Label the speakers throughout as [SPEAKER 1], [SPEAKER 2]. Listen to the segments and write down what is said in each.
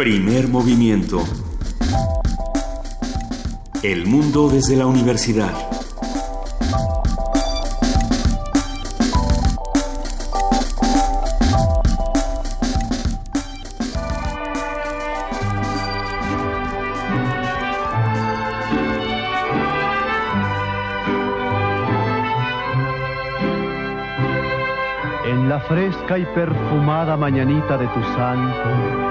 [SPEAKER 1] Primer movimiento. El mundo desde la universidad.
[SPEAKER 2] En la fresca y perfumada mañanita de tu santo,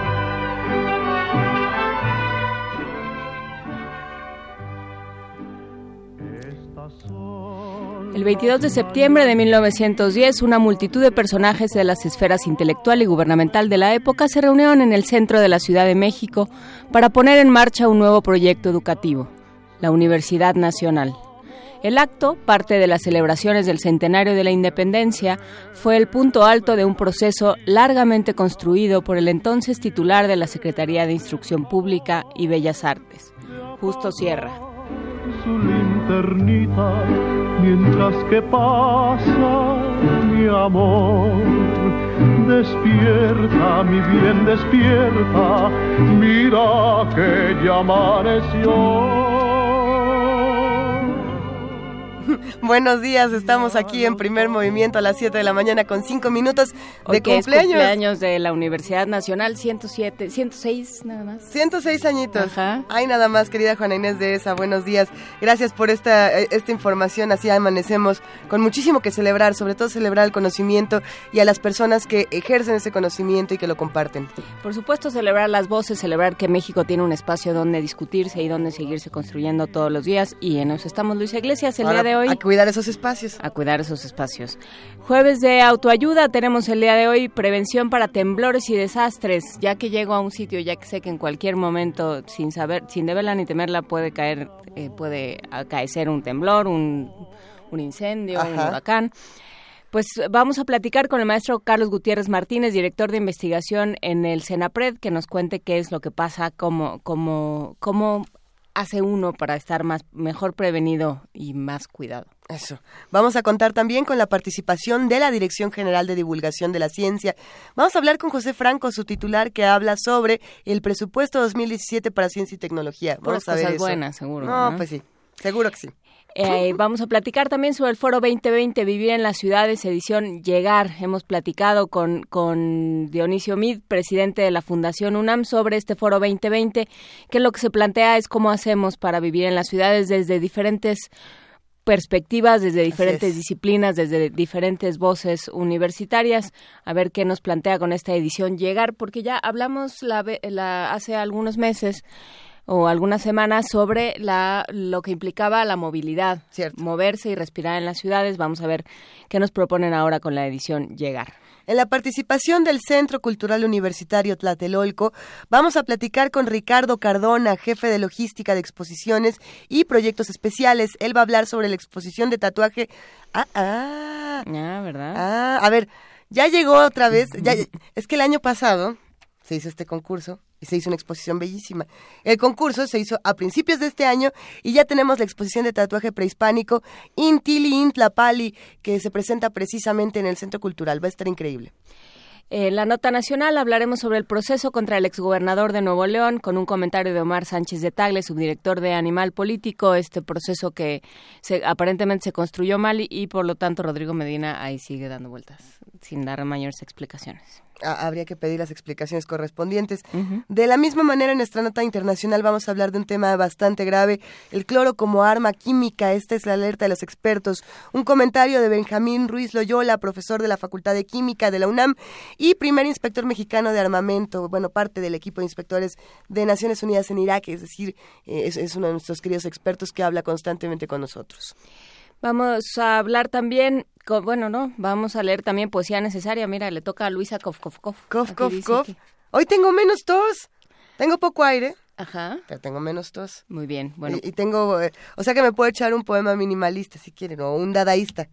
[SPEAKER 3] El 22 de septiembre de 1910, una multitud de personajes de las esferas intelectual y gubernamental de la época se reunieron en el centro de la Ciudad de México para poner en marcha un nuevo proyecto educativo, la Universidad Nacional. El acto, parte de las celebraciones del centenario de la independencia, fue el punto alto de un proceso largamente construido por el entonces titular de la Secretaría de Instrucción Pública y Bellas Artes, Justo Sierra.
[SPEAKER 2] Mientras que pasa mi amor. Despierta, mi bien, despierta, mira que ya amaneció.
[SPEAKER 4] Buenos días, estamos aquí en primer movimiento a las 7 de la mañana con 5 minutos de
[SPEAKER 3] Hoy que
[SPEAKER 4] cumpleaños.
[SPEAKER 3] Es cumpleaños de la Universidad Nacional, 107, 106 nada más.
[SPEAKER 4] 106 añitos.
[SPEAKER 3] Ajá.
[SPEAKER 4] Ay, nada más, querida Juana Inés de esa. Buenos días. Gracias por esta, eh, esta información. Así amanecemos con muchísimo que celebrar, sobre todo celebrar el conocimiento y a las personas que ejercen ese conocimiento y que lo comparten.
[SPEAKER 3] Por supuesto, celebrar las voces, celebrar que México tiene un espacio donde discutirse y donde seguirse construyendo todos los días. Y en eso estamos, Luisa Iglesias, el
[SPEAKER 4] Ahora,
[SPEAKER 3] día de hoy.
[SPEAKER 4] A cuidar esos espacios.
[SPEAKER 3] A cuidar esos espacios. Jueves de autoayuda, tenemos el día de hoy prevención para temblores y desastres. Ya que llego a un sitio, ya que sé que en cualquier momento, sin saber, sin deberla ni temerla, puede caer, eh, puede acaecer un temblor, un, un incendio, un huracán. Pues vamos a platicar con el maestro Carlos Gutiérrez Martínez, director de investigación en el CENAPRED, que nos cuente qué es lo que pasa, cómo, cómo, cómo hace uno para estar más mejor prevenido y más cuidado.
[SPEAKER 4] Eso. Vamos a contar también con la participación de la Dirección General de Divulgación de la Ciencia. Vamos a hablar con José Franco, su titular, que habla sobre el presupuesto 2017 para ciencia y tecnología. Vamos
[SPEAKER 3] Puras
[SPEAKER 4] a ver
[SPEAKER 3] cosas
[SPEAKER 4] eso.
[SPEAKER 3] buenas, seguro,
[SPEAKER 4] No,
[SPEAKER 3] ¿no?
[SPEAKER 4] pues sí. Seguro que sí.
[SPEAKER 3] Eh, vamos a platicar también sobre el Foro 2020, Vivir en las Ciudades, edición Llegar. Hemos platicado con, con Dionisio Mid, presidente de la Fundación UNAM, sobre este Foro 2020, que lo que se plantea es cómo hacemos para vivir en las ciudades desde diferentes perspectivas, desde diferentes
[SPEAKER 4] es.
[SPEAKER 3] disciplinas, desde diferentes voces universitarias, a ver qué nos plantea con esta edición Llegar, porque ya hablamos la, la- hace algunos meses o algunas semanas sobre la, lo que implicaba la movilidad,
[SPEAKER 4] Cierto.
[SPEAKER 3] moverse y respirar en las ciudades. Vamos a ver qué nos proponen ahora con la edición Llegar.
[SPEAKER 4] En la participación del Centro Cultural Universitario Tlatelolco, vamos a platicar con Ricardo Cardona, jefe de logística de exposiciones y proyectos especiales. Él va a hablar sobre la exposición de tatuaje. Ah, ah,
[SPEAKER 3] Ah, ¿verdad?
[SPEAKER 4] ah. A ver, ya llegó otra vez. Ya, es que el año pasado se hizo este concurso y se hizo una exposición bellísima. El concurso se hizo a principios de este año y ya tenemos la exposición de tatuaje prehispánico Intili Intlapali que se presenta precisamente en el Centro Cultural. Va a estar increíble.
[SPEAKER 3] En la nota nacional hablaremos sobre el proceso contra el exgobernador de Nuevo León con un comentario de Omar Sánchez de Tagle, subdirector de Animal Político, este proceso que se, aparentemente se construyó mal y, por lo tanto Rodrigo Medina ahí sigue dando vueltas sin dar mayores explicaciones.
[SPEAKER 4] Habría que pedir las explicaciones correspondientes. Uh -huh. De la misma manera, en nuestra nota internacional vamos a hablar de un tema bastante grave, el cloro como arma química. Esta es la alerta de los expertos. Un comentario de Benjamín Ruiz Loyola, profesor de la Facultad de Química de la UNAM y primer inspector mexicano de armamento, bueno, parte del equipo de inspectores de Naciones Unidas en Irak, es decir, eh, es, es uno de nuestros queridos expertos que habla constantemente con nosotros.
[SPEAKER 3] Vamos a hablar también, con, bueno, no, vamos a leer también poesía necesaria. Mira, le toca a Luisa Kof, Kof, Kof.
[SPEAKER 4] Kof, Kof, Kof. Que... Hoy tengo menos tos. Tengo poco aire.
[SPEAKER 3] Ajá.
[SPEAKER 4] Pero tengo menos tos.
[SPEAKER 3] Muy bien, bueno.
[SPEAKER 4] Y, y tengo, eh, o sea que me puedo echar un poema minimalista si quieren, o un dadaísta.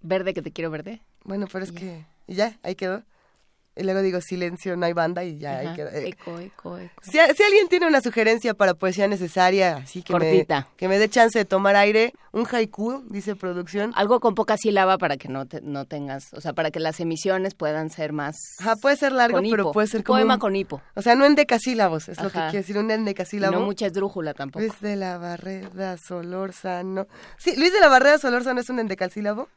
[SPEAKER 3] Verde que te quiero verde.
[SPEAKER 4] Bueno, pero es yeah. que, y ya, ahí quedó. Y luego digo silencio, no hay banda y ya hay
[SPEAKER 3] Ajá,
[SPEAKER 4] que... eh,
[SPEAKER 3] Eco, eco, eco.
[SPEAKER 4] Si, si alguien tiene una sugerencia para poesía necesaria, así que me,
[SPEAKER 3] Cortita.
[SPEAKER 4] que me dé chance de tomar aire, un haiku, dice producción.
[SPEAKER 3] Algo con poca sílaba para que no, te- no tengas, o sea, para que las emisiones puedan ser más...
[SPEAKER 4] Ajá, puede ser largo, pero puede ser
[SPEAKER 3] Un
[SPEAKER 4] como
[SPEAKER 3] Poema
[SPEAKER 4] un-
[SPEAKER 3] con hipo.
[SPEAKER 4] O sea, no en decasílabos, es lo que
[SPEAKER 3] Ajá.
[SPEAKER 4] quiere decir, un
[SPEAKER 3] Y
[SPEAKER 4] endecasílabo.
[SPEAKER 3] no mucha esdrújula tampoco.
[SPEAKER 4] Luis de la Barreda Solórzano. Sí, Luis de la Barreda Solórzano es un endecasílabo,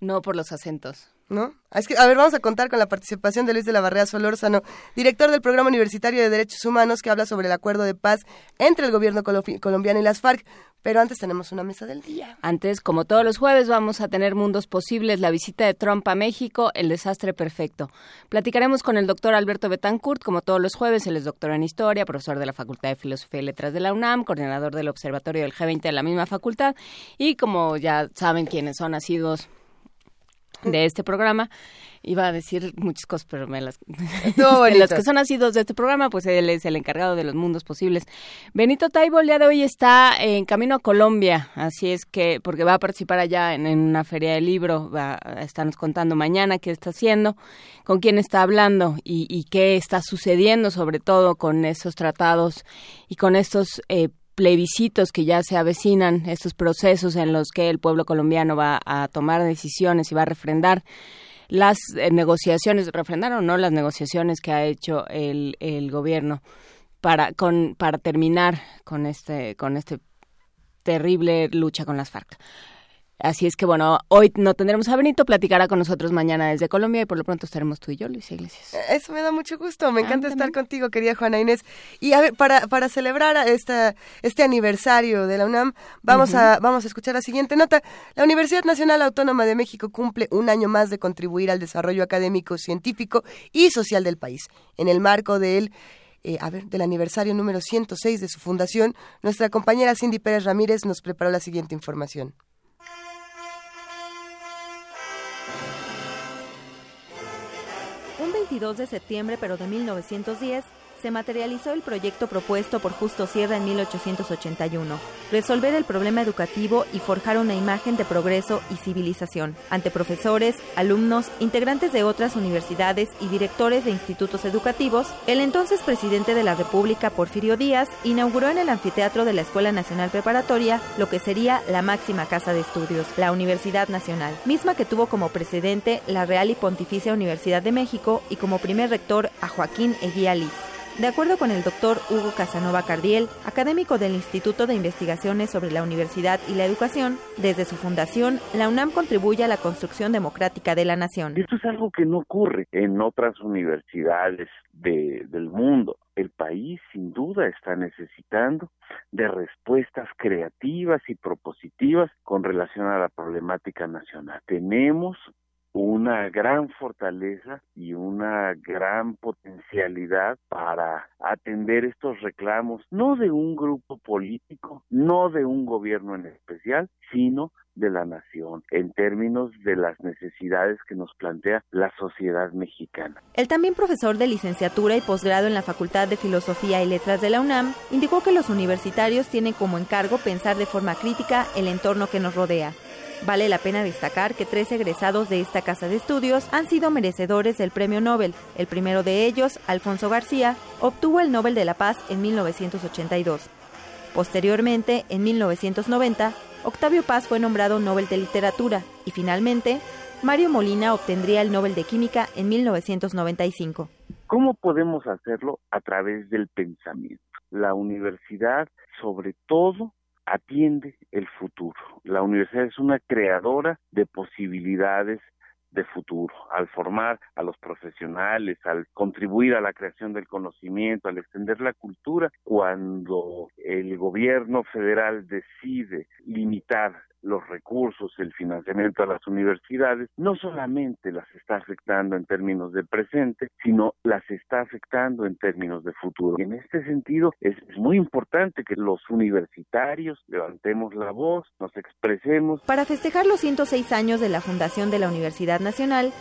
[SPEAKER 3] No por los acentos.
[SPEAKER 4] ¿no? Ah, Es que, a ver, vamos a contar con la participación de Luis de la Barreda Solórzano, director del Programa Universitario de Derechos Humanos, que habla sobre el acuerdo de paz entre el gobierno colo- colombiano y las FARC. Pero antes tenemos una mesa del día.
[SPEAKER 3] Antes, como todos los jueves, vamos a tener mundos posibles, la visita de Trump a México, el desastre perfecto. Platicaremos con el doctor Alberto Betancourt, como todos los jueves, él es doctor en Historia, profesor de la Facultad de Filosofía y Letras de la UNAM, coordinador del Observatorio del G20 de la misma facultad, y como ya saben quienes son nacidos de este programa, iba a decir muchas cosas, pero me las... De los que son nacidos de este programa, pues él es el encargado de los mundos posibles. Benito Taibo el día de hoy está en camino a Colombia, así es que, porque va a participar allá en, en una feria de libro, va a estarnos contando mañana qué está haciendo, con quién está hablando y, y qué está sucediendo, sobre todo con esos tratados y con estos eh, plebiscitos que ya se avecinan, estos procesos en los que el pueblo colombiano va a tomar decisiones y va a refrendar las eh, negociaciones, refrendaron no las negociaciones que ha hecho el, el gobierno para con para terminar con este con este terrible lucha con las FARC. Así es que bueno, hoy no tendremos a Benito, platicará con nosotros mañana desde Colombia y por lo pronto estaremos tú y yo, Luis Iglesias.
[SPEAKER 4] Eso me da mucho gusto, me
[SPEAKER 3] Ah,
[SPEAKER 4] encanta estar contigo, querida Juana Inés. Y a ver, para, para celebrar esta, este aniversario de la UNAM, vamos, a, vamos a escuchar la siguiente nota. La Universidad Nacional Autónoma de México cumple un año más de contribuir al desarrollo académico, científico y social del país. En el marco del eh, a ver, del aniversario número 106 de su fundación, nuestra compañera Cindy Pérez Ramírez nos preparó la siguiente información.
[SPEAKER 5] Un 22 de septiembre, pero de 1910, se materializó el proyecto propuesto por Justo Sierra en 1881, resolver el problema educativo y forjar una imagen de progreso y civilización ante profesores, alumnos, integrantes de otras universidades y directores de institutos educativos. El entonces presidente de la República, Porfirio Díaz, inauguró en el anfiteatro de la Escuela Nacional Preparatoria lo que sería la máxima casa de estudios, la Universidad Nacional, misma que tuvo como precedente la Real y Pontificia Universidad de México y como primer rector a Joaquín Eguía Liz. De acuerdo con el doctor Hugo Casanova Cardiel, académico del Instituto de Investigaciones sobre la Universidad y la Educación, desde su fundación, la UNAM contribuye a la construcción democrática de la nación.
[SPEAKER 6] Esto es algo que no ocurre en otras universidades de- del mundo. El país sin duda está necesitando de respuestas creativas y propositivas con relación a la problemática nacional. Tenemos una gran fortaleza y una gran potencialidad para atender estos reclamos, no de un grupo político, no de un gobierno en especial, sino de la nación, en términos de las necesidades que nos plantea la sociedad mexicana.
[SPEAKER 5] El también profesor de licenciatura y posgrado en la Facultad de Filosofía y Letras de la UNAM indicó que los universitarios tienen como encargo pensar de forma crítica el entorno que nos rodea. Vale la pena destacar que tres egresados de esta casa de estudios han sido merecedores del Premio Nobel. El primero de ellos, Alfonso García, obtuvo el Nobel de la Paz en 1982. Posteriormente, en 1990, Octavio Paz fue nombrado Nobel de Literatura y finalmente, Mario Molina obtendría el Nobel de Química en 1995.
[SPEAKER 6] ¿Cómo podemos hacerlo? A través del pensamiento. La universidad, sobre todo, atiende el futuro. La universidad es una creadora de posibilidades de futuro. Al formar a los profesionales, al contribuir a la creación del conocimiento, al extender la cultura, cuando el gobierno federal decide limitar los recursos, el financiamiento a las universidades, no solamente las está afectando en términos de presente, sino las está afectando en términos de futuro. Y en este sentido es, muy importante que los universitarios levantemos la voz, nos expresemos.
[SPEAKER 5] Para festejar los 106 años de la fundación de la Universidad Nacional,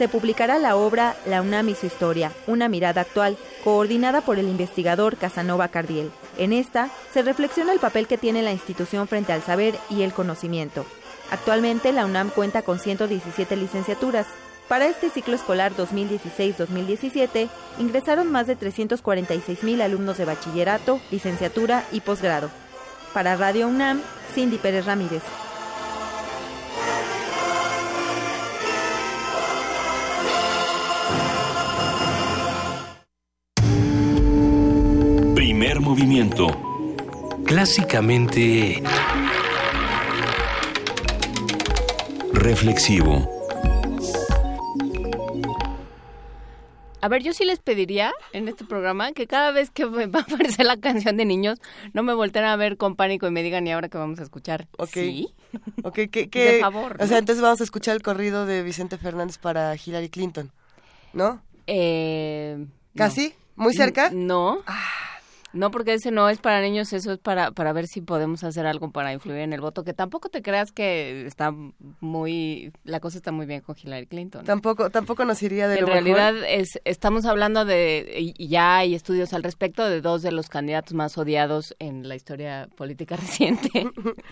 [SPEAKER 5] se publicará la obra La UNAM y su historia, una mirada actual, coordinada por el investigador Casanova Cardiel. En esta se reflexiona el papel que tiene la institución frente al saber y el conocimiento. Actualmente la UNAM cuenta con 117 licenciaturas, Para este ciclo escolar 2016-2017 ingresaron más de 346 mil alumnos de bachillerato, licenciatura y posgrado. Para Radio UNAM, Cindy Pérez Ramírez.
[SPEAKER 1] Primer movimiento.
[SPEAKER 7] Clásicamente...
[SPEAKER 1] Reflexivo.
[SPEAKER 3] A ver, yo sí les pediría en este programa que cada vez que va a aparecer la canción de niños, no me volteen a ver con pánico y me digan, ¿y ahora qué vamos a escuchar?
[SPEAKER 4] Ok.
[SPEAKER 3] ¿Sí?
[SPEAKER 4] Ok, que,
[SPEAKER 3] De favor,
[SPEAKER 4] O sea, entonces vamos a escuchar el corrido de Vicente Fernández para Hillary Clinton, ¿no?
[SPEAKER 3] Eh, no.
[SPEAKER 4] ¿Casi? ¿Muy cerca? Ah.
[SPEAKER 3] No. No, porque ese no es para niños, eso es para, para ver si podemos hacer algo para influir en el voto, que tampoco te creas que está muy, la cosa está muy bien con Hillary Clinton.
[SPEAKER 4] Tampoco, tampoco nos iría de
[SPEAKER 3] en
[SPEAKER 4] lo mejor.
[SPEAKER 3] realidad es, estamos hablando de, y ya hay estudios al respecto, de dos de los candidatos más odiados en la historia política reciente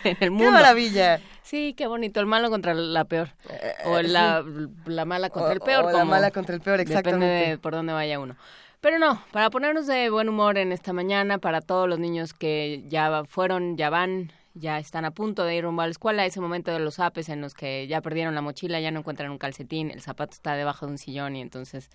[SPEAKER 3] en el mundo.
[SPEAKER 4] ¡Qué maravilla!
[SPEAKER 3] Sí, qué bonito, el malo contra la peor.
[SPEAKER 4] Eh,
[SPEAKER 3] O la, la mala contra
[SPEAKER 4] O-
[SPEAKER 3] el peor.
[SPEAKER 4] o la
[SPEAKER 3] como
[SPEAKER 4] mala contra el peor,
[SPEAKER 3] Depende
[SPEAKER 4] exactamente.
[SPEAKER 3] de por dónde vaya uno. Pero no, para ponernos de buen humor en esta mañana, para todos los niños que ya fueron, ya van, ya están a punto de ir rumbo a la escuela, ese momento de los apes en los que ya perdieron la mochila, ya no encuentran un calcetín, el zapato está debajo de un sillón y entonces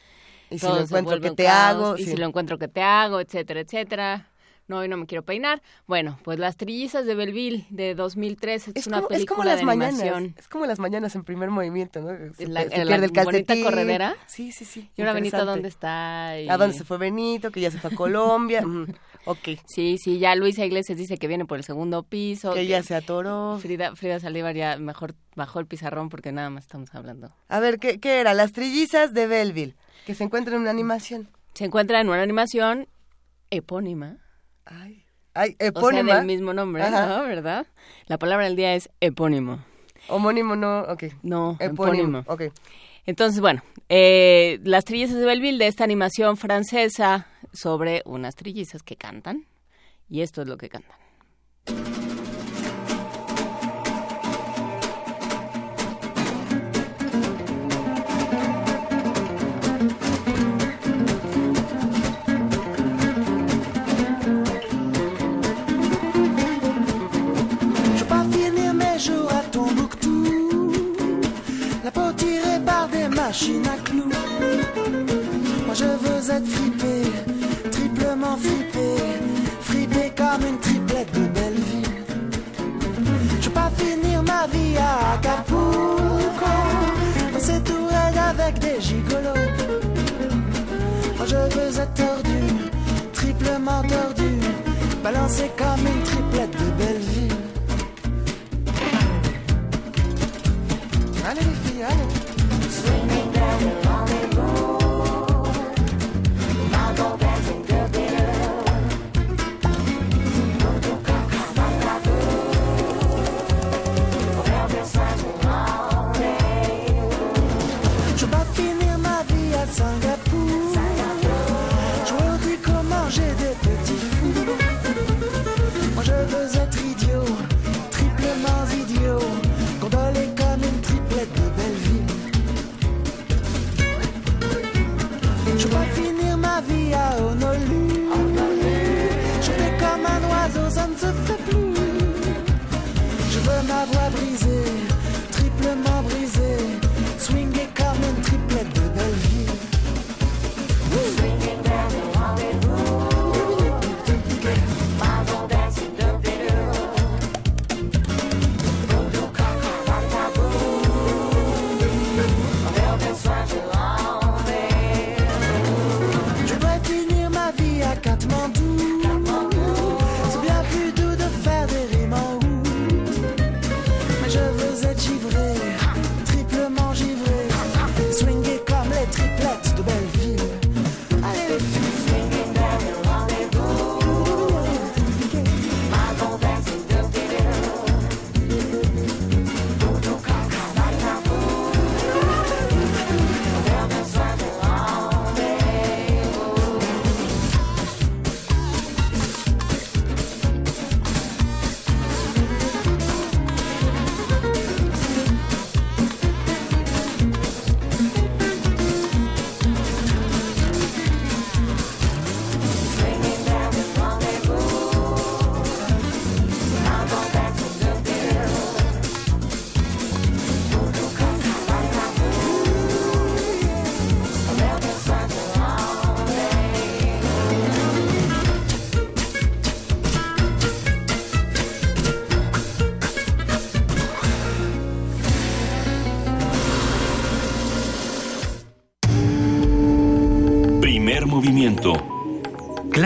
[SPEAKER 4] Y si lo encuentro,
[SPEAKER 3] vuelve
[SPEAKER 4] ¿qué
[SPEAKER 3] un
[SPEAKER 4] te
[SPEAKER 3] caos,
[SPEAKER 4] hago?
[SPEAKER 3] Y
[SPEAKER 4] Sí.
[SPEAKER 3] si lo encuentro, ¿qué te hago? Etcétera, etcétera. No, hoy no me quiero peinar. Bueno, pues Las Trillizas de Belleville de 2003 es,
[SPEAKER 4] Es
[SPEAKER 3] una
[SPEAKER 4] como, es como
[SPEAKER 3] película
[SPEAKER 4] las
[SPEAKER 3] de
[SPEAKER 4] mañanas.
[SPEAKER 3] animación.
[SPEAKER 4] Es como las mañanas en primer movimiento, ¿no? Se,
[SPEAKER 3] La-
[SPEAKER 4] se
[SPEAKER 3] la
[SPEAKER 4] pierde el
[SPEAKER 3] bonita
[SPEAKER 4] calcetín.
[SPEAKER 3] corredera.
[SPEAKER 4] Sí, sí, sí.
[SPEAKER 3] Y ahora Benito. ¿dónde está? Y-
[SPEAKER 4] ¿A dónde se fue Benito? Que ya se fue a Colombia. Ujú, ok.
[SPEAKER 3] Sí, sí, ya Luisa Iglesias dice que viene por el segundo piso.
[SPEAKER 4] Que ya se atoró.
[SPEAKER 3] Frida, Frida Saldívar ya mejor bajó el pizarrón porque nada más estamos hablando.
[SPEAKER 4] A ver, ¿qué, qué era? Las trillizas de Belleville, que se encuentran en una animación.
[SPEAKER 3] Se encuentra en una animación epónima,
[SPEAKER 4] Ay, ay
[SPEAKER 3] o sea,
[SPEAKER 4] epónima.
[SPEAKER 3] del mismo nombre,
[SPEAKER 4] Ajá.
[SPEAKER 3] ¿no? ¿Verdad? La palabra del día es epónimo.
[SPEAKER 4] Homónimo no, ok.
[SPEAKER 3] No,
[SPEAKER 4] Epónimo,
[SPEAKER 3] epónimo.
[SPEAKER 4] ok.
[SPEAKER 3] Entonces, bueno, eh, las trillizas de Belleville de esta animación francesa sobre unas trillizas que cantan. Y esto es lo que cantan.
[SPEAKER 8] Machines à clous. Moi je veux être fripé, triplement fripé Fripé comme une triplette de Belleville Je veux pas finir ma vie à Acapulco Danser tout raide avec des gigolos. Moi je veux être tordu, triplement tordu Balancé comme une triplette de Belleville Allez les filles, allez. swinging down the
[SPEAKER 1] line.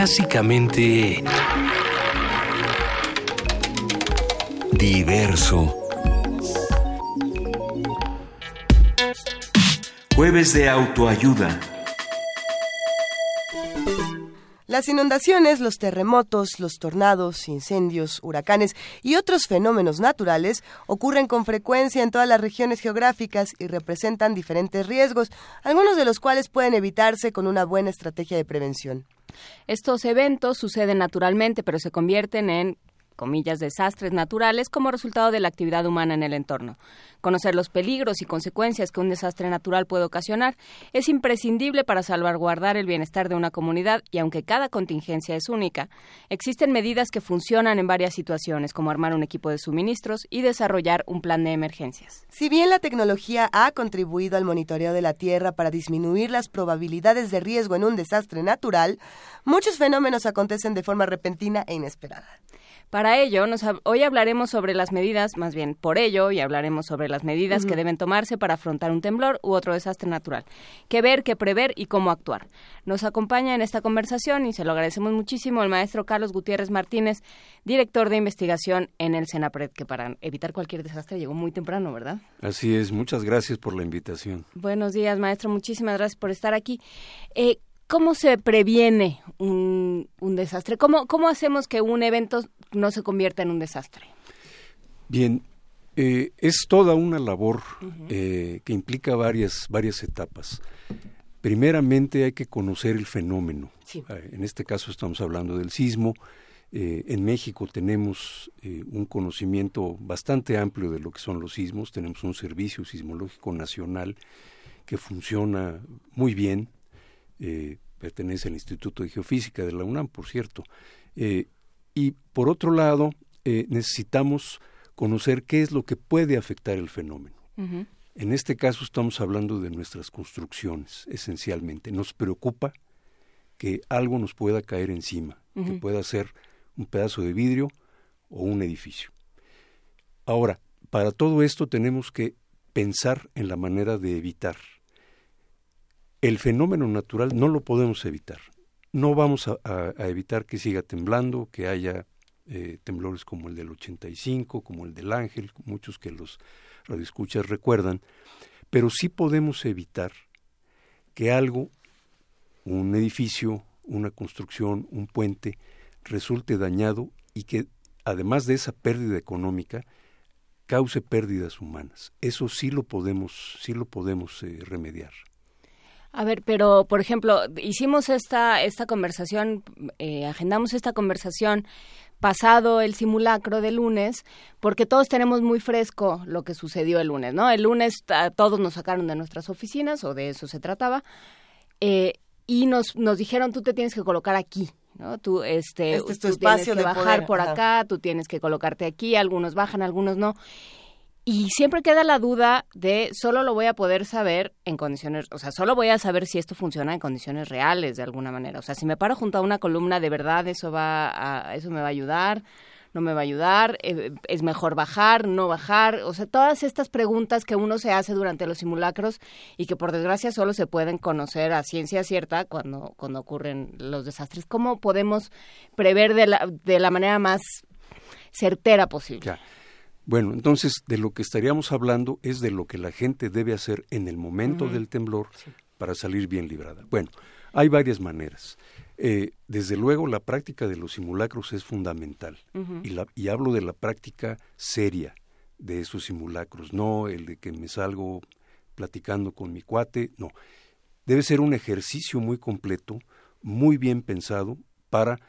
[SPEAKER 9] Clásicamente... Diverso.
[SPEAKER 1] Jueves de autoayuda.
[SPEAKER 4] Las inundaciones, los terremotos, los tornados, incendios, huracanes y otros fenómenos naturales ocurren con frecuencia en todas las regiones geográficas y representan diferentes riesgos, algunos de los cuales pueden evitarse con una buena estrategia de prevención.
[SPEAKER 3] Estos eventos suceden naturalmente, pero se convierten en comillas, desastres naturales como resultado de la actividad humana en el entorno. Conocer los peligros y consecuencias que un desastre natural puede ocasionar es imprescindible para salvaguardar el bienestar de una comunidad y aunque cada contingencia es única, existen medidas que funcionan en varias situaciones, como armar un equipo de suministros y desarrollar un plan de emergencias.
[SPEAKER 4] Si bien la tecnología ha contribuido al monitoreo de la Tierra para disminuir las probabilidades de riesgo en un desastre natural, muchos fenómenos acontecen de forma repentina e inesperada.
[SPEAKER 3] Para ello, hoy hablaremos sobre las medidas, más bien por ello, y hablaremos sobre las medidas que deben tomarse para afrontar un temblor u otro desastre natural. Qué ver, qué prever y cómo actuar. Nos acompaña en esta conversación y se lo agradecemos muchísimo el maestro Carlos Gutiérrez Martínez, director de investigación en el Senapred, que para evitar cualquier desastre llegó muy temprano, ¿verdad?
[SPEAKER 10] Así es, muchas gracias por la invitación.
[SPEAKER 3] Buenos días, maestro, muchísimas gracias por estar aquí. Eh, ¿Cómo se previene un, desastre? ¿Cómo, ¿Cómo hacemos que un evento no se convierta en un desastre?
[SPEAKER 10] Bien, eh, es toda una labor eh, que implica varias, varias etapas. Primeramente hay que conocer el fenómeno. Eh, en este caso estamos hablando del sismo. en México tenemos un conocimiento bastante amplio de lo que son los sismos. Tenemos un servicio sismológico nacional que funciona muy bien eh, pertenece al Instituto de Geofísica de la UNAM, por cierto. Eh, y por otro lado, eh, necesitamos conocer qué es lo que puede afectar el fenómeno. En este caso estamos hablando de nuestras construcciones, esencialmente. Nos preocupa que algo nos pueda caer encima, que pueda ser un pedazo de vidrio o un edificio. Ahora, para todo esto tenemos que pensar en la manera de evitar el fenómeno natural no lo podemos evitar. No vamos a, evitar que siga temblando, que haya eh, temblores como el del 85, como el del Ángel, muchos que los radioescuchas recuerdan, pero sí podemos evitar que algo, un edificio, una construcción, un puente, resulte dañado y que, además de esa pérdida económica, cause pérdidas humanas. Eso sí lo podemos, sí lo podemos eh, remediar.
[SPEAKER 3] A ver, pero por ejemplo, hicimos esta, esta conversación, eh, agendamos esta conversación pasado el simulacro de lunes, porque todos tenemos muy fresco lo que sucedió el lunes, ¿no? El lunes todos nos sacaron de nuestras oficinas, o de eso se trataba, eh, y nos, nos dijeron, tú te tienes que colocar aquí, ¿no? Tú, este,
[SPEAKER 4] este es tu espacio
[SPEAKER 3] tienes que
[SPEAKER 4] de
[SPEAKER 3] bajar por acá, tú tienes que colocarte aquí, algunos bajan, algunos no. Y siempre queda la duda de solo lo voy a poder saber en condiciones, o sea, solo voy a saber si esto funciona en condiciones reales de alguna manera. O sea, si me paro junto a una columna, de verdad eso va a, eso me va a ayudar, no me va a ayudar, eh, es mejor bajar, no bajar, o sea, todas estas preguntas que uno se hace durante los simulacros y que por desgracia solo se pueden conocer a ciencia cierta cuando cuando ocurren los desastres. ¿Cómo podemos prever de la de la manera más certera posible?
[SPEAKER 10] Bueno, entonces de lo que estaríamos hablando es de lo que la gente debe hacer en el momento del temblor para salir bien librada. Bueno, hay varias maneras. Eh, desde luego la práctica de los simulacros es fundamental y, la, y hablo de la práctica seria de esos simulacros, no el de que me salgo platicando con mi cuate, no. Debe ser un ejercicio muy completo, muy bien pensado para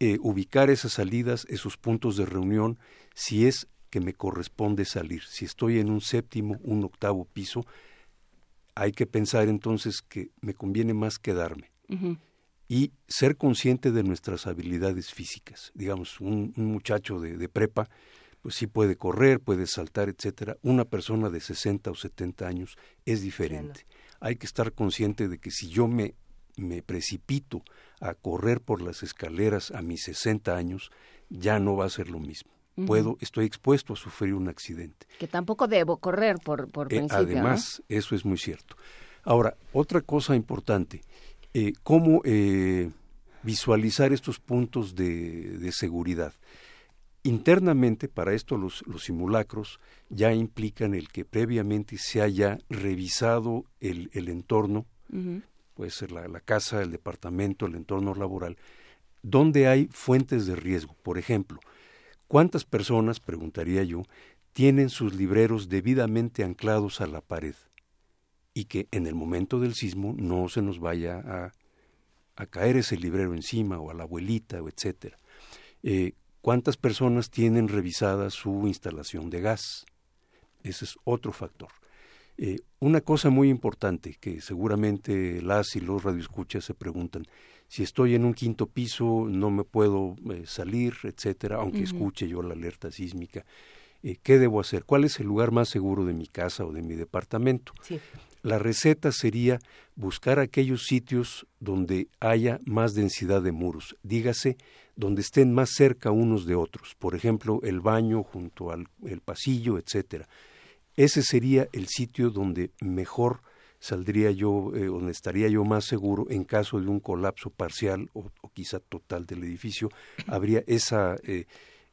[SPEAKER 10] eh, ubicar esas salidas, esos puntos de reunión, si es que me corresponde salir. Si estoy en un séptimo, un octavo piso, hay que pensar entonces que me conviene más quedarme y ser consciente de nuestras habilidades físicas. Digamos, un, muchacho de, prepa, pues sí puede correr, puede saltar, etcétera. Una persona de 60 o 70 años es diferente. Hay que estar consciente de que si yo me, me precipito a correr por las escaleras a mis 60 años, ya no va a ser lo mismo puedo, estoy expuesto a sufrir un accidente.
[SPEAKER 3] Que tampoco debo correr por, por
[SPEAKER 10] eh,
[SPEAKER 3] principio.
[SPEAKER 10] Además, eso es muy cierto. Ahora, otra cosa importante, eh, cómo eh, visualizar estos puntos de, seguridad. Internamente, para esto los, simulacros ya implican el que previamente se haya revisado el, entorno, puede ser la, la, casa, el departamento, el entorno laboral, donde hay fuentes de riesgo. Por ejemplo, ¿cuántas personas, preguntaría yo, tienen sus libreros debidamente anclados a la pared? y que en el momento del sismo no se nos vaya a, caer ese librero encima o a la abuelita o etcétera. Eh, ¿Cuántas personas tienen revisada su instalación de gas? Ese es otro factor. Eh, una cosa muy importante que seguramente las y los radioescuchas se preguntan, si estoy en un quinto piso no me puedo eh, salir, etcétera, aunque escuche yo la alerta sísmica. ¿Qué debo hacer? ¿Cuál es el lugar más seguro de mi casa o de mi departamento? Sí. La receta sería buscar aquellos sitios donde haya más densidad de muros, dígase, donde estén más cerca unos de otros, por ejemplo, el baño junto al el pasillo, etcétera. Ese sería el sitio donde mejor saldría yo, eh, estaría yo más seguro en caso de un colapso parcial o, quizá total del edificio. Habría esa, eh,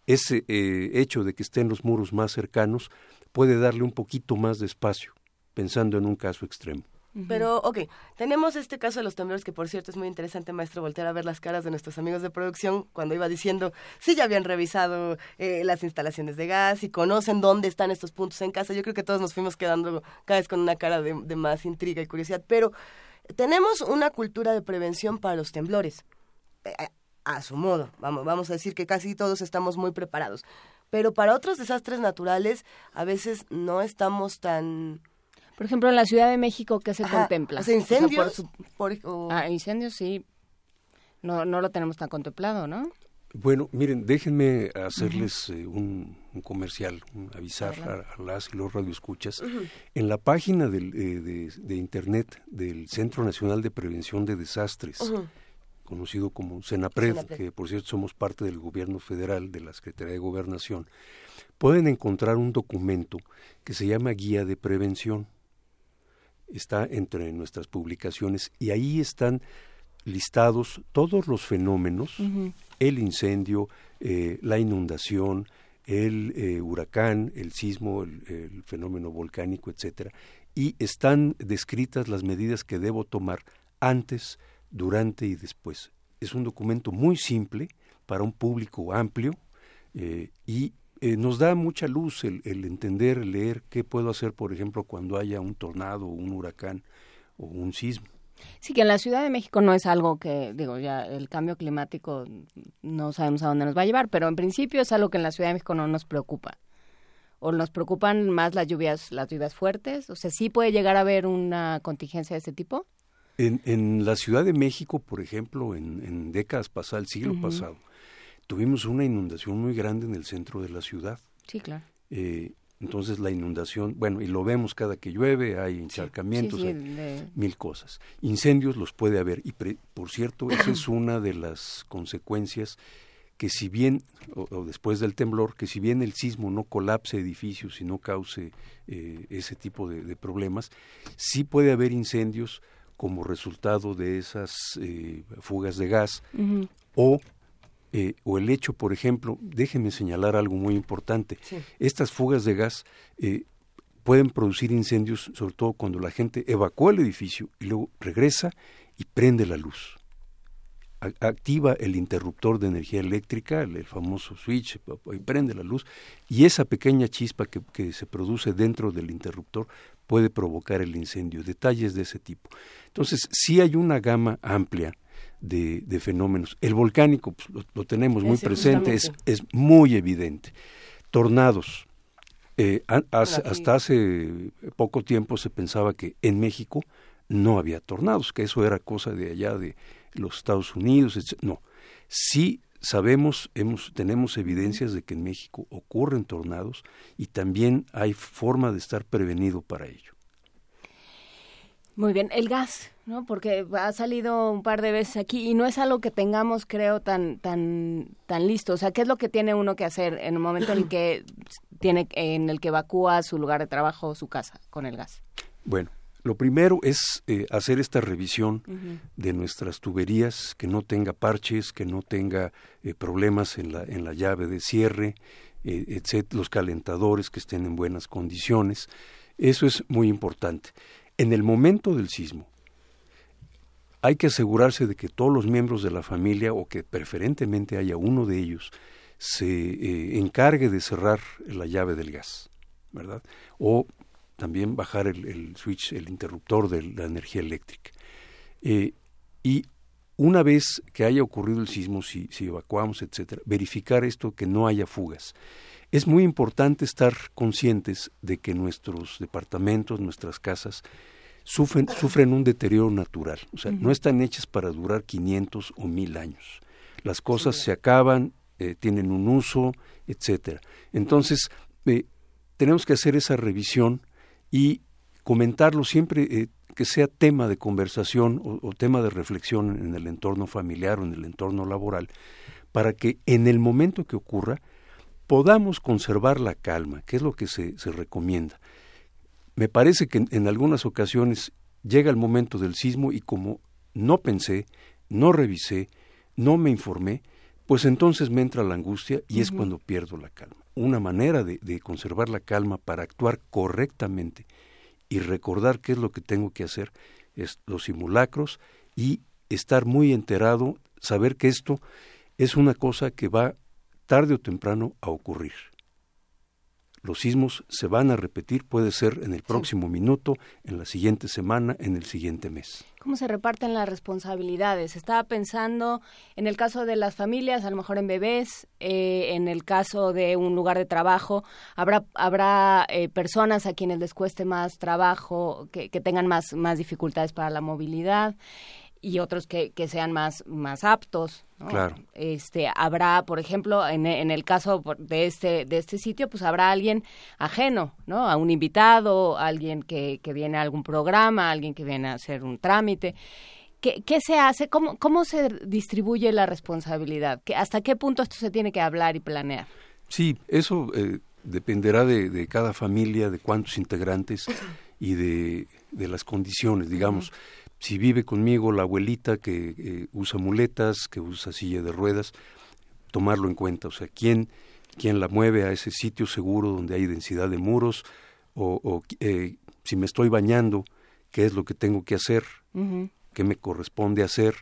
[SPEAKER 10] ese eh, hecho de que estén los muros más cercanos puede darle un poquito más de espacio pensando en un caso extremo.
[SPEAKER 4] Pero, ok, tenemos este caso de los temblores que, por cierto, es muy interesante, maestro, voltear a ver las caras de nuestros amigos de producción cuando iba diciendo si ya habían revisado eh, las instalaciones de gas y conocen dónde están estos puntos en casa. Yo creo que todos nos fuimos quedando cada vez con una cara de, más intriga y curiosidad. Pero tenemos una cultura de prevención para los temblores. Eh, a su modo, vamos, vamos a decir que casi todos estamos muy preparados. Pero para otros desastres naturales, a veces no estamos tan
[SPEAKER 3] por ejemplo, en la Ciudad de México, ¿qué se contempla?
[SPEAKER 4] O incendios.
[SPEAKER 3] Ah, incendios sí. No, no lo tenemos tan contemplado, ¿no?
[SPEAKER 10] Bueno, miren, déjenme hacerles eh, un, comercial, avisar a, las y los radioescuchas. En la página del, eh, de, Internet del Centro Nacional de Prevención de Desastres, conocido como CENAPRED, que por cierto somos parte del gobierno federal, de la Secretaría de Gobernación, pueden encontrar un documento que se llama Guía de Prevención está entre nuestras publicaciones y ahí están listados todos los fenómenos, el incendio, eh, la inundación, el eh, huracán, el sismo, el, fenómeno volcánico, etcétera, y están descritas las medidas que debo tomar antes, durante y después. Es un documento muy simple para un público amplio eh, y eh, nos da mucha luz el, entender, el leer qué puedo hacer, por ejemplo, cuando haya un tornado, un huracán o un sismo.
[SPEAKER 3] Sí, que en la Ciudad de México no es algo que, digo, ya el cambio climático no sabemos a dónde nos va a llevar, pero en principio es algo que en la Ciudad de México no nos preocupa. ¿O nos preocupan más las lluvias, las lluvias fuertes? O sea, ¿sí puede llegar a haber una contingencia de este tipo?
[SPEAKER 10] En, en la Ciudad de México, por ejemplo, en, décadas pasadas, el siglo pasado, tuvimos una inundación muy grande en el centro de la ciudad.
[SPEAKER 3] Sí, claro.
[SPEAKER 10] Eh, entonces la inundación, bueno, y lo vemos cada que llueve, hay encharcamientos, mil cosas. Incendios los puede haber, y por cierto, esa es una de las consecuencias que si bien, o, después del temblor, que si bien el sismo no colapse edificios y no cause eh, ese tipo de, problemas, sí puede haber incendios como resultado de esas eh, fugas de gas o eh, o el hecho, por ejemplo, déjenme señalar algo muy importante, estas fugas de gas eh, pueden producir incendios, sobre todo cuando la gente evacúa el edificio y luego regresa y prende la luz. activa el interruptor de energía eléctrica, el, famoso switch, y prende la luz, y esa pequeña chispa que, que se produce dentro del interruptor puede provocar el incendio. Detalles de ese tipo. Entonces, sí hay una gama amplia de, fenómenos. El volcánico pues, lo, tenemos muy presente, es, es, muy evidente. Tornados. Eh, hasta hace poco tiempo se pensaba que en México no había tornados, que eso era cosa de allá de los Estados Unidos. No, sí sabemos, hemos, tenemos evidencias de que en México ocurren tornados y también hay forma de estar prevenido para ello.
[SPEAKER 3] Muy bien, el gas, ¿no? Porque ha salido un par de veces aquí y no es algo que tengamos, creo, tan tan tan listo. O sea, ¿qué es lo que tiene uno que hacer en el momento en el que tiene en el que evacúa su lugar de trabajo o su casa con el gas?
[SPEAKER 10] Bueno, lo primero es eh, hacer esta revisión de nuestras tuberías, que no tenga parches, que no tenga eh, problemas en la, en la llave de cierre, eh, los calentadores que estén en buenas condiciones. Eso es muy importante. En el momento del sismo, hay que asegurarse de que todos los miembros de la familia, o que preferentemente haya uno de ellos, se encargue de cerrar la llave del gas, ¿verdad? O también bajar el, switch, el interruptor de la energía eléctrica. Eh, y una vez que haya ocurrido el sismo, si, si evacuamos, etcétera, verificar esto, que no haya fugas. Es muy importante estar conscientes de que nuestros departamentos, nuestras casas, sufren, sufren un deterioro natural. O sea, no están hechas para durar 500 o 1000 años. Las cosas se acaban, eh, tienen un uso, etcétera. Entonces, eh, tenemos que hacer esa revisión y comentarlo siempre eh, que sea tema de conversación o, tema de reflexión en el entorno familiar o en el entorno laboral, para que en el momento que ocurra podamos conservar la calma, que es lo que se, se recomienda. Me parece que en, algunas ocasiones llega el momento del sismo y como no pensé, no revisé, no me informé, pues entonces me entra la angustia y es cuando pierdo la calma. Una manera de, conservar la calma para actuar correctamente y recordar qué es lo que tengo que hacer es los simulacros y estar muy enterado, saber que esto es una cosa que va tarde o temprano a ocurrir los sismos se van a repetir, puede ser en el próximo minuto, en la siguiente semana, en el siguiente mes.
[SPEAKER 3] ¿Cómo se reparten las responsabilidades? Estaba pensando en el caso de las familias, a lo mejor en bebés, eh, en el caso de un lugar de trabajo, habrá, habrá eh, personas a quienes les cueste más trabajo, que, que tengan más, más dificultades para la movilidad y otros que, que sean más, más aptos.
[SPEAKER 10] Claro.
[SPEAKER 3] Este, habrá, por ejemplo, en, en, el caso de este, de este sitio, pues habrá alguien ajeno, ¿no? A un invitado, alguien que, que viene a algún programa, alguien que viene a hacer un trámite. ¿Qué, qué se hace? ¿Cómo, ¿Cómo se distribuye la responsabilidad? ¿Hasta qué punto esto se tiene que hablar y planear?
[SPEAKER 10] Sí, eso eh, dependerá de, de, cada familia, de cuántos integrantes y de, de las condiciones, digamos si vive conmigo la abuelita que eh, usa muletas, que usa silla de ruedas, tomarlo en cuenta, o sea, quién, quién la mueve a ese sitio seguro donde hay densidad de muros, o, eh, si me estoy bañando, qué es lo que tengo que hacer, qué me corresponde hacer,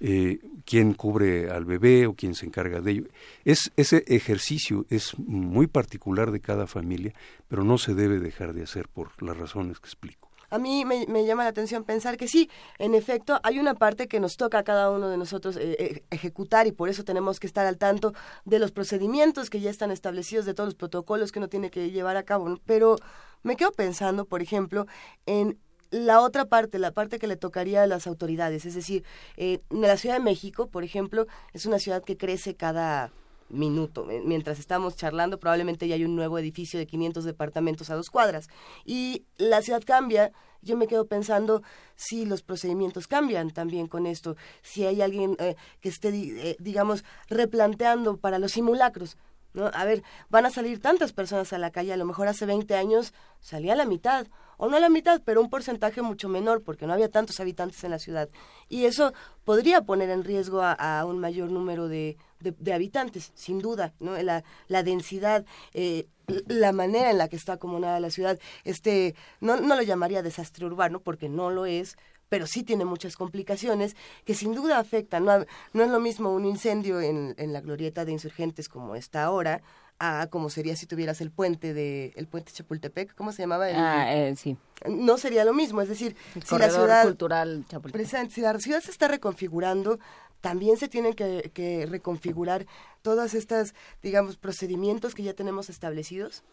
[SPEAKER 10] eh, quién cubre al bebé o quién se encarga de ello. Es, ese ejercicio es muy particular de cada familia, pero no se debe dejar de hacer por las razones que explico
[SPEAKER 4] a mí me, llama la atención pensar que sí, en efecto, hay una parte que nos toca a cada uno de nosotros eh, eh, ejecutar y por eso tenemos que estar al tanto de los procedimientos que ya están establecidos, de todos los protocolos que uno tiene que llevar a cabo. Pero me quedo pensando, por ejemplo, en la otra parte, la parte que le tocaría a las autoridades, es decir, eh, la Ciudad de México, por ejemplo, es una ciudad que crece cada minuto. Mientras estamos charlando, probablemente ya hay un nuevo edificio de 500 departamentos a dos cuadras. Y la ciudad cambia. Yo me quedo pensando si los procedimientos cambian también con esto, si hay alguien eh, que esté, eh, digamos, replanteando para los simulacros. ¿No? A ver, van a salir tantas personas a la calle, a lo mejor hace 20 años salía la mitad, o no la mitad, pero un porcentaje mucho menor, porque no había tantos habitantes en la ciudad. Y eso podría poner en riesgo a un mayor número de, de, habitantes, sin duda, ¿no? La, la densidad, eh, la manera en la que está acomodada la ciudad, este, no, no lo llamaría desastre urbano, porque no lo es, pero sí tiene muchas complicaciones que sin duda afectan. No, no es lo mismo un incendio en, en la glorieta de insurgentes como está ahora, a como sería si tuvieras el puente de el puente Chapultepec, ¿cómo se llamaba?
[SPEAKER 3] ah, eh, sí.
[SPEAKER 4] No sería lo mismo, es decir,
[SPEAKER 3] si la ciudad cultural Chapultepec.
[SPEAKER 4] si la ciudad se está reconfigurando, también se tienen que, reconfigurar todas estas, digamos, procedimientos que ya tenemos establecidos.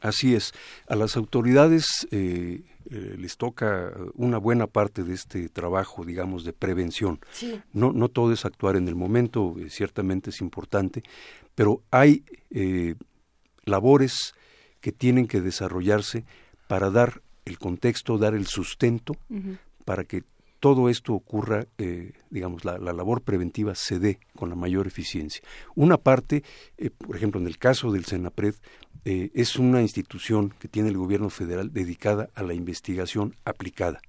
[SPEAKER 10] Así es. A las autoridades eh, eh, les toca una buena parte de este trabajo, digamos, de prevención.
[SPEAKER 4] Sí.
[SPEAKER 10] No, no todo es actuar en el momento, eh, ciertamente es importante, pero hay labores que tienen que desarrollarse para dar el contexto, dar el sustento, para que todo esto ocurra, eh, digamos, la, labor preventiva se dé con la mayor eficiencia. Una parte, eh, por ejemplo, en el caso del Senapred, eh, es una institución que tiene el gobierno federal dedicada a la investigación aplicada,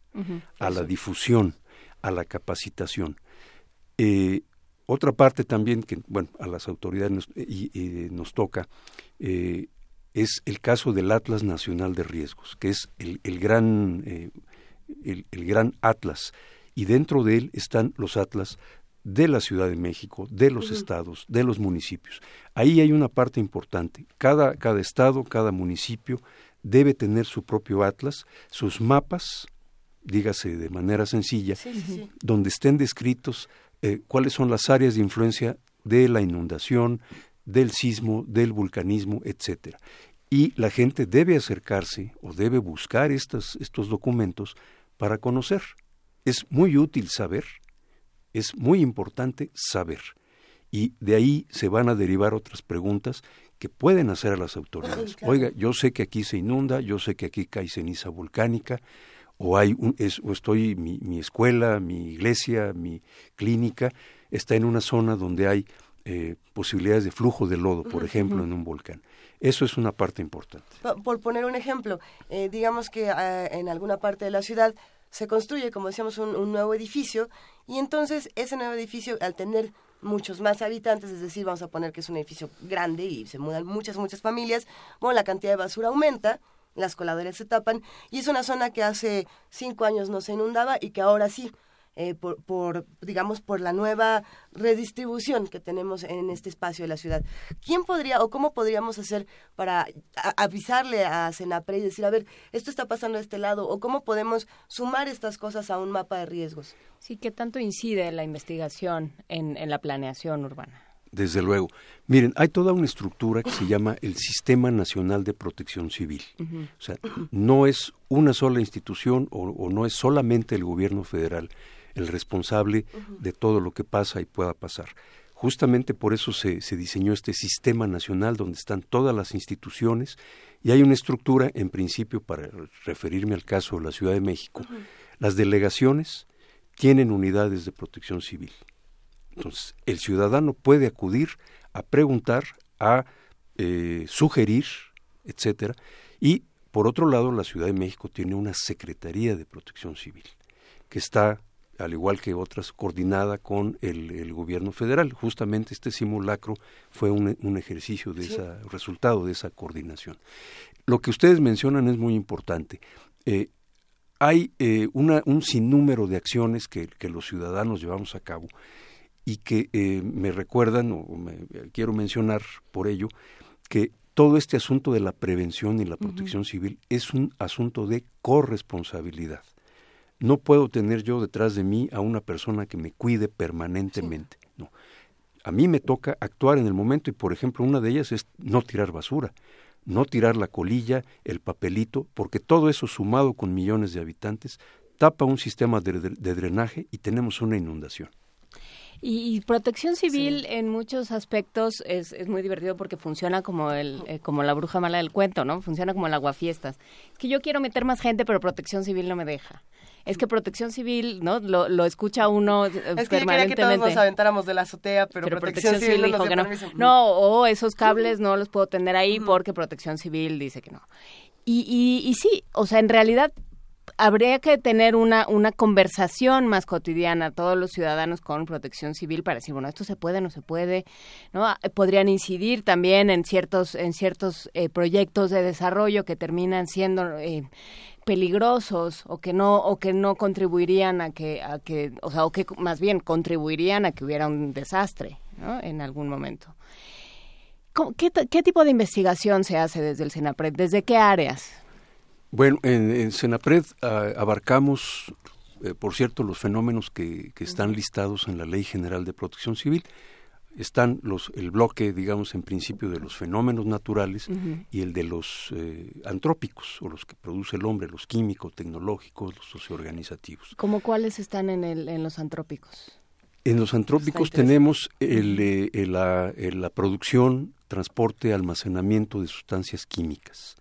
[SPEAKER 10] a la difusión, a la capacitación. Eh, otra parte también que, bueno, a las autoridades nos, y, nos toca eh, es el caso del Atlas Nacional de Riesgos, que es el, gran, el, gran atlas, y dentro de él están los atlas de la Ciudad de México, de los estados, de los municipios. Ahí hay una parte importante. Cada, cada estado, cada municipio debe tener su propio atlas, sus mapas, dígase de manera sencilla, donde estén descritos eh, cuáles son las áreas de influencia de la inundación, del sismo, del vulcanismo, etcétera. Y la gente debe acercarse o debe buscar estos, estos documentos para conocer. Es muy útil saber es muy importante saber. Y de ahí se van a derivar otras preguntas que pueden hacer a las autoridades. Oiga, yo sé que aquí se inunda, yo sé que aquí cae ceniza volcánica, o hay un, o estoy mi, mi, escuela, mi iglesia, mi clínica está en una zona donde hay eh, posibilidades de flujo de lodo, por ejemplo, en un volcán. Eso es una parte importante.
[SPEAKER 4] Por, poner un ejemplo, eh, digamos que eh, en alguna parte de la ciudad se construye, como decíamos, un, nuevo edificio y entonces ese nuevo edificio, al tener muchos más habitantes, es decir, vamos a poner que es un edificio grande y se mudan muchas, muchas familias, bueno, la cantidad de basura aumenta, las coladeras se tapan y es una zona que hace cinco años no se inundaba y que ahora sí. Eh, por, por, digamos, por la nueva redistribución que tenemos en este espacio de la ciudad. ¿Quién podría o cómo podríamos hacer para avisarle a Senapre y decir, a ver, esto está pasando de este lado, o cómo podemos sumar estas cosas a un mapa de riesgos?
[SPEAKER 3] Sí, ¿qué tanto incide la investigación en, en la planeación urbana?
[SPEAKER 10] Desde luego. Miren, hay toda una estructura que se llama el Sistema Nacional de Protección Civil. O sea, no es una sola institución o, o, no es solamente el gobierno federal el responsable de todo lo que pasa y pueda pasar. Justamente por eso se, diseñó este sistema nacional donde están todas las instituciones y hay una estructura, en principio, para referirme al caso de la Ciudad de México, las delegaciones tienen unidades de protección civil. Entonces, el ciudadano puede acudir a preguntar, a eh, sugerir, etcétera, y por otro lado, la Ciudad de México tiene una Secretaría de Protección Civil que está al igual que otras, coordinada con el, gobierno federal. Justamente este simulacro fue un, ejercicio de ese resultado de esa coordinación. Lo que ustedes mencionan es muy importante. Eh, hay eh, un sinnúmero de acciones que, los ciudadanos llevamos a cabo y que eh, me recuerdan, o me, quiero mencionar por ello, que todo este asunto de la prevención y la protección civil es un asunto de corresponsabilidad. No puedo tener yo detrás de mí a una persona que me cuide permanentemente. No. A mí me toca actuar en el momento y, por ejemplo, una de ellas es no tirar basura, no tirar la colilla, el papelito, porque todo eso sumado con millones de habitantes tapa un sistema de, drenaje y tenemos una inundación.
[SPEAKER 3] Y, protección civil en muchos aspectos es, es, muy divertido porque funciona como el eh, como la bruja mala del cuento, ¿no? Funciona como el aguafiestas. Es que yo quiero meter más gente, pero protección civil no me deja es que protección civil, ¿no? Lo, lo escucha uno
[SPEAKER 4] es que permanentemente. que todos nos aventáramos de la azotea, pero, protección, civil, dijo que
[SPEAKER 3] no. No, o esos cables no los puedo tener ahí porque protección civil dice que no. Y, y, y sí, o sea, en realidad habría que tener una, una conversación más cotidiana, todos los ciudadanos con protección civil, para decir, bueno, esto se puede, no se puede, ¿no? Ah, podrían incidir también en ciertos, en ciertos eh, proyectos de desarrollo que terminan siendo eh, peligrosos o que no o que no contribuirían a que a que o sea o que más bien contribuirían a que hubiera un desastre en algún momento ¿Qué, ¿Qué, tipo de investigación se hace desde el Senapred? ¿Desde qué áreas?
[SPEAKER 10] Bueno, en, en Senapred ah, abarcamos, eh, por cierto, los fenómenos que, que, están listados en la Ley General de Protección Civil, están los el bloque digamos en principio de los fenómenos naturales y el de los eh, antrópicos o los que produce el hombre los químicos tecnológicos los socioorganizativos.
[SPEAKER 3] ¿Cómo cuáles están en el en los antrópicos
[SPEAKER 10] en los antrópicos tenemos el, eh, la, la, producción transporte almacenamiento de sustancias químicas.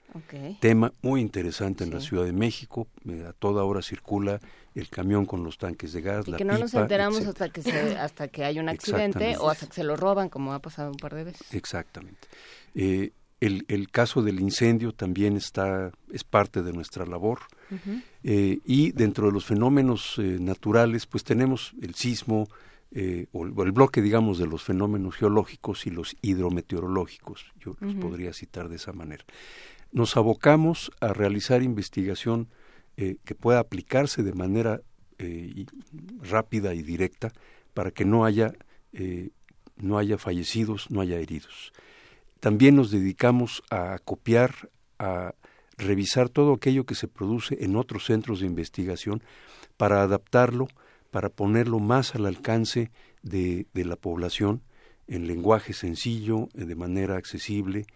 [SPEAKER 10] Tema muy interesante en la Ciudad de México. Eh, a toda hora circula el camión con los tanques de gas,
[SPEAKER 3] y
[SPEAKER 10] la
[SPEAKER 3] que no nos enteramos hasta que hasta que hay un accidente o hasta que se lo roban, como ha pasado un par de veces.
[SPEAKER 10] Exactamente. Eh, el, el, caso del incendio también está, es parte de nuestra labor. Eh, y dentro de los fenómenos eh, naturales, pues tenemos el sismo, eh, o, el, bloque, digamos, de los fenómenos geológicos y los hidrometeorológicos. Yo los podría citar de esa manera. Nos abocamos a realizar investigación que pueda aplicarse de manera rápida y directa para que no haya, no haya fallecidos, no haya heridos. También nos dedicamos a copiar, a revisar todo aquello que se produce en otros centros de investigación para adaptarlo, para ponerlo más al alcance de, la población en lenguaje sencillo, de manera accesible,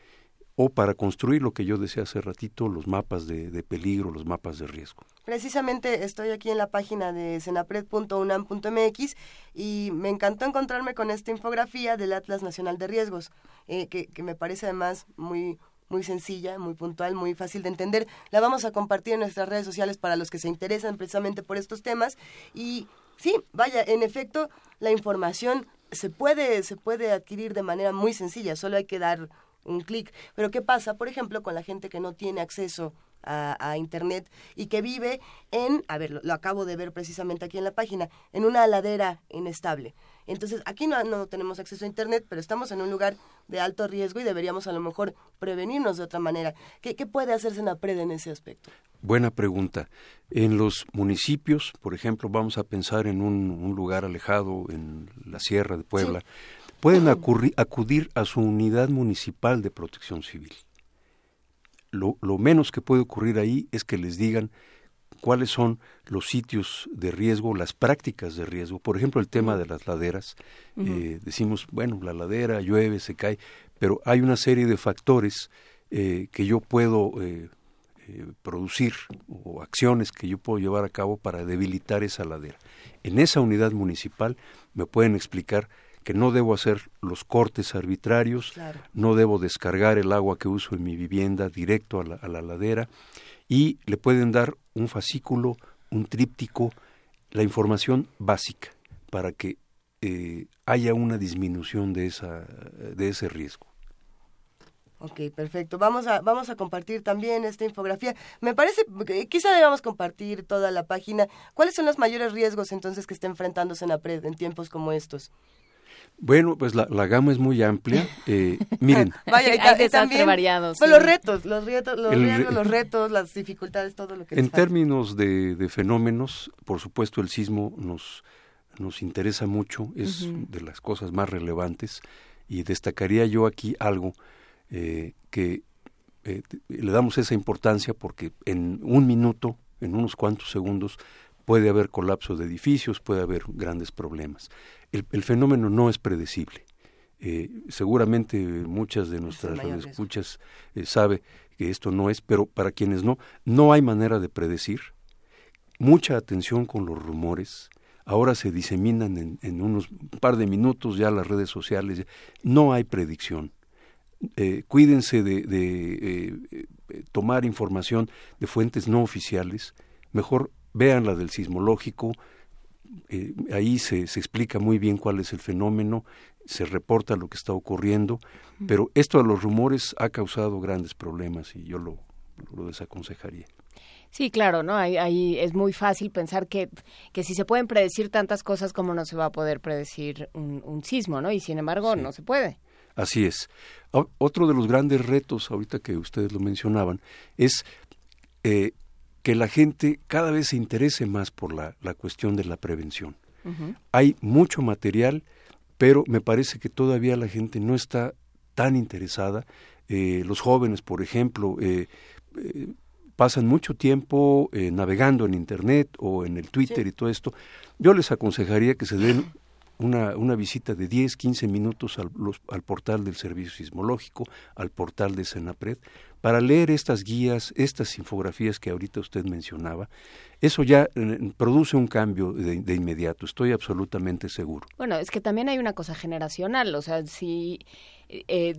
[SPEAKER 10] o para construir lo que yo decía hace ratito, los mapas de, de, peligro, los mapas de riesgo.
[SPEAKER 4] Precisamente estoy aquí en la página de senapred.unam.mx y me encantó encontrarme con esta infografía del Atlas Nacional de Riesgos, eh, que, que, me parece además muy, muy sencilla, muy puntual, muy fácil de entender. La vamos a compartir en nuestras redes sociales para los que se interesan precisamente por estos temas. Y sí, vaya, en efecto, la información se puede, se puede adquirir de manera muy sencilla, solo hay que dar un clic. Pero ¿qué pasa, por ejemplo, con la gente que no tiene acceso a, Internet y que vive en, a ver, lo, acabo de ver precisamente aquí en la página, en una ladera inestable. Entonces, aquí no, no tenemos acceso a Internet, pero estamos en un lugar de alto riesgo y deberíamos a lo mejor prevenirnos de otra manera. ¿Qué, qué puede hacerse en en ese aspecto?
[SPEAKER 10] Buena pregunta. En los municipios, por ejemplo, vamos a pensar en un, lugar alejado, en la Sierra de Puebla, pueden acudir a su unidad municipal de protección civil lo, menos que puede ocurrir ahí es que les digan cuáles son los sitios de riesgo, las prácticas de riesgo. Por ejemplo, el tema de las laderas. Eh, decimos, bueno, la ladera llueve, se cae, pero hay una serie de factores eh, que yo puedo eh, producir o acciones que yo puedo llevar a cabo para debilitar esa ladera. En esa unidad municipal me pueden explicar que no debo hacer los cortes arbitrarios, no debo descargar el agua que uso en mi vivienda directo a la, ladera y le pueden dar un fascículo, un tríptico, la información básica para que eh, haya una disminución de, esa, de ese riesgo.
[SPEAKER 4] Ok, perfecto. Vamos a, vamos a compartir también esta infografía. Me parece, quizá debamos compartir toda la página. ¿Cuáles son los mayores riesgos entonces que está enfrentando Senapred en tiempos como estos?
[SPEAKER 10] Bueno, pues la, gama es muy amplia. Eh, miren.
[SPEAKER 3] Vaya, hay también, variados.
[SPEAKER 4] Pues los retos, los retos, los, los retos, las dificultades, todo lo que.
[SPEAKER 10] En términos de, fenómenos, por supuesto, el sismo nos nos interesa mucho, es de las cosas más relevantes y destacaría yo aquí algo eh, que eh, le damos esa importancia porque en un minuto, en unos cuantos segundos, puede haber colapso de edificios, puede haber grandes problemas el, fenómeno no es predecible. Eh, seguramente muchas de nuestras escuchas eh, sabe que esto no es, pero para quienes no, no hay manera de predecir. Mucha atención con los rumores. Ahora se diseminan en, en unos par de minutos ya las redes sociales. No hay predicción. Eh, cuídense de, de tomar información de fuentes no oficiales. Mejor vean la del sismológico, eh, ahí se, se, explica muy bien cuál es el fenómeno, se reporta lo que está ocurriendo, pero esto de los rumores ha causado grandes problemas y yo lo, lo desaconsejaría.
[SPEAKER 3] Sí, claro, ¿no? Ahí, ahí, es muy fácil pensar que, que si se pueden predecir tantas cosas, como no se va a poder predecir un, sismo, ¿no? Y sin embargo, no se puede.
[SPEAKER 10] Así es. otro de los grandes retos, ahorita que ustedes lo mencionaban, es eh, que la gente cada vez se interese más por la, la cuestión de la prevención. Hay mucho material, pero me parece que todavía la gente no está tan interesada. Eh, los jóvenes, por ejemplo, eh, eh, pasan mucho tiempo navegando en Internet o en el Twitter y todo esto. Yo les aconsejaría que se den una, una visita de 10, 15 minutos al, al portal del Servicio Sismológico, al portal de Senapred, para leer estas guías, estas infografías que ahorita usted mencionaba, eso ya eh, produce un cambio de, inmediato, estoy absolutamente seguro.
[SPEAKER 3] Bueno, es que también hay una cosa generacional, o sea, si eh,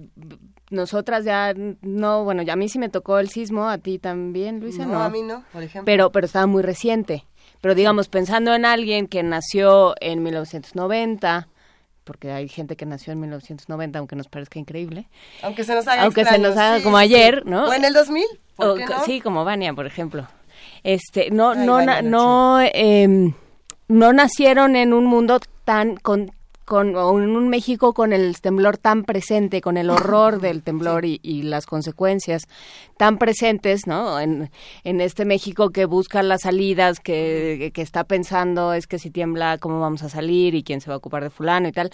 [SPEAKER 3] nosotras ya no, bueno, ya a mí sí me tocó el sismo, a ti también, Luisa,
[SPEAKER 4] no. a mí no, por ejemplo.
[SPEAKER 3] Pero, pero estaba muy reciente. Pero digamos, pensando en alguien que nació en 1990, porque hay gente que nació en 1990, aunque nos parezca increíble.
[SPEAKER 4] Aunque se nos haga
[SPEAKER 3] Aunque se nos haga como ayer, ¿no?
[SPEAKER 4] O en el 2000, ¿por qué no?
[SPEAKER 3] Sí, como Vania, por ejemplo. Este, no, no, no, eh, no nacieron en un mundo tan con con en un México con el temblor tan presente, con el horror del temblor y, y, las consecuencias tan presentes, ¿no? En, en, este México que busca las salidas, que, que está pensando es que si tiembla, ¿cómo vamos a salir? y quién se va a ocupar de fulano y tal.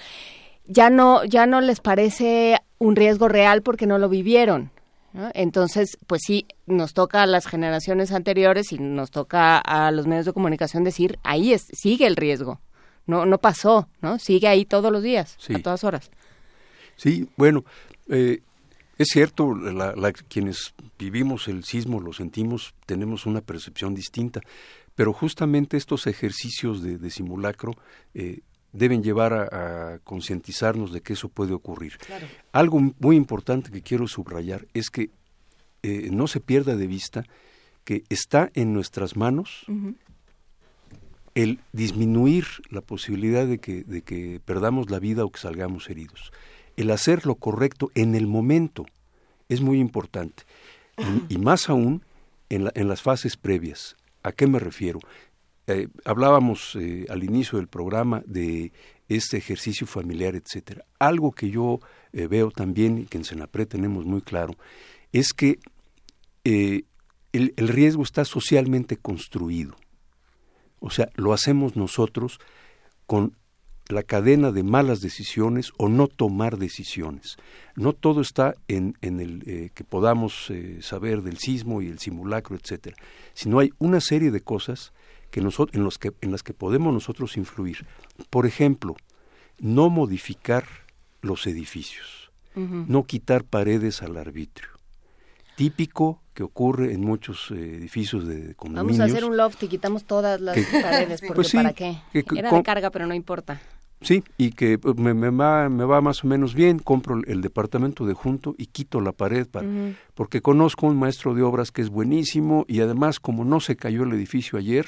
[SPEAKER 3] Ya no, ya no les parece un riesgo real porque no lo vivieron. ¿no? Entonces, pues sí, nos toca a las generaciones anteriores y nos toca a los medios de comunicación decir, ahí es, sigue el riesgo no, no pasó, ¿no? Sigue ahí todos los días, sí. a todas horas.
[SPEAKER 10] Sí, bueno, eh, es cierto, la, la, quienes vivimos el sismo, lo sentimos, tenemos una percepción distinta, pero justamente estos ejercicios de, de simulacro eh, deben llevar a, a concientizarnos de que eso puede ocurrir.
[SPEAKER 4] Claro.
[SPEAKER 10] Algo muy importante que quiero subrayar es que eh, no se pierda de vista que está en nuestras manos uh -huh el disminuir la posibilidad de que, perdamos la vida o que salgamos heridos. El hacer lo correcto en el momento es muy importante. Y, más aún en, la, en, las fases previas. ¿A qué me refiero? Eh, hablábamos eh, al inicio del programa de este ejercicio familiar, etcétera. Algo que yo eh, veo también y que en Senapre tenemos muy claro es que el riesgo está socialmente construido o sea, lo hacemos nosotros con la cadena de malas decisiones o no tomar decisiones. No todo está en, en el eh, que podamos eh, saber del sismo y el simulacro, etcétera, sino hay una serie de cosas que nosotros, en, los que, en las que podemos nosotros influir. Por ejemplo, no modificar los edificios, uh -huh. no quitar paredes al arbitrio. Típico que ocurre en muchos eh, edificios de condominios.
[SPEAKER 3] Vamos a hacer un loft y quitamos todas las que, paredes, porque pues sí, ¿para qué? Que, Era de carga, pero no importa.
[SPEAKER 10] Sí, y que pues, me, me, va, me va más o menos bien, compro el departamento de junto y quito la pared, para, uh -huh. porque conozco un maestro de obras que es buenísimo y además como no se cayó el edificio ayer,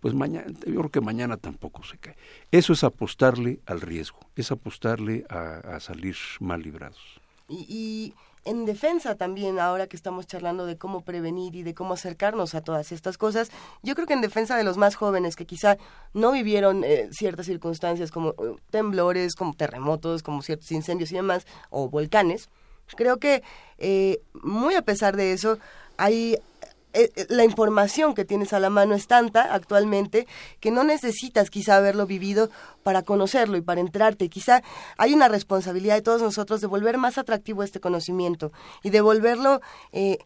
[SPEAKER 10] pues mañana, yo creo que mañana tampoco se cae. Eso es apostarle al riesgo, es apostarle a, a salir mal librados.
[SPEAKER 4] y, y en defensa también, ahora que estamos charlando de cómo prevenir y de cómo acercarnos a todas estas cosas, yo creo que en defensa de los más jóvenes que quizá no vivieron eh, ciertas circunstancias como eh, temblores, como terremotos, como ciertos incendios y demás, o volcanes, creo que eh, muy a pesar de eso, hay la información que tienes a la mano es tanta actualmente que no necesitas quizá haberlo vivido para conocerlo y para entrarte. Quizá hay una responsabilidad de todos nosotros de volver más atractivo este conocimiento y de volverlo, eh,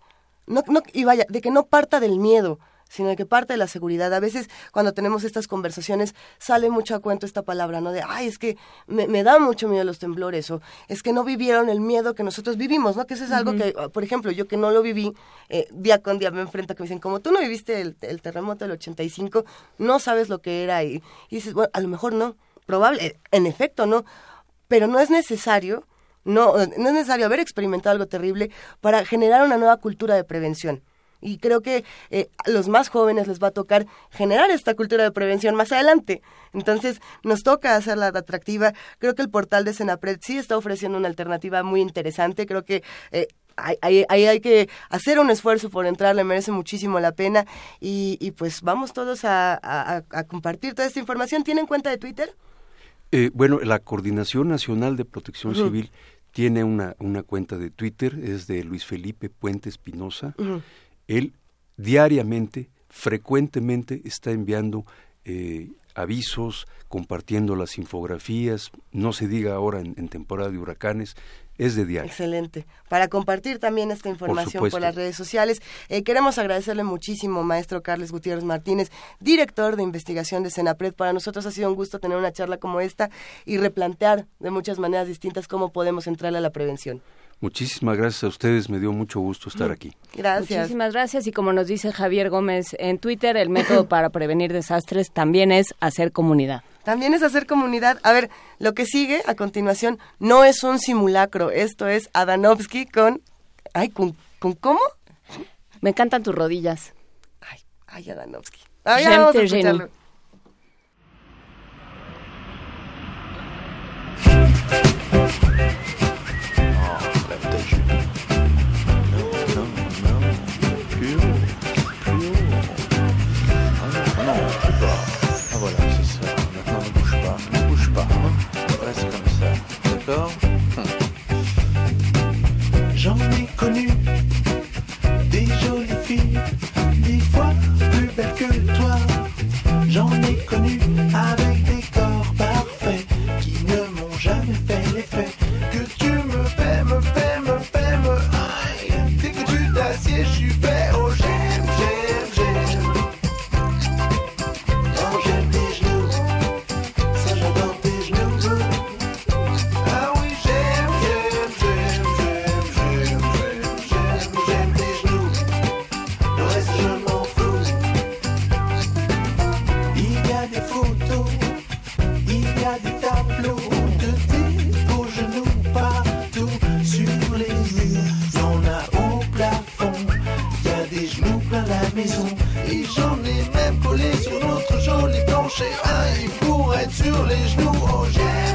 [SPEAKER 4] no, y vaya, de que no parta del miedo, sino de que parte de la seguridad. A veces cuando tenemos estas conversaciones sale mucho a cuento esta palabra, ¿no? De, ay, es que me, me da mucho miedo los temblores, o es que no vivieron el miedo que nosotros vivimos, ¿no? Que eso es uh -huh. algo que, por ejemplo, yo que no lo viví, eh, día con día me enfrento que me dicen, como tú no viviste el, el terremoto del 85, no sabes lo que era, y, y dices, bueno, a lo mejor no, probable, en efecto no, pero no es necesario no, no es necesario haber experimentado algo terrible para generar una nueva cultura de prevención y creo que eh, a los más jóvenes les va a tocar generar esta cultura de prevención más adelante. Entonces, nos toca hacerla atractiva. Creo que el portal de Senapred sí está ofreciendo una alternativa muy interesante. Creo que eh, ahí hay, hay, hay, que hacer un esfuerzo por entrar, le merece muchísimo la pena. Y, y pues vamos todos a, a, a, compartir toda esta información. ¿Tienen cuenta de Twitter?
[SPEAKER 10] Eh, bueno, la Coordinación Nacional de Protección uh -huh. Civil tiene una, una cuenta de Twitter, es de Luis Felipe Puente Espinosa. Uh -huh él diariamente, frecuentemente está enviando eh, avisos, compartiendo las infografías, no se diga ahora en, en, temporada de huracanes, es de diario.
[SPEAKER 4] Excelente. Para compartir también esta información por, por las redes sociales, eh, queremos agradecerle muchísimo, maestro Carles Gutiérrez Martínez, director de investigación de Senapred. Para nosotros ha sido un gusto tener una charla como esta y replantear de muchas maneras distintas cómo podemos entrar a la prevención.
[SPEAKER 10] Muchísimas gracias a ustedes, me dio mucho gusto estar aquí.
[SPEAKER 4] Gracias.
[SPEAKER 3] Muchísimas gracias y como nos dice Javier Gómez en Twitter, el método para prevenir desastres también es hacer comunidad.
[SPEAKER 4] También es hacer comunidad. A ver, lo que sigue a continuación no es un simulacro, esto es Adanovsky con... Ay, ¿con, con cómo?
[SPEAKER 3] Me encantan tus rodillas.
[SPEAKER 4] Ay, ay Adanovsky. Ay, vamos a escucharlo. Hmm.
[SPEAKER 11] J'en ai connu des jolies filles, des fois plus belles que toi. J'en ai connu avec maison. Et j'en ai même collé sur notre joli plancher. Un, il pour être sur les genoux. Oh yeah!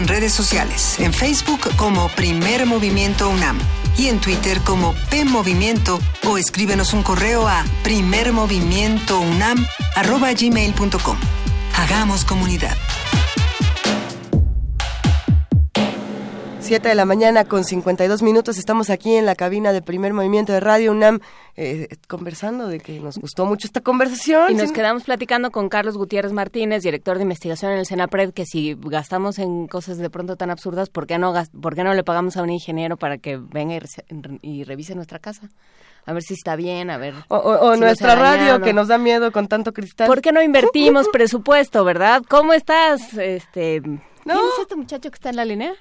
[SPEAKER 9] En redes sociales, en Facebook como Primer Movimiento UNAM y en Twitter como P Movimiento o escríbenos un correo a primermovimientounam@gmail.com. Hagamos comunidad.
[SPEAKER 4] 7 de la mañana con 52 minutos. Estamos aquí en la cabina de primer movimiento de Radio UNAM eh, conversando de que nos gustó mucho esta conversación.
[SPEAKER 3] Y nos quedamos platicando con Carlos Gutiérrez Martínez, director de investigación en el Senapred, que si gastamos en cosas de pronto tan absurdas, ¿por qué no, por qué no le pagamos a un ingeniero para que venga y, revise nuestra casa? a ver si está bien, a ver.
[SPEAKER 4] O, nuestra radio que nos da miedo con tanto cristal.
[SPEAKER 3] ¿Por qué no invertimos presupuesto, verdad? ¿Cómo estás? Este, ¿no? ¿Quién es este muchacho que está en la línea?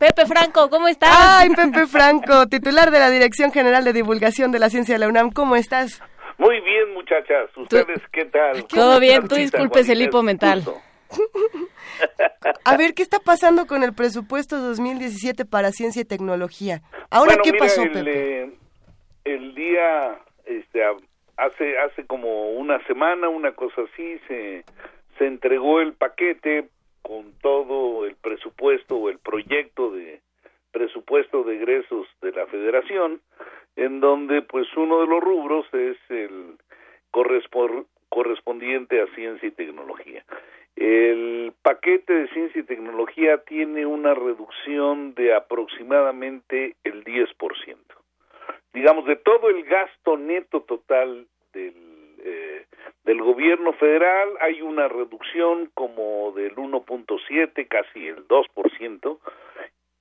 [SPEAKER 3] Pepe Franco, ¿cómo estás?
[SPEAKER 4] Ay, Pepe Franco, titular de la Dirección General de Divulgación de la Ciencia de la UNAM, ¿cómo estás?
[SPEAKER 12] Muy bien, muchachas. ¿Ustedes qué tal?
[SPEAKER 3] Todo bien, tú disculpes el hipo mental.
[SPEAKER 4] A ver, ¿qué está pasando con el presupuesto 2017 para ciencia y tecnología? Ahora, ¿qué pasó, Pepe?
[SPEAKER 12] Eh, el día, este, hace, hace como una semana, una cosa así, se, se entregó el paquete con todo el presupuesto o el proyecto de presupuesto de egresos de la federación, en donde pues uno de los rubros es el correspondiente a ciencia y tecnología. El paquete de ciencia y tecnología tiene una reducción de aproximadamente el 10%. Digamos, de todo el gasto neto total del, eh, del gobierno federal hay una reducción como del 1.7, casi el 2%,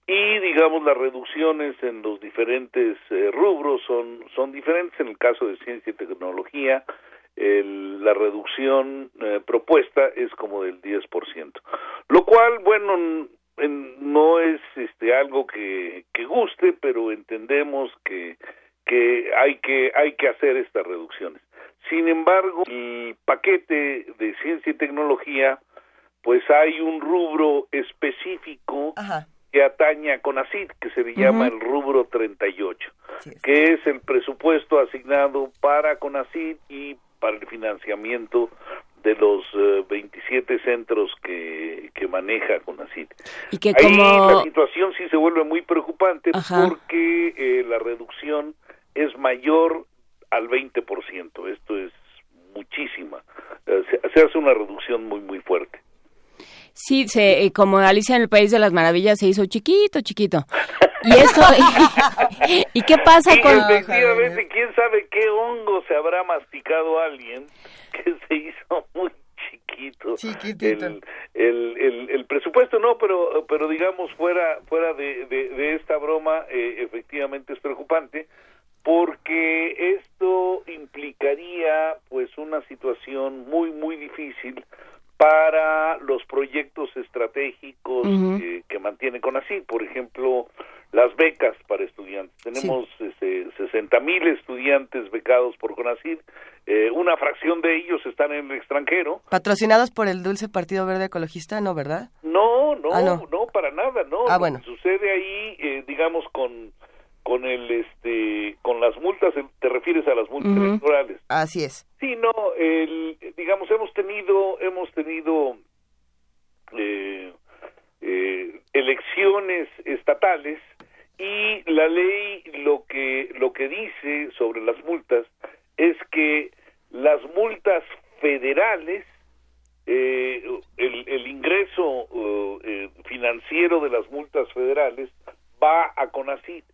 [SPEAKER 12] y digamos las reducciones en los diferentes eh, rubros son, son diferentes. En el caso de ciencia y tecnología, el, la reducción eh, propuesta es como del 10%, lo cual, bueno, no es este algo que, que guste, pero entendemos que, que hay que hay que hacer estas reducciones. Sin embargo, el paquete de ciencia y tecnología, pues hay un rubro específico que atañe a CONACID, que se le llama el rubro 38, que es el presupuesto asignado para CONACID y para el financiamiento de los 27 eh, centros que, que maneja CONACID.
[SPEAKER 3] Y que
[SPEAKER 12] Ahí la situación sí se vuelve muy preocupante porque eh, la reducción es mayor al 20%. Esto es muchísima. Eh, se, hace una reducción muy, muy fuerte.
[SPEAKER 3] Sí, se, como Alicia en el País de las Maravillas se hizo chiquito, chiquito. Y eso, y, qué pasa con...
[SPEAKER 12] Efectivamente, quién sabe qué hongo se habrá masticado alguien que se hizo muy chiquito.
[SPEAKER 4] Chiquitito.
[SPEAKER 12] El, el, el, presupuesto no, pero, pero digamos, fuera, fuera de, de, esta broma, eh, efectivamente es preocupante porque esto implicaría pues una situación muy muy difícil para los proyectos estratégicos que mantiene CONACYT, por ejemplo, las becas para estudiantes. Tenemos este, 60 mil estudiantes becados por CONACYT, eh, una fracción de ellos están en el extranjero.
[SPEAKER 4] ¿Patrocinados por el Dulce Partido Verde Ecologista, no, verdad?
[SPEAKER 12] No, no, ah, no. para nada, no.
[SPEAKER 4] Ah, bueno.
[SPEAKER 12] sucede ahí, eh, digamos, con con el este con las multas te refieres a las multas electorales.
[SPEAKER 4] Así es.
[SPEAKER 12] Sí no el digamos hemos tenido hemos tenido eh, eh, elecciones estatales y la ley lo que lo que dice sobre las multas es que las multas federales eh, el, el, ingreso financiero de las multas federales va a CONACYT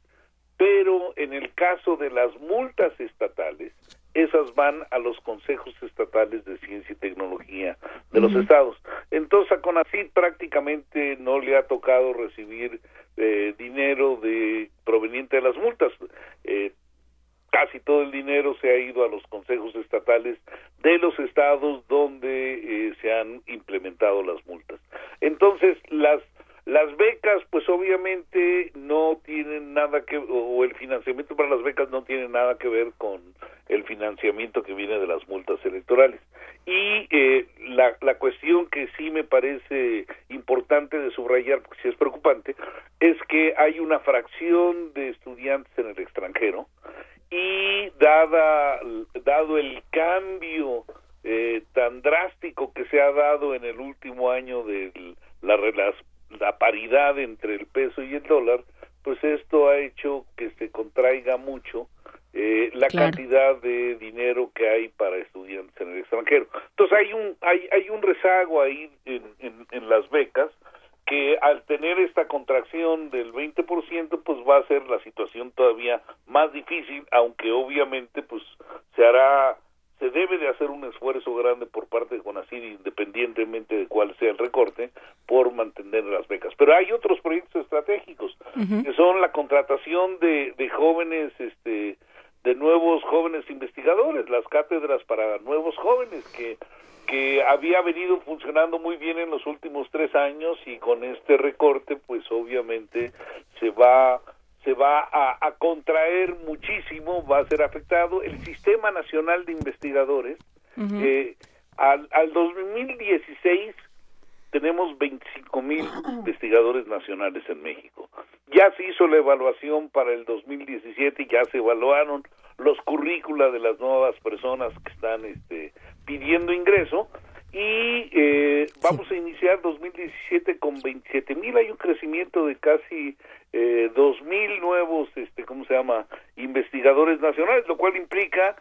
[SPEAKER 12] pero en el caso de las multas estatales, esas van a los consejos estatales de ciencia y tecnología de los estados. Entonces a CONACYT prácticamente no le ha tocado recibir eh, dinero de proveniente de las multas. Eh, casi todo el dinero se ha ido a los consejos estatales de los estados donde eh, se han implementado las multas. Entonces las las becas, pues obviamente no tienen nada que, o el financiamiento para las becas no tiene nada que ver con el financiamiento que viene de las multas electorales. Y eh, la, la cuestión que sí me parece importante de subrayar, porque sí es preocupante, es que hay una fracción de estudiantes en el extranjero y dada, dado el cambio eh, tan drástico que se ha dado en el último año de la, relación la paridad entre el peso y el dólar, pues esto ha hecho que se contraiga mucho eh, la cantidad de dinero que hay para estudiantes en el extranjero. Entonces hay un hay hay un rezago ahí en, en, las becas que al tener esta contracción del 20% pues va a ser la situación todavía más difícil, aunque obviamente pues se hará se debe de hacer un esfuerzo grande por parte de CONACYT, independientemente de cuál sea el recorte, por mantener las becas. Pero hay otros proyectos estratégicos, que son la contratación de, de jóvenes, este, de nuevos jóvenes investigadores, las cátedras para nuevos jóvenes, que, que había venido funcionando muy bien en los últimos tres años y con este recorte, pues obviamente se va se va a, contraer muchísimo, va a ser afectado. El Sistema Nacional de Investigadores, eh, al, al 2016 tenemos 25 mil investigadores nacionales en México. Ya se hizo la evaluación para el 2017 y ya se evaluaron los currícula de las nuevas personas que están este, pidiendo ingreso y eh, vamos a iniciar 2017 con 27 mil, hay un crecimiento de casi eh, 2 mil nuevos, este, ¿cómo se llama?, investigadores nacionales, lo cual implica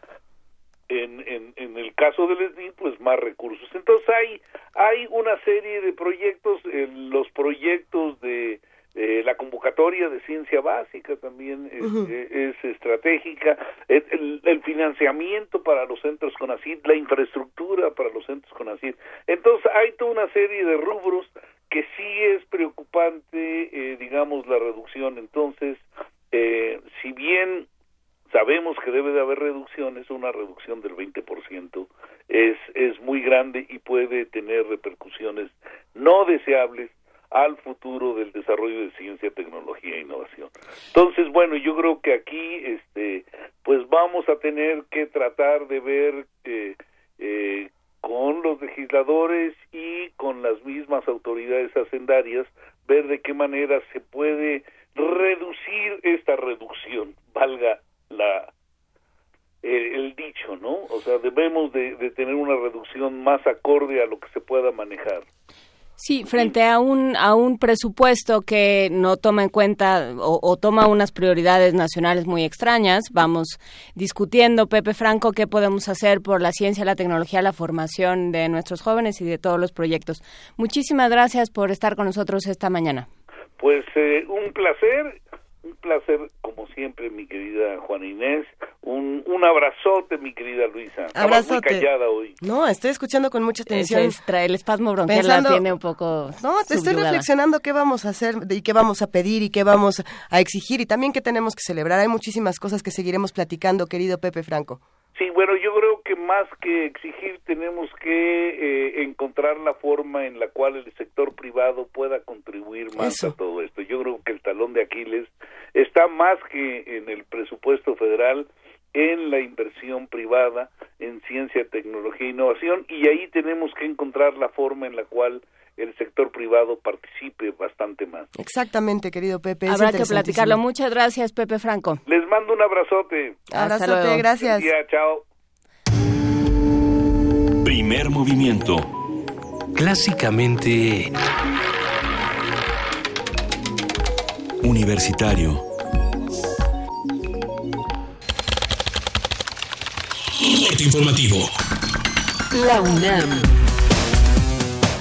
[SPEAKER 12] en, en, en, el caso del SNI, pues más recursos. Entonces hay, hay una serie de proyectos, eh, los proyectos de eh, la convocatoria de ciencia básica también es, eh, estratégica, el, el, financiamiento para los centros CONACYT, la infraestructura para los centros CONACYT. Entonces hay toda una serie de rubros que sí es preocupante, digamos, la reducción. Entonces, si bien sabemos que debe de haber reducciones, una reducción del 20% es, es muy grande y puede tener repercusiones no deseables al futuro del desarrollo de ciencia, tecnología e innovación. Entonces, bueno, yo creo que aquí, este, pues vamos a tener que tratar de ver eh, eh, con los legisladores y con las mismas autoridades hacendarias, ver de qué manera se puede reducir esta reducción, valga la el dicho, ¿no? O sea, debemos de, tener una reducción más acorde a lo que se pueda manejar.
[SPEAKER 3] Sí, frente a un, a un presupuesto que no toma en cuenta o, o, toma unas prioridades nacionales muy extrañas, vamos discutiendo, Pepe Franco, qué podemos hacer por la ciencia, la tecnología, la formación de nuestros jóvenes y de todos los proyectos. Muchísimas gracias por estar con nosotros esta mañana.
[SPEAKER 12] Pues eh, un placer un placer, como siempre, mi querida Juana Inés. Un, un abrazote, mi querida Luisa. Abrazote. muy callada hoy.
[SPEAKER 4] No, estoy escuchando con mucha atención.
[SPEAKER 3] el espasmo bronquial la tiene un poco
[SPEAKER 4] No, te estoy reflexionando qué vamos a hacer y qué vamos a pedir y qué vamos a exigir y también qué tenemos que celebrar. Hay muchísimas cosas que seguiremos platicando, querido Pepe Franco.
[SPEAKER 12] Sí, bueno, yo creo que más que exigir tenemos que eh, encontrar la forma en la cual el sector privado pueda contribuir más a todo esto. Yo creo que el talón de Aquiles está más que en el presupuesto federal, en la inversión privada, en ciencia, tecnología e innovación, y ahí tenemos que encontrar la forma en la cual el sector privado participe bastante más.
[SPEAKER 4] Exactamente, querido Pepe.
[SPEAKER 3] Habrá que platicarlo. Muchas gracias, Pepe Franco.
[SPEAKER 12] Les mando un abrazote.
[SPEAKER 4] Abrazote, gracias.
[SPEAKER 12] chao.
[SPEAKER 1] Primer movimiento. Clásicamente... Universitario. informativo.
[SPEAKER 7] La UNAM.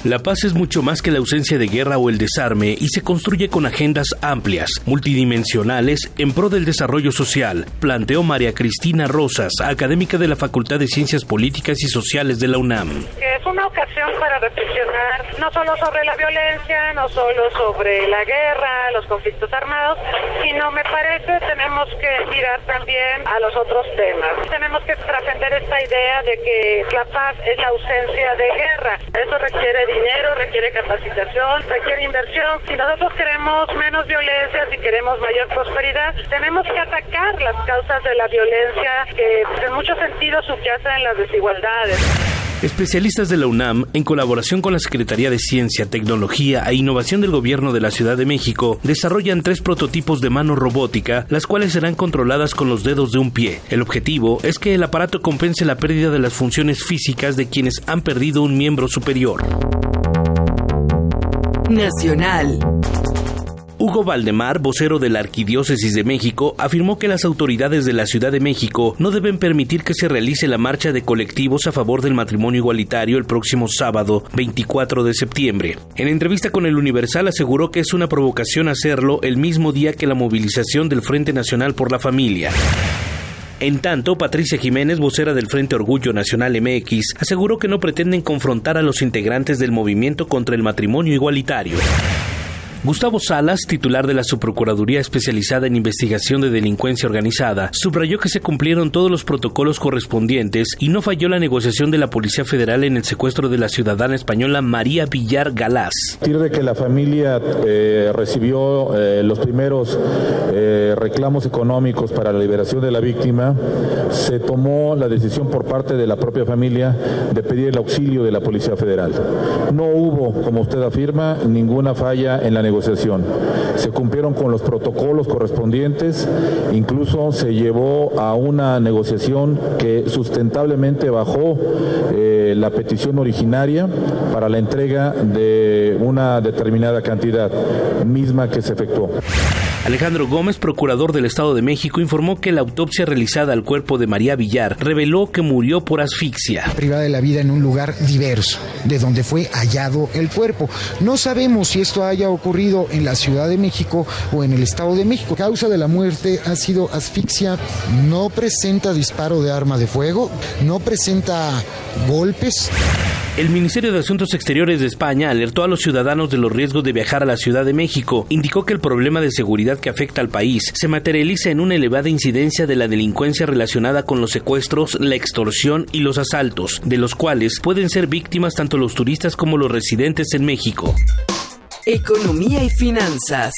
[SPEAKER 7] La paz es mucho más que la ausencia de guerra o el desarme y se construye con agendas amplias, multidimensionales, en pro del desarrollo social, planteó María Cristina Rosas, académica de la Facultad de Ciencias Políticas y Sociales de la UNAM.
[SPEAKER 13] Es una ocasión para reflexionar no solo sobre la violencia, no solo sobre la guerra, los conflictos armados, sino me parece tenemos que mirar también a los otros temas. Tenemos que trascender esta idea de que la paz es la ausencia de guerra. Eso requiere dinero, requiere capacitación, requiere inversión. Si nosotros queremos menos violencia, si queremos mayor prosperidad, tenemos que atacar las causas de la violencia que en muchos sentidos subyacen en las desigualdades.
[SPEAKER 7] Especialistas de la UNAM, en colaboración con la Secretaría de Ciencia, Tecnología e Innovación del Gobierno de la Ciudad de México, desarrollan tres prototipos de mano robótica, las cuales serán controladas con los dedos de un pie. El objetivo es que el aparato compense la pérdida de las funciones físicas de quienes han perdido un miembro superior.
[SPEAKER 9] Nacional.
[SPEAKER 7] Hugo Valdemar, vocero de la Arquidiócesis de México, afirmó que las autoridades de la Ciudad de México no deben permitir que se realice la marcha de colectivos a favor del matrimonio igualitario el próximo sábado 24 de septiembre. En entrevista con el Universal aseguró que es una provocación hacerlo el mismo día que la movilización del Frente Nacional por la Familia. En tanto, Patricia Jiménez, vocera del Frente Orgullo Nacional MX, aseguró que no pretenden confrontar a los integrantes del movimiento contra el matrimonio igualitario. Gustavo Salas, titular de la Subprocuraduría especializada en investigación de delincuencia organizada, subrayó que se cumplieron todos los protocolos correspondientes y no falló la negociación de la Policía Federal en el secuestro de la ciudadana española María Villar Galás.
[SPEAKER 14] A partir de que la familia eh, recibió eh, los primeros eh, reclamos económicos para la liberación de la víctima, se tomó la decisión por parte de la propia familia de pedir el auxilio de la Policía Federal. No hubo, como usted afirma, ninguna falla en la negociación Se cumplieron con los protocolos correspondientes, incluso se llevó a una negociación que sustentablemente bajó eh, la petición originaria para la entrega de una determinada cantidad misma que se efectuó.
[SPEAKER 7] Alejandro Gómez, procurador del Estado de México, informó que la autopsia realizada al cuerpo de María Villar reveló que murió por asfixia.
[SPEAKER 15] Privada de la vida en un lugar diverso, de donde fue hallado el cuerpo. No sabemos si esto haya ocurrido en la Ciudad de México o en el Estado de México. La causa de la muerte ha sido asfixia. No presenta disparo de arma de fuego, no presenta golpes.
[SPEAKER 7] El Ministerio de Asuntos Exteriores de España alertó a los ciudadanos de los riesgos de viajar a la Ciudad de México. Indicó que el problema de seguridad que afecta al país se materializa en una elevada incidencia de la delincuencia relacionada con los secuestros, la extorsión y los asaltos, de los cuales pueden ser víctimas tanto los turistas como los residentes en México.
[SPEAKER 16] Economía y finanzas.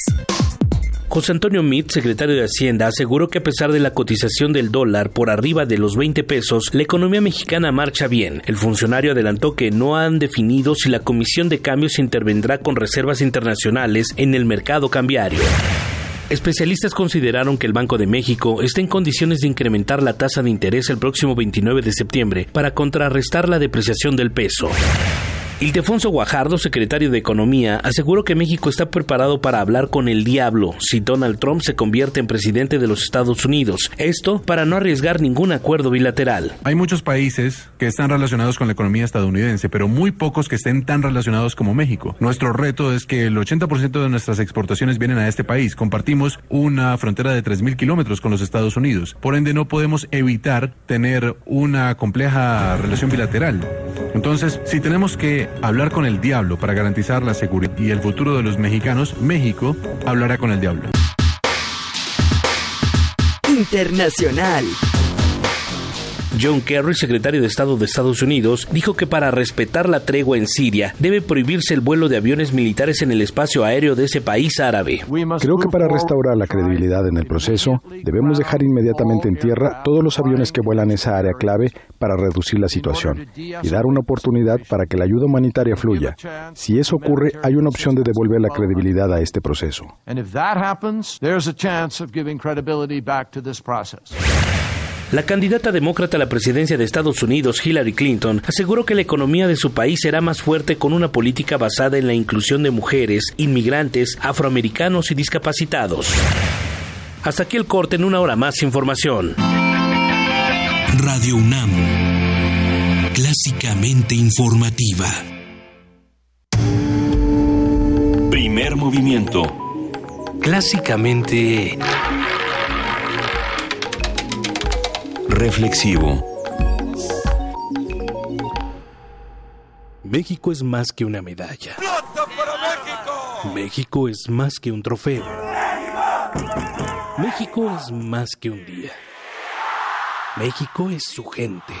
[SPEAKER 7] José Antonio Meade, secretario de Hacienda, aseguró que a pesar de la cotización del dólar por arriba de los 20 pesos, la economía mexicana marcha bien. El funcionario adelantó que no han definido si la Comisión de Cambios intervendrá con reservas internacionales en el mercado cambiario. Especialistas consideraron que el Banco de México está en condiciones de incrementar la tasa de interés el próximo 29 de septiembre para contrarrestar la depreciación del peso. Ildefonso Guajardo, secretario de Economía, aseguró que México está preparado para hablar con el diablo si Donald Trump se convierte en presidente de los Estados Unidos. Esto para no arriesgar ningún acuerdo bilateral.
[SPEAKER 17] Hay muchos países que están relacionados con la economía estadounidense, pero muy pocos que estén tan relacionados como México. Nuestro reto es que el 80% de nuestras exportaciones vienen a este país. Compartimos una frontera de 3.000 kilómetros con los Estados Unidos. Por ende, no podemos evitar tener una compleja relación bilateral. Entonces, si tenemos que hablar con el diablo para garantizar la seguridad y el futuro de los mexicanos, México hablará con el diablo.
[SPEAKER 16] Internacional.
[SPEAKER 7] John Kerry, secretario de Estado de Estados Unidos, dijo que para respetar la tregua en Siria debe prohibirse el vuelo de aviones militares en el espacio aéreo de ese país árabe.
[SPEAKER 18] Creo que para restaurar la credibilidad en el proceso, debemos dejar inmediatamente en tierra todos los aviones que vuelan esa área clave para reducir la situación y dar una oportunidad para que la ayuda humanitaria fluya. Si eso ocurre, hay una opción de devolver la credibilidad a este proceso.
[SPEAKER 7] La candidata demócrata a la presidencia de Estados Unidos, Hillary Clinton, aseguró que la economía de su país será más fuerte con una política basada en la inclusión de mujeres, inmigrantes, afroamericanos y discapacitados. Hasta aquí el corte en una hora más información.
[SPEAKER 1] Radio UNAM, clásicamente informativa. Primer movimiento.
[SPEAKER 7] Clásicamente
[SPEAKER 1] reflexivo.
[SPEAKER 7] México es más que una medalla.
[SPEAKER 19] México!
[SPEAKER 7] México es más que un trofeo. México es más que un día. México es su gente.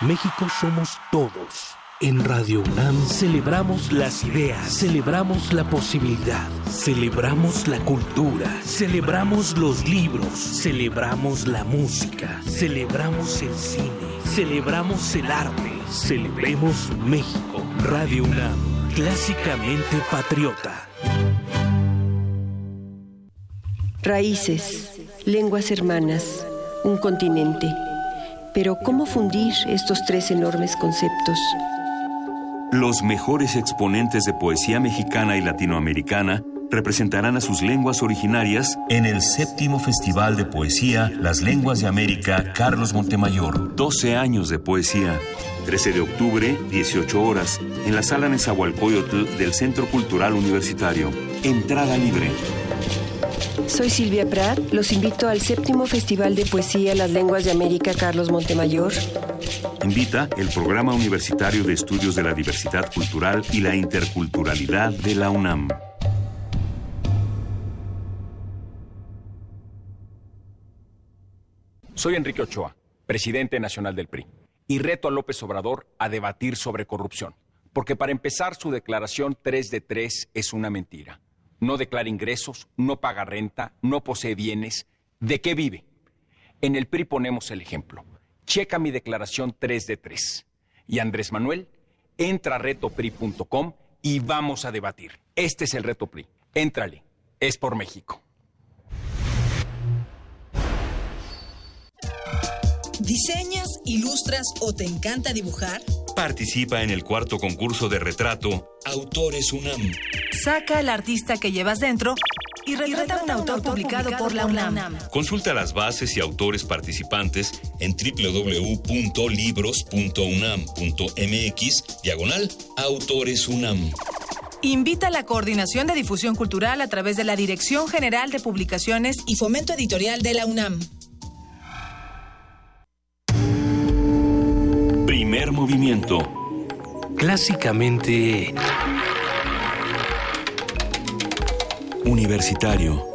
[SPEAKER 7] México somos todos. En Radio UNAM celebramos las ideas, celebramos la posibilidad, celebramos la cultura, celebramos los libros, celebramos la música, celebramos el cine, celebramos el arte, celebremos México. Radio UNAM, clásicamente patriota.
[SPEAKER 20] Raíces, lenguas hermanas, un continente. Pero ¿cómo fundir estos tres enormes conceptos?
[SPEAKER 1] Los mejores exponentes de poesía mexicana y latinoamericana representarán a sus lenguas originarias en el séptimo Festival de Poesía Las Lenguas de América Carlos Montemayor. 12 años de poesía. 13 de octubre, 18 horas, en la sala Nezahualcóyotl del Centro Cultural Universitario. Entrada libre.
[SPEAKER 20] Soy Silvia Prat. Los invito al séptimo Festival de Poesía Las Lenguas de América Carlos Montemayor.
[SPEAKER 1] Invita el Programa Universitario de Estudios de la Diversidad Cultural y la Interculturalidad de la UNAM.
[SPEAKER 21] Soy Enrique Ochoa, presidente nacional del PRI, y reto a López Obrador a debatir sobre corrupción, porque para empezar su declaración 3 de 3 es una mentira. No declara ingresos, no paga renta, no posee bienes. ¿De qué vive? En el PRI ponemos el ejemplo. Checa mi declaración 3 de 3. Y Andrés Manuel, entra a retopri.com y vamos a debatir. Este es el reto PRI. Éntrale. Es por México.
[SPEAKER 22] ¿Diseñas, ilustras o te encanta dibujar?
[SPEAKER 1] Participa en el cuarto concurso de retrato Autores UNAM.
[SPEAKER 22] Saca al artista que llevas dentro y retrata a un autor publicado por la UNAM.
[SPEAKER 1] Consulta las bases y autores participantes en www.libros.unam.mx diagonal Autores UNAM.
[SPEAKER 22] Invita a la Coordinación de Difusión Cultural a través de la Dirección General de Publicaciones y Fomento Editorial de la UNAM.
[SPEAKER 1] Primer movimiento.
[SPEAKER 7] Clásicamente...
[SPEAKER 1] Universitario.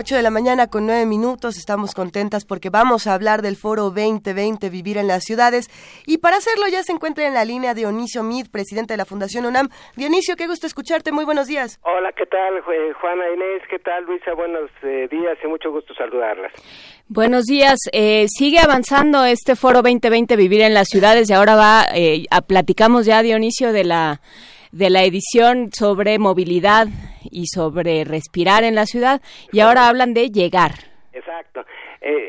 [SPEAKER 4] 8 de la mañana con 9 minutos, estamos contentas porque vamos a hablar del foro 2020 Vivir en las Ciudades y para hacerlo ya se encuentra en la línea Dionisio Mid, presidente de la Fundación UNAM. Dionisio, qué gusto escucharte, muy buenos días.
[SPEAKER 23] Hola, ¿qué tal Juana Inés? ¿Qué tal Luisa? Buenos eh, días y mucho gusto saludarlas.
[SPEAKER 3] Buenos días. Eh, sigue avanzando este foro 2020 Vivir en las Ciudades y ahora va, eh, a, platicamos ya Dionisio de la de la edición sobre movilidad y sobre respirar en la ciudad y ahora hablan de llegar.
[SPEAKER 23] Exacto. Eh,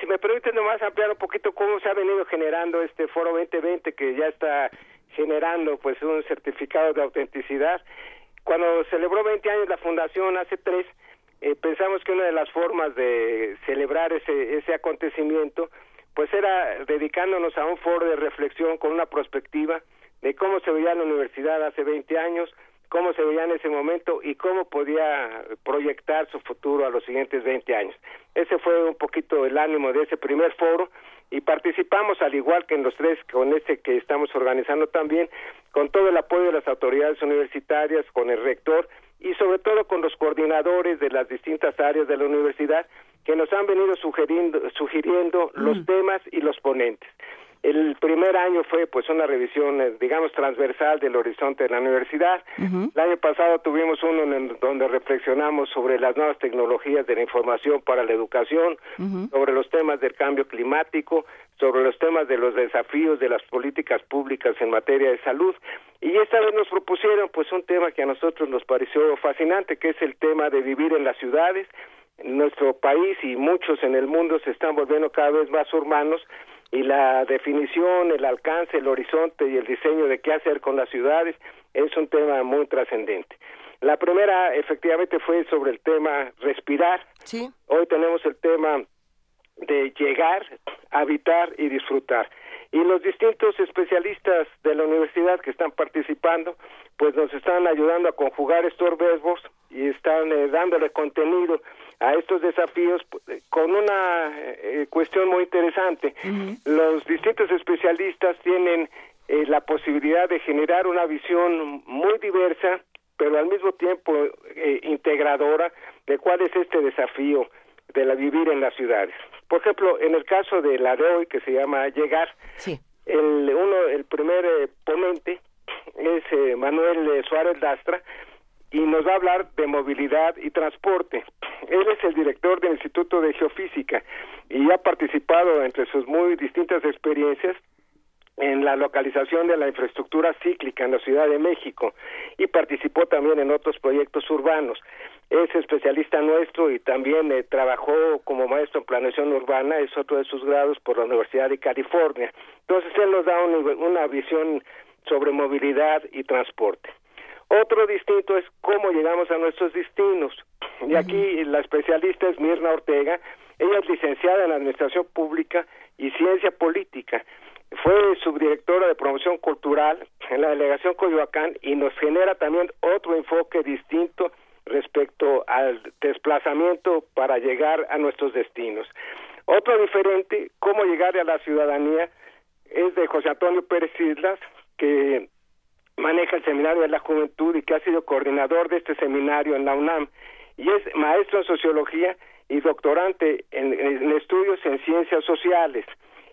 [SPEAKER 23] si me permiten nomás ampliar un poquito cómo se ha venido generando este Foro 2020 que ya está generando pues un certificado de autenticidad. Cuando celebró 20 años la fundación hace tres, eh, pensamos que una de las formas de celebrar ese, ese acontecimiento pues era dedicándonos a un foro de reflexión con una perspectiva de cómo se veía la universidad hace 20 años, cómo se veía en ese momento y cómo podía proyectar su futuro a los siguientes 20 años. Ese fue un poquito el ánimo de ese primer foro y participamos al igual que en los tres con este que estamos organizando también con todo el apoyo de las autoridades universitarias, con el rector y sobre todo con los coordinadores de las distintas áreas de la universidad que nos han venido sugiriendo, sugiriendo los mm. temas y los ponentes. El primer año fue pues una revisión, eh, digamos, transversal del horizonte de la universidad. El año pasado tuvimos uno en donde reflexionamos sobre las nuevas tecnologías de la información para la educación, sobre los temas del cambio climático, sobre los temas de los desafíos de las políticas públicas en materia de salud. Y esta vez nos propusieron pues un tema que a nosotros nos pareció fascinante, que es el tema de vivir en las ciudades. Nuestro país y muchos en el mundo se están volviendo cada vez más urbanos y la definición, el alcance, el horizonte y el diseño de qué hacer con las ciudades es un tema muy trascendente. La primera efectivamente fue sobre el tema respirar.
[SPEAKER 4] Sí.
[SPEAKER 23] Hoy tenemos el tema de llegar, habitar y disfrutar. Y los distintos especialistas de la universidad que están participando, pues nos están ayudando a conjugar estos verbos y están eh, dándole contenido a estos desafíos eh, con una eh, cuestión muy interesante. Los distintos especialistas tienen eh, la posibilidad de generar una visión muy diversa, pero al mismo tiempo integradora de cuál es este desafío de la vivir en las ciudades. Por ejemplo, en el caso de la de hoy, que se llama Llegar, el, uno, el primer ponente es Manuel Suárez Lastra, y nos va a hablar de movilidad y transporte. Él es el director del Instituto de Geofísica y ha participado entre sus muy distintas experiencias en la localización de la infraestructura cíclica en la Ciudad de México y participó también en otros proyectos urbanos. Es especialista nuestro y también eh, trabajó como maestro en planeación urbana, es otro de sus grados por la Universidad de California. Entonces él nos da una visión sobre movilidad y transporte. Otro distinto es cómo llegamos a nuestros destinos. Y aquí la especialista es Mirna Ortega. Ella es licenciada en Administración Pública y Ciencia Política. Fue subdirectora de promoción cultural en la delegación Coyoacán y nos genera también otro enfoque distinto respecto al desplazamiento para llegar a nuestros destinos. Otro diferente, cómo llegar a la ciudadanía, es de José Antonio Pérez Islas, que maneja el Seminario de la Juventud y que ha sido coordinador de este seminario en la UNAM y es maestro en sociología y doctorante en, estudios en ciencias sociales.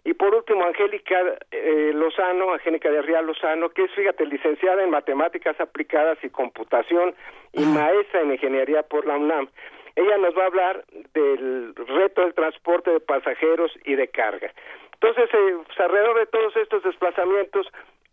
[SPEAKER 23] Y por último, Angélica eh, Lozano, Angélica de Real Lozano, que es, fíjate, licenciada en matemáticas aplicadas y computación y maestra en ingeniería por la UNAM. Ella nos va a hablar del reto del transporte de pasajeros y de carga. Entonces, eh, pues, alrededor de todos estos desplazamientos,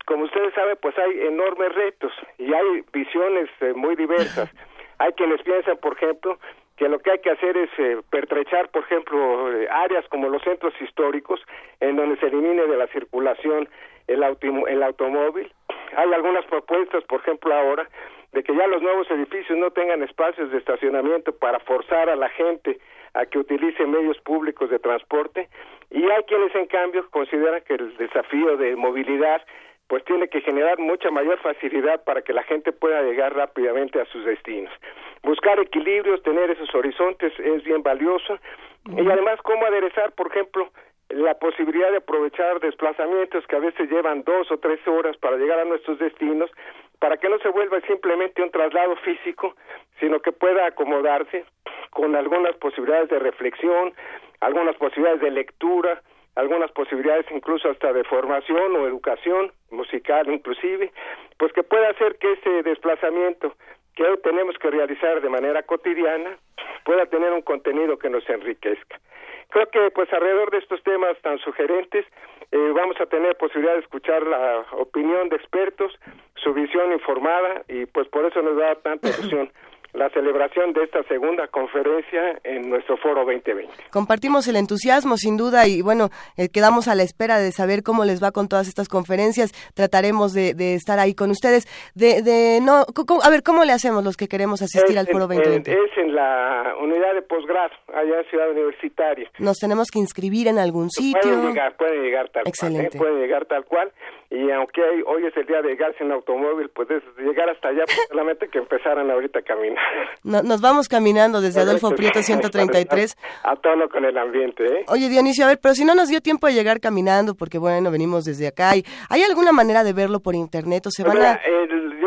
[SPEAKER 23] como ustedes saben, pues hay enormes retos y hay visiones eh, muy diversas. hay quienes piensan, por ejemplo, que lo que hay que hacer es eh, pertrechar, por ejemplo, eh, áreas como los centros históricos, en donde se elimine de la circulación el, el automóvil. Hay algunas propuestas, por ejemplo, ahora, de que ya los nuevos edificios no tengan espacios de estacionamiento para forzar a la gente a que utilice medios públicos de transporte y hay quienes en cambio consideran que el desafío de movilidad pues tiene que generar mucha mayor facilidad para que la gente pueda llegar rápidamente a sus destinos. Buscar equilibrios, tener esos horizontes es bien valioso y además cómo aderezar, por ejemplo, la posibilidad de aprovechar desplazamientos que a veces llevan dos o tres horas para llegar a nuestros destinos, para que no se vuelva simplemente un traslado físico, sino que pueda acomodarse con algunas posibilidades de reflexión, algunas posibilidades de lectura, algunas posibilidades incluso hasta de formación o educación musical inclusive, pues que pueda hacer que ese desplazamiento que hoy tenemos que realizar de manera cotidiana pueda tener un contenido que nos enriquezca. Creo que pues alrededor de estos temas tan sugerentes eh, vamos a tener posibilidad de escuchar la opinión de expertos, su visión informada y pues por eso nos da tanta ilusión la celebración de esta segunda conferencia en nuestro foro 2020.
[SPEAKER 4] Compartimos el entusiasmo, sin duda, y bueno, eh, quedamos a la espera de saber cómo les va con todas estas conferencias. Trataremos de, estar ahí con ustedes. De, de no, a ver, ¿cómo le hacemos los que queremos asistir al foro 2020?
[SPEAKER 23] es en la unidad de posgrado, allá en Ciudad Universitaria.
[SPEAKER 4] ¿Nos tenemos que inscribir en algún sitio?
[SPEAKER 23] Pueden llegar, pueden llegar tal
[SPEAKER 4] Excelente.
[SPEAKER 23] cual. ¿eh? Pueden llegar tal cual. Y aunque hoy es el día de llegarse en automóvil, pues es llegar hasta allá, pues solamente que empezaran ahorita a caminar.
[SPEAKER 4] Nos vamos caminando desde Adolfo Prieto 133.
[SPEAKER 23] A tono con el ambiente, ¿eh?
[SPEAKER 4] Oye, Dionisio, a ver, pero si no nos dio tiempo de llegar caminando, porque bueno, venimos desde acá, ¿hay alguna manera de verlo por internet o se van a...?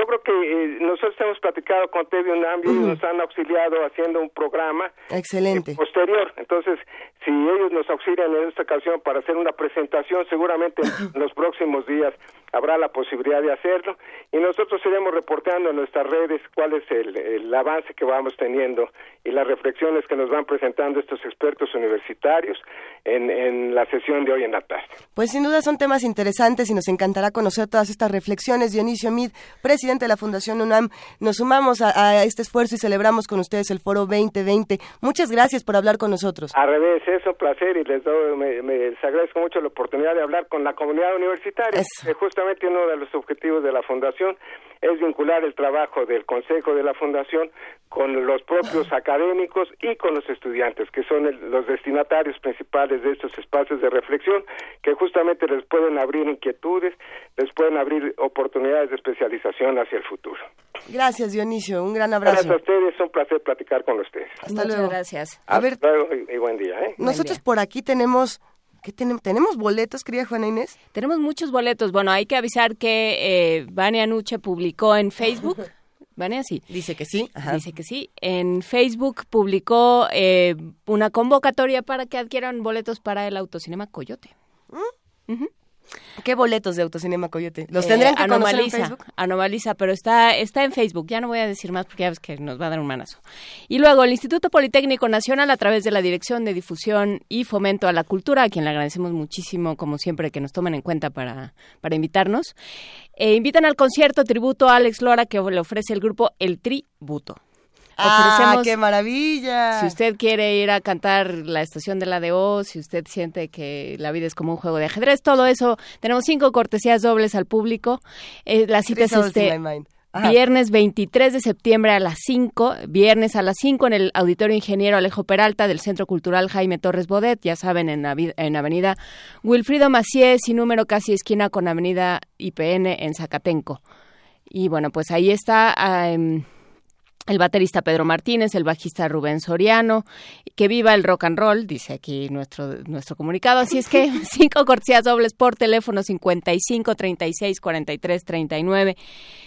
[SPEAKER 23] yo creo que eh, nosotros hemos platicado con TV UNAM y nos han auxiliado haciendo un programa
[SPEAKER 4] Excelente.
[SPEAKER 23] posterior. Entonces, si ellos nos auxilian en esta ocasión para hacer una presentación, seguramente en los próximos días habrá la posibilidad de hacerlo y nosotros iremos reporteando en nuestras redes cuál es el, avance que vamos teniendo y las reflexiones que nos van presentando estos expertos universitarios en, en la sesión de hoy en la tarde.
[SPEAKER 4] Pues sin duda son temas interesantes y nos encantará conocer todas estas reflexiones. Dionisio Mid, presidente de la Fundación UNAM, nos sumamos a, este esfuerzo y celebramos con ustedes el Foro 2020. Muchas gracias por hablar con nosotros.
[SPEAKER 23] Al revés, es un placer y les, doy, me, les agradezco mucho la oportunidad de hablar con la comunidad universitaria. Es justamente uno de los objetivos de la Fundación es vincular el trabajo del Consejo de la Fundación con los propios académicos y con los estudiantes, que son los destinatarios principales de estos espacios de reflexión, que justamente les pueden abrir inquietudes, les pueden abrir oportunidades de especialización hacia el futuro.
[SPEAKER 4] Gracias, Dionisio. Un gran abrazo.
[SPEAKER 23] Gracias a ustedes. Es un placer platicar con ustedes.
[SPEAKER 4] Hasta luego.
[SPEAKER 3] gracias.
[SPEAKER 23] A ver, luego y, buen día. ¿eh?
[SPEAKER 4] Nosotros por aquí tenemos ¿Qué tenemos? ¿Tenemos boletos, querida Juana Inés?
[SPEAKER 3] Tenemos muchos boletos. Bueno, hay que avisar que eh, Vania Nuche publicó en Facebook. Vania, sí.
[SPEAKER 4] Dice que sí.
[SPEAKER 3] Dice que sí. En Facebook publicó eh, una convocatoria para que adquieran boletos para el autocinema Coyote.
[SPEAKER 4] ¿Mm? ¿Qué boletos de Autocinema Coyote? ¿Los tendrían que
[SPEAKER 3] anomaliza,
[SPEAKER 4] conocer en Facebook?
[SPEAKER 3] Anomaliza, pero está, está en Facebook. Ya no voy a decir más porque ya ves que nos va a dar un manazo. Y luego, el Instituto Politécnico Nacional, a través de la Dirección de Difusión y Fomento a la Cultura, a quien le agradecemos muchísimo, como siempre, que nos tomen en cuenta para, para invitarnos, eh, invitan al concierto tributo a Alex Lora que le ofrece el grupo El Tributo.
[SPEAKER 4] ¡Ah, qué maravilla!
[SPEAKER 3] Si usted quiere ir a cantar la estación de la DO, si usted siente que la vida es como un juego de ajedrez, todo eso, tenemos cinco cortesías dobles al público. Eh, la cita es este viernes 23 de septiembre a las 5, viernes a las 5 en el Auditorio Ingeniero Alejo Peralta del Centro Cultural Jaime Torres Bodet, ya saben, en, en Avenida Wilfrido Maciés y número casi esquina con Avenida IPN en Zacatenco. Y bueno, pues ahí está el baterista Pedro Martínez, el bajista Rubén Soriano, que viva el rock and roll, dice aquí nuestro, nuestro comunicado. Así es que cinco cortesías dobles por teléfono 55 36 43 39,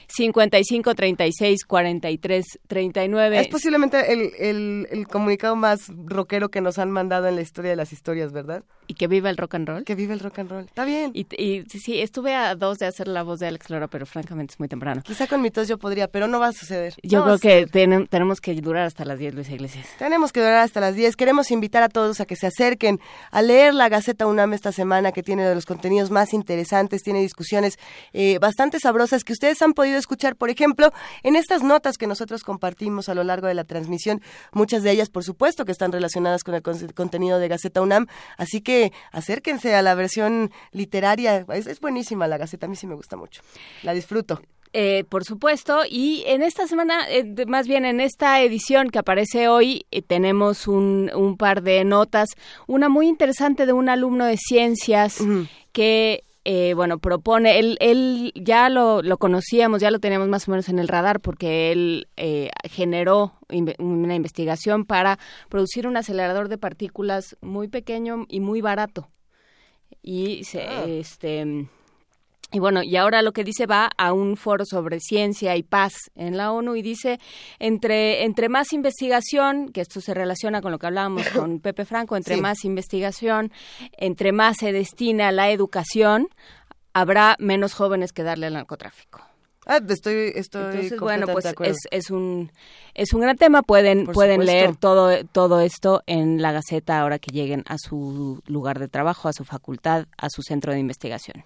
[SPEAKER 3] 55 36 43 39.
[SPEAKER 4] Es posiblemente el, el, el comunicado más rockero que nos han mandado en la historia de las historias, ¿verdad?
[SPEAKER 3] Y que viva el rock and roll.
[SPEAKER 4] Que viva el rock and roll. Está bien.
[SPEAKER 3] Y, y sí, estuve a dos de hacer la voz de Alex Lora, pero francamente es muy temprano.
[SPEAKER 4] Quizá con mi tos yo podría, pero no va a suceder.
[SPEAKER 3] Yo creo que que tenemos que durar hasta las 10, Luis Iglesias.
[SPEAKER 4] Tenemos que durar hasta las 10. Queremos invitar a todos a que se acerquen a leer la Gaceta UNAM esta semana, que tiene de los contenidos más interesantes, tiene discusiones eh, bastante sabrosas que ustedes han podido escuchar, por ejemplo, en estas notas que nosotros compartimos a lo largo de la transmisión, muchas de ellas, por supuesto, que están relacionadas con el contenido de Gaceta UNAM. Así que acérquense a la versión literaria. Es, es buenísima la Gaceta, a mí sí me gusta mucho. La disfruto.
[SPEAKER 3] Eh, por supuesto, y en esta semana, eh, más bien en esta edición que aparece hoy, eh, tenemos un, un, par de notas, una muy interesante de un alumno de ciencias que bueno, propone, él, él ya lo, lo, conocíamos, ya lo teníamos más o menos en el radar porque él generó una investigación para producir un acelerador de partículas muy pequeño y muy barato. Y se, ah. este y bueno, y ahora lo que dice va a un foro sobre ciencia y paz en la ONU y dice, entre, entre más investigación, que esto se relaciona con lo que hablábamos con Pepe Franco, entre más investigación, entre más se destina a la educación, habrá menos jóvenes que darle al narcotráfico.
[SPEAKER 4] Ah, estoy, estoy
[SPEAKER 3] Entonces, bueno, pues es, es, un es un gran tema. Pueden pueden leer todo todo esto en la Gaceta ahora que lleguen a su lugar de trabajo, a su facultad, a su centro de investigación.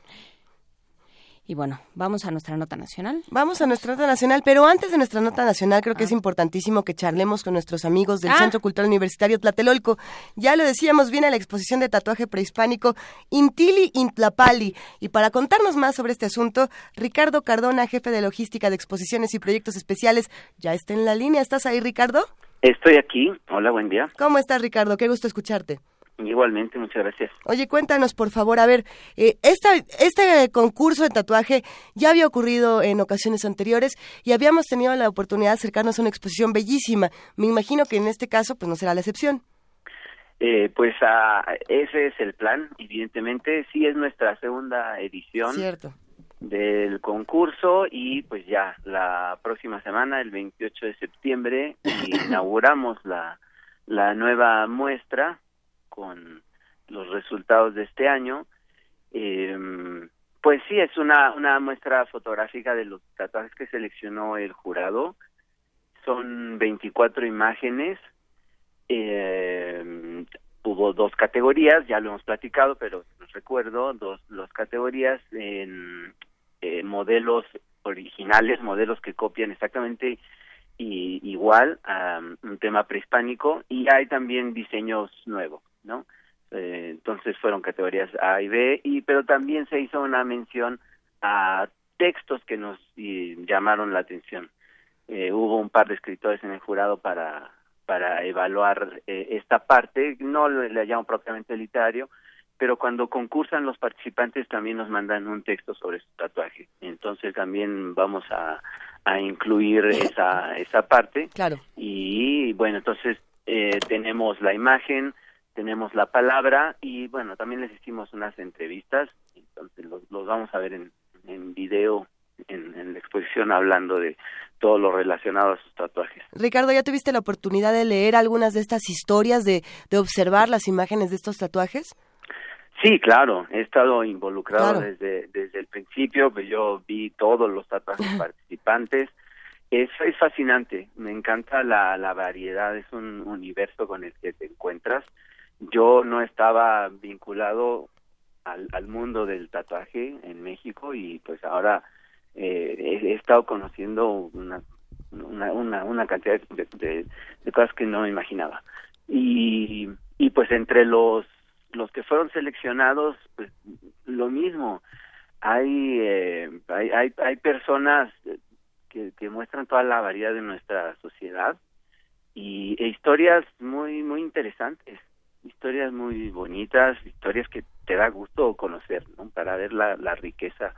[SPEAKER 3] Y bueno, vamos a nuestra nota nacional.
[SPEAKER 4] Vamos a nuestra nota nacional, pero antes de nuestra nota nacional creo que es ah. importantísimo que charlemos con nuestros amigos del ah. Centro Cultural Universitario Tlatelolco. Ya lo decíamos, viene la exposición de tatuaje prehispánico Intili Intlapali. Y para contarnos más sobre este asunto, Ricardo Cardona, jefe de logística de exposiciones y proyectos especiales, ya está en la línea. ¿Estás ahí, Ricardo?
[SPEAKER 24] Estoy aquí. Hola, buen día.
[SPEAKER 4] ¿Cómo estás, Ricardo? Qué gusto escucharte.
[SPEAKER 24] Igualmente, muchas gracias.
[SPEAKER 4] Oye, cuéntanos, por favor, a ver, eh, esta, este concurso de tatuaje ya había ocurrido en ocasiones anteriores y habíamos tenido la oportunidad de acercarnos a una exposición bellísima. Me imagino que en este caso, pues no será la excepción.
[SPEAKER 24] Eh, pues ah, ese es el plan, evidentemente, sí es nuestra segunda edición.
[SPEAKER 4] Cierto
[SPEAKER 24] del concurso y pues ya la próxima semana, el 28 de septiembre, inauguramos la, la nueva muestra con los resultados de este año. Eh, pues sí, es una, una muestra fotográfica de los tatuajes que seleccionó el jurado. Son 24 imágenes. Eh, hubo dos categorías, ya lo hemos platicado, pero recuerdo, dos categorías en eh, modelos originales, modelos que copian exactamente igual a un tema prehispánico y hay también diseños nuevos. ¿No? Eh, entonces fueron categorías A y B, y pero también se hizo una mención a textos que nos llamaron la atención. Eh, hubo un par de escritores en el jurado para para evaluar eh, esta parte, no le, le llamo propiamente literario, pero cuando concursan los participantes también nos mandan un texto sobre su tatuaje. Entonces también vamos a, a incluir esa, esa parte.
[SPEAKER 4] Claro.
[SPEAKER 24] Y bueno, entonces eh, tenemos la imagen, tenemos la palabra y bueno, también les hicimos unas entrevistas, entonces los, vamos a ver en, en video en, la exposición hablando de todo lo relacionado a sus tatuajes.
[SPEAKER 4] Ricardo, ¿ya tuviste la oportunidad de leer algunas de estas historias, de, de observar las imágenes de estos tatuajes?
[SPEAKER 24] Sí, claro, he estado involucrado desde, desde el principio, pues yo vi todos los tatuajes participantes. Es, es fascinante, me encanta la, la variedad, es un universo con el que te encuentras yo no estaba vinculado al, mundo del tatuaje en México y pues ahora eh, he, estado conociendo una una, una, una cantidad de, cosas que no imaginaba. Y, y pues entre los los que fueron seleccionados pues lo mismo. Hay eh, hay, hay, hay personas que, que muestran toda la variedad de nuestra sociedad y e historias muy muy interesantes historias muy bonitas, historias que te da gusto conocer, ¿no? Para ver la, la riqueza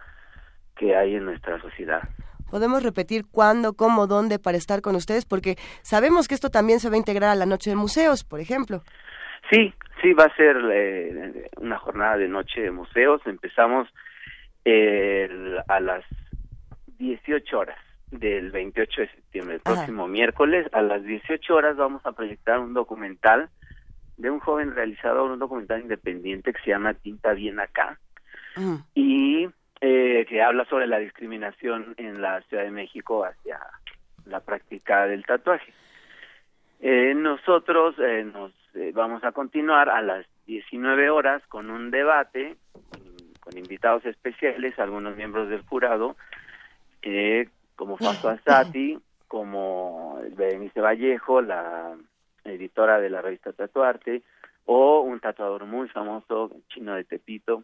[SPEAKER 24] que hay en nuestra sociedad.
[SPEAKER 4] Podemos repetir cuándo, cómo, dónde para estar con ustedes, porque sabemos que esto también se va a integrar a la noche de museos, por ejemplo.
[SPEAKER 24] Sí, sí, va a ser eh, una jornada de noche de museos. Empezamos a las 18 horas del 28 de septiembre, el próximo miércoles. A las 18 horas vamos a proyectar un documental de un joven realizador, un documental independiente que se llama Tinta Bien Acá, y eh, que habla sobre la discriminación en la Ciudad de México hacia la práctica del tatuaje. Eh, nosotros eh, nos eh, vamos a continuar a las 19 horas con un debate con invitados especiales, algunos miembros del jurado, eh, como Faso Asati, como Berenice Vallejo, la editora de la revista Tatuarte, o un tatuador muy famoso, chino de Tepito.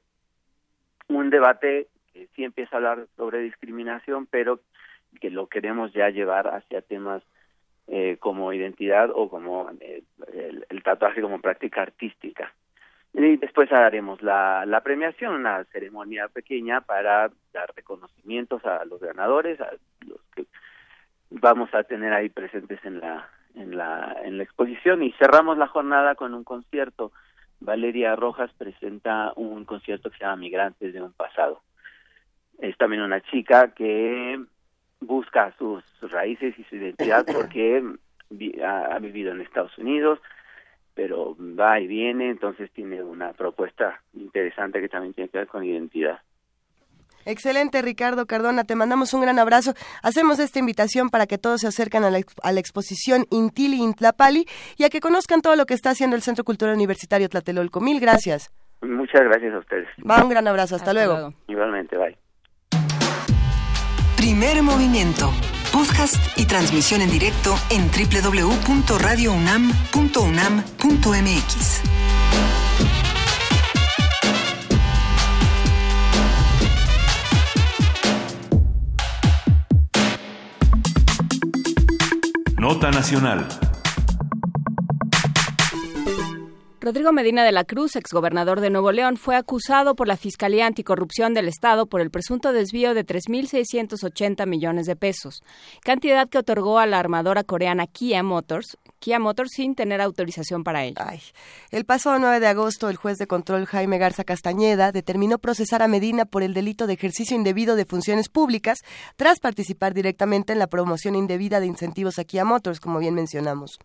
[SPEAKER 24] Un debate que sí empieza a hablar sobre discriminación, pero que lo queremos ya llevar hacia temas eh, como identidad o como eh, el, tatuaje como práctica artística. Y después haremos la, la premiación, una ceremonia pequeña para dar reconocimientos a los ganadores, a los que vamos a tener ahí presentes en la en la en la exposición y cerramos la jornada con un concierto. Valeria Rojas presenta un concierto que se llama Migrantes de un pasado. Es también una chica que busca sus raíces y su identidad porque ha, vivido en Estados Unidos, pero va y viene, entonces tiene una propuesta interesante que también tiene que ver con identidad.
[SPEAKER 4] Excelente, Ricardo Cardona. Te mandamos un gran abrazo. Hacemos esta invitación para que todos se acerquen a la, exposición Intili Intlapali y a que conozcan todo lo que está haciendo el Centro Cultural Universitario Tlatelolco. Mil gracias.
[SPEAKER 24] Muchas gracias a ustedes.
[SPEAKER 4] Va, un gran abrazo. Hasta, luego.
[SPEAKER 24] Igualmente, bye.
[SPEAKER 9] Primer movimiento. Podcast y transmisión en directo en www.radiounam.unam.mx.
[SPEAKER 1] Nota Nacional.
[SPEAKER 3] Rodrigo Medina de la Cruz, exgobernador de Nuevo León, fue acusado por la Fiscalía Anticorrupción del Estado por el presunto desvío de 3.680 millones de pesos, cantidad que otorgó a la armadora coreana Kia Motors, Kia Motors sin tener autorización para ello.
[SPEAKER 4] El pasado 9 de agosto, el juez de control Jaime Garza Castañeda determinó procesar a Medina por el delito de ejercicio indebido de funciones públicas tras participar directamente en la promoción indebida de incentivos a Kia Motors, como bien mencionamos.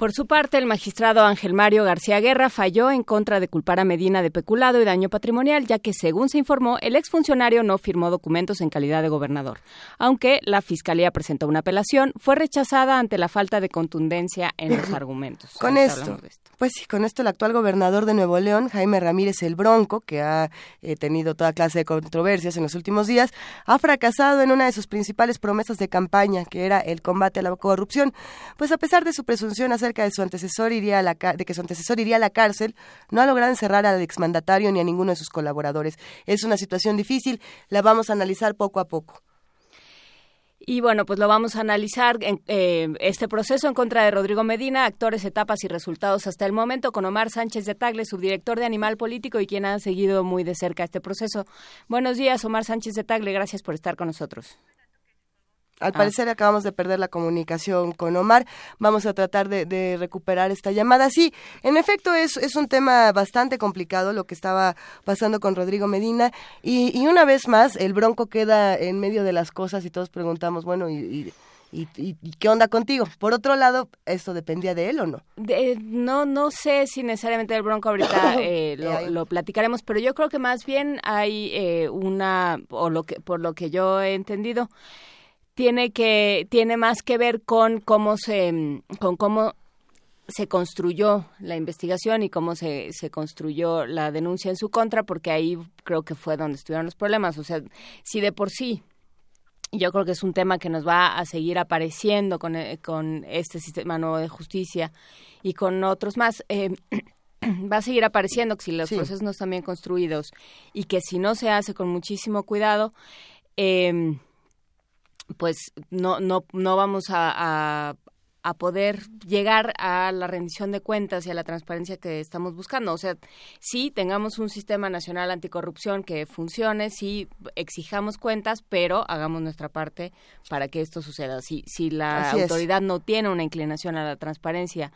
[SPEAKER 3] Por su parte, el magistrado Ángel Mario García Guerra falló en contra de culpar a Medina de peculado y daño patrimonial, ya que, según se informó, el exfuncionario no firmó documentos en calidad de gobernador. Aunque la Fiscalía presentó una apelación, fue rechazada ante la falta de contundencia en los argumentos.
[SPEAKER 4] Con esto, pues sí, con esto el actual gobernador de Nuevo León, Jaime Ramírez el Bronco, que ha eh, tenido toda clase de controversias en los últimos días, ha fracasado en una de sus principales promesas de campaña, que era el combate a la corrupción. Pues a pesar de su presunción de su antecesor iría a la de que su antecesor iría a la cárcel, no ha logrado encerrar al exmandatario ni a ninguno de sus colaboradores. Es una situación difícil, la vamos a analizar poco a poco.
[SPEAKER 3] Y bueno, pues lo vamos a analizar en, eh, este proceso en contra de Rodrigo Medina, actores, etapas y resultados hasta el momento, con Omar Sánchez de Tagle, subdirector de Animal Político y quien ha seguido muy de cerca este proceso. Buenos días, Omar Sánchez de Tagle, gracias por estar con nosotros.
[SPEAKER 4] Al ah. parecer acabamos de perder la comunicación con Omar. Vamos a tratar de, recuperar esta llamada. Sí, en efecto es, es un tema bastante complicado lo que estaba pasando con Rodrigo Medina. Y, y una vez más, el bronco queda en medio de las cosas y todos preguntamos, bueno, ¿y, y, y, qué onda contigo? Por otro lado, ¿esto dependía de él o no?
[SPEAKER 3] no, no sé si necesariamente el Bronco ahorita eh, lo, lo, platicaremos, pero yo creo que más bien hay eh, una, o lo que, por lo que yo he entendido, tiene que tiene más que ver con cómo se con cómo se construyó la investigación y cómo se, se construyó la denuncia en su contra, porque ahí creo que fue donde estuvieron los problemas. O sea, si de por sí yo creo que es un tema que nos va a seguir apareciendo con, eh, con este sistema nuevo de justicia y con otros más. Eh, va a seguir apareciendo que si los procesos no están bien construidos y que si no se hace con muchísimo cuidado, eh, pues no, no, no vamos a, a, poder llegar a la rendición de cuentas y a la transparencia que estamos buscando. O sea, sí tengamos un sistema nacional anticorrupción que funcione, sí exijamos cuentas, pero hagamos nuestra parte para que esto suceda. Si, si la autoridad no tiene una inclinación a la transparencia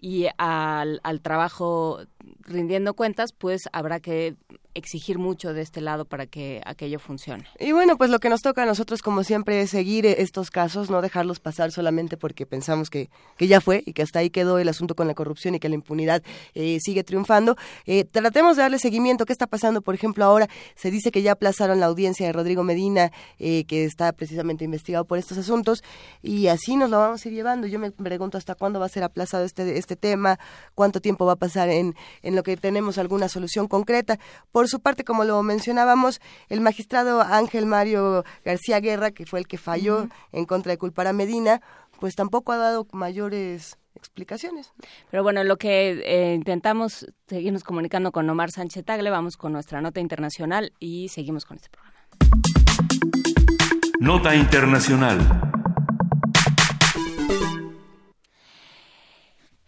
[SPEAKER 3] y al, al trabajo rindiendo cuentas, pues habrá que exigir mucho de este lado para que aquello funcione.
[SPEAKER 4] Y bueno, pues lo que nos toca a nosotros, como siempre, es seguir estos casos, no dejarlos pasar solamente porque pensamos que, que ya fue y que hasta ahí quedó el asunto con la corrupción y que la impunidad eh, sigue triunfando. Eh, tratemos de darle seguimiento. ¿Qué está pasando? Por ejemplo, ahora se dice que ya aplazaron la audiencia de Rodrigo Medina, eh, que está precisamente investigado por estos asuntos, y así nos lo vamos a ir llevando. Yo me pregunto hasta cuándo va a ser aplazado este, este tema, cuánto tiempo va a pasar en, en lo que tenemos alguna solución concreta. Por su parte, como lo mencionábamos, el magistrado Ángel Mario García Guerra, que fue el que falló en contra de culpar a Medina, pues tampoco ha dado mayores explicaciones.
[SPEAKER 3] Pero bueno, lo que eh, intentamos seguirnos comunicando con Omar Sánchez Tagle, vamos con nuestra nota internacional y seguimos con este programa.
[SPEAKER 1] Nota internacional.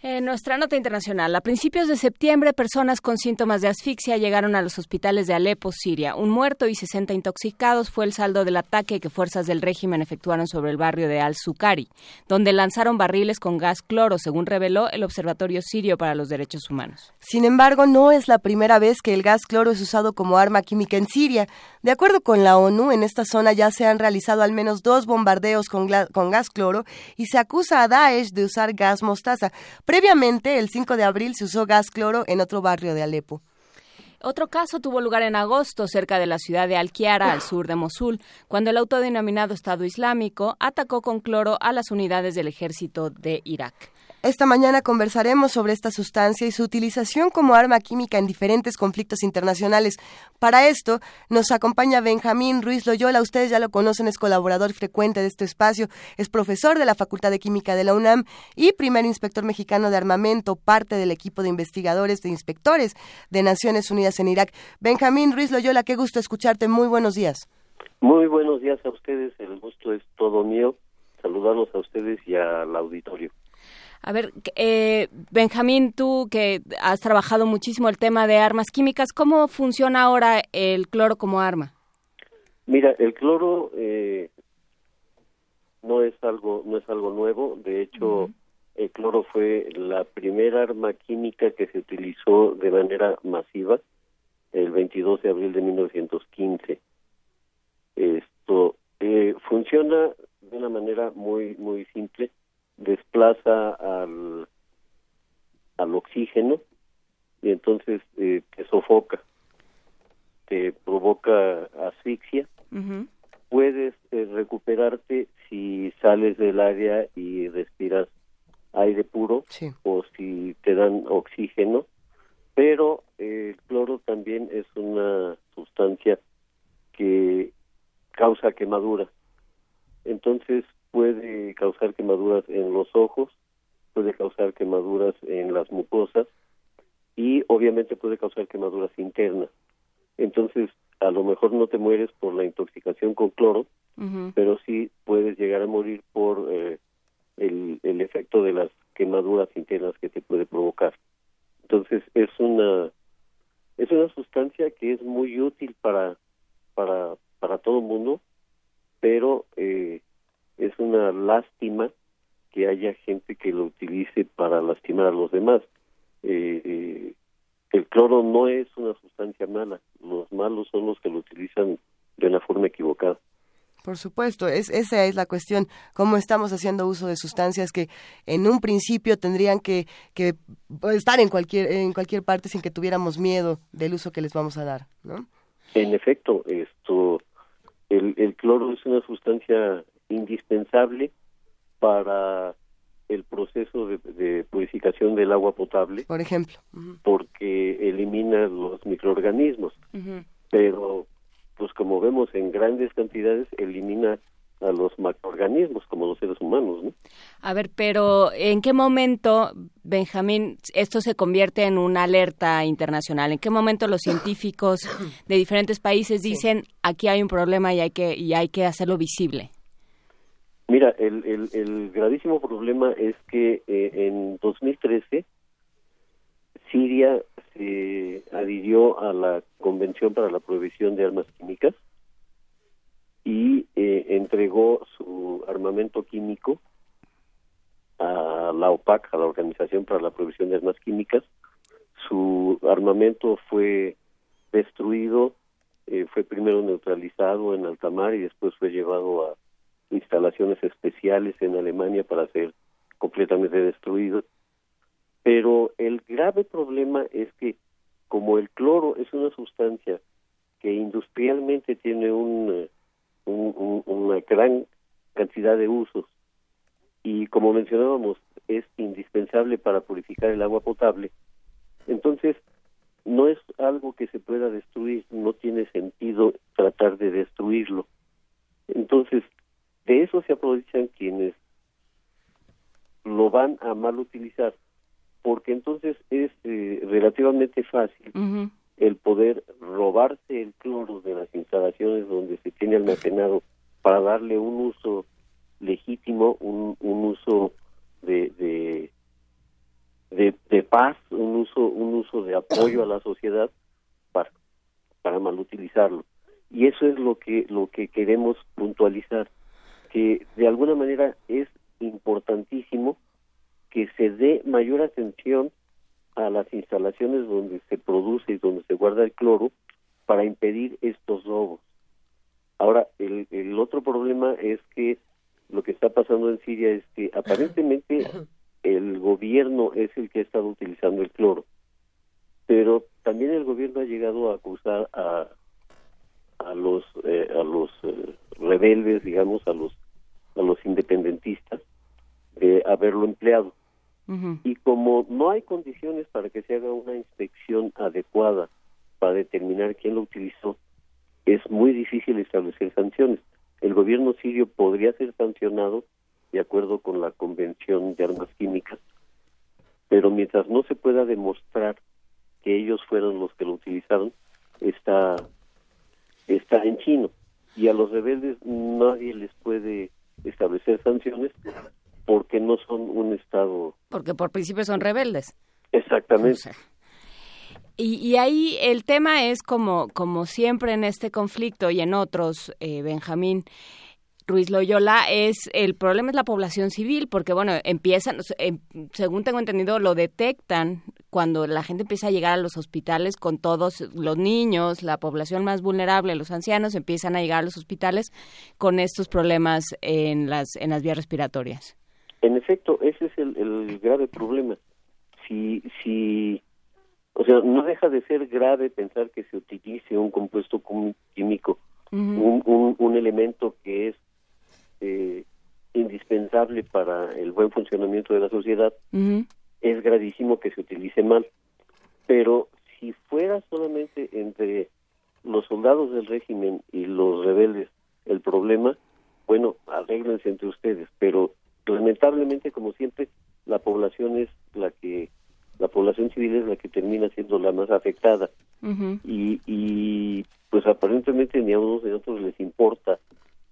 [SPEAKER 3] En nuestra nota internacional, a principios de septiembre, personas con síntomas de asfixia llegaron a los hospitales de Alepo, Siria. Un muerto y 60 intoxicados fue el saldo del ataque que fuerzas del régimen efectuaron sobre el barrio de Al-Sukari, donde lanzaron barriles con gas cloro, según reveló el Observatorio Sirio para los Derechos Humanos.
[SPEAKER 4] Sin embargo, no es la primera vez que el gas cloro es usado como arma química en Siria. De acuerdo con la ONU, en esta zona ya se han realizado al menos dos bombardeos con, con gas cloro y se acusa a Daesh de usar gas mostaza. Previamente, el 5 de abril, se usó gas cloro en otro barrio de Alepo.
[SPEAKER 3] Otro caso tuvo lugar en agosto cerca de la ciudad de Al-Kiara, al sur de Mosul, cuando el autodenominado Estado Islámico atacó con cloro a las unidades del ejército de Irak.
[SPEAKER 4] Esta mañana conversaremos sobre esta sustancia y su utilización como arma química en diferentes conflictos internacionales. Para esto nos acompaña Benjamín Ruiz Loyola. Ustedes ya lo conocen, es colaborador frecuente de este espacio, es profesor de la Facultad de Química de la UNAM y primer inspector mexicano de armamento, parte del equipo de investigadores de inspectores de Naciones Unidas en Irak. Benjamín Ruiz Loyola, qué gusto escucharte. Muy buenos días.
[SPEAKER 25] Muy buenos días a ustedes. El gusto es todo mío. Saludarlos a ustedes y al auditorio.
[SPEAKER 3] A ver, eh, Benjamín, tú que has trabajado muchísimo el tema de armas químicas, ¿cómo funciona ahora el cloro como arma?
[SPEAKER 25] Mira, el cloro eh, no es algo no es algo nuevo. De hecho, el cloro fue la primera arma química que se utilizó de manera masiva el 22 de abril de 1915. Esto eh, funciona de una manera muy muy simple desplaza al, al oxígeno y entonces eh, te sofoca, te provoca asfixia. Puedes eh, recuperarte si sales del área y respiras aire puro o si te dan oxígeno, pero eh, el cloro también es una sustancia que causa quemadura. Entonces puede causar quemaduras en los ojos, puede causar quemaduras en las mucosas y obviamente puede causar quemaduras internas. Entonces, a lo mejor no te mueres por la intoxicación con cloro, pero sí puedes llegar a morir por eh, el, el efecto de las quemaduras internas que te puede provocar. Entonces, es una es una sustancia que es muy útil para para para todo el mundo, pero eh, es una lástima que haya gente que lo utilice para lastimar a los demás. Eh, eh, el cloro no es una sustancia mala, los malos son los que lo utilizan de una forma equivocada.
[SPEAKER 4] Por supuesto, es, esa es la cuestión, cómo estamos haciendo uso de sustancias que en un principio tendrían que, que estar en cualquier, en cualquier parte sin que tuviéramos miedo del uso que les vamos a dar, ¿no?
[SPEAKER 25] En efecto, esto, el, el cloro es una sustancia indispensable para el proceso de, purificación del agua potable.
[SPEAKER 4] Por ejemplo.
[SPEAKER 25] Porque elimina los microorganismos. Pero, pues como vemos en grandes cantidades, elimina a los macroorganismos como los seres humanos. ¿no?
[SPEAKER 3] A ver, pero ¿en qué momento, Benjamín, esto se convierte en una alerta internacional? ¿En qué momento los científicos de diferentes países dicen aquí hay un problema y hay que, y hay que hacerlo visible?
[SPEAKER 25] Mira, el, el, gravísimo problema es que eh, en 2013 Siria se adhirió a la Convención para la Prohibición de Armas Químicas y eh, entregó su armamento químico a la OPAC, a la Organización para la Prohibición de Armas Químicas. Su armamento fue destruido, eh, fue primero neutralizado en alta mar y después fue llevado a instalaciones especiales en Alemania para ser completamente destruido. Pero el grave problema es que como el cloro es una sustancia que industrialmente tiene un, eh, una gran cantidad de usos y como mencionábamos es indispensable para purificar el agua potable, entonces no es algo que se pueda destruir, no tiene sentido tratar de destruirlo. Entonces, de eso se aprovechan quienes lo van a mal utilizar, porque entonces es eh, relativamente fácil el poder robarse el cloro de las instalaciones donde se tiene almacenado para darle un uso legítimo, un, un uso de, de, de, paz, un uso, un uso de apoyo a la sociedad para, para mal utilizarlo. Y eso es lo que, lo que queremos puntualizar, que de alguna manera es importantísimo que se dé mayor atención a las instalaciones donde se produce y donde se guarda el cloro para impedir estos robos. Ahora, el, el otro problema es que lo que está pasando en Siria es que aparentemente el gobierno es el que ha estado utilizando el cloro, pero también el gobierno ha llegado a acusar a a los eh, a los eh, rebeldes, digamos, a los a los independentistas de haberlo empleado. Y como no hay condiciones para que se haga una inspección adecuada para determinar quién lo utilizó, es muy difícil establecer sanciones. El gobierno sirio podría ser sancionado de acuerdo con la Convención de Armas Químicas, pero mientras no se pueda demostrar que ellos fueron los que lo utilizaron, está, está en chino. Y a los rebeldes nadie les puede establecer sanciones porque no son un Estado.
[SPEAKER 3] Porque por principio son rebeldes.
[SPEAKER 25] Exactamente.
[SPEAKER 3] y, y, ahí el tema es como, como siempre en este conflicto y en otros, eh, Benjamín, Ruiz Loyola, es el problema es la población civil, porque bueno, empiezan, em, según tengo entendido, lo detectan cuando la gente empieza a llegar a los hospitales con todos los niños, la población más vulnerable, los ancianos, empiezan a llegar a los hospitales con estos problemas en las, en las vías respiratorias.
[SPEAKER 25] En efecto, ese es el, grave problema. Si, si, o sea, no deja de ser grave pensar que se utilice un compuesto químico, un, un, elemento que es eh, indispensable para el buen funcionamiento de la sociedad, es gravísimo que se utilice mal. Pero si fuera solamente entre los soldados del régimen y los rebeldes el problema, bueno, arréglense entre ustedes, pero lamentablemente como siempre la población es la que la población civil es la que termina siendo la más afectada y, y pues aparentemente ni a unos ni a otros les importa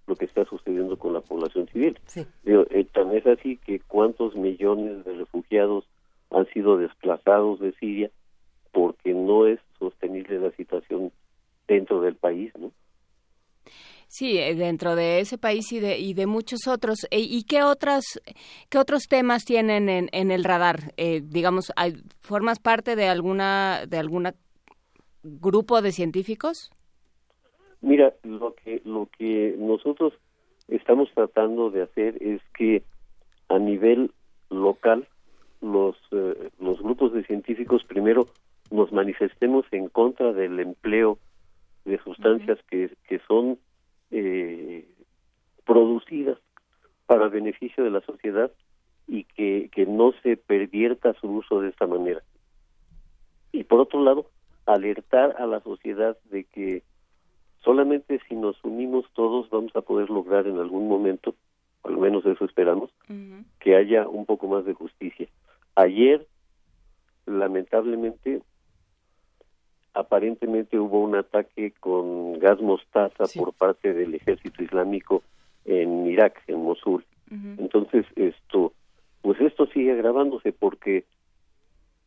[SPEAKER 25] lo que está sucediendo con la población civil. Sí. Eh, tan es así que cuántos millones de refugiados han sido desplazados de Siria porque no es sostenible la situación dentro del país, ¿no?
[SPEAKER 3] Sí, eh, dentro de ese país y de, y de muchos otros. E, ¿Y qué, otras, qué otros temas tienen en, en el radar? Eh, digamos, ¿formas parte de alguna de alguna grupo de científicos?
[SPEAKER 25] Mira, lo que lo que nosotros estamos tratando de hacer es que a nivel local los eh, los grupos de científicos primero nos manifestemos en contra del empleo de sustancias que, que son eh, producidas para beneficio de la sociedad y que, que no se pervierta su uso de esta manera. Y por otro lado, alertar a la sociedad de que solamente si nos unimos todos vamos a poder lograr en algún momento, al menos eso esperamos, que haya un poco más de justicia. Ayer, lamentablemente, aparentemente hubo un ataque con gas mostaza por parte del ejército islámico en Irak, en Mosul. Entonces, esto, pues esto sigue agravándose porque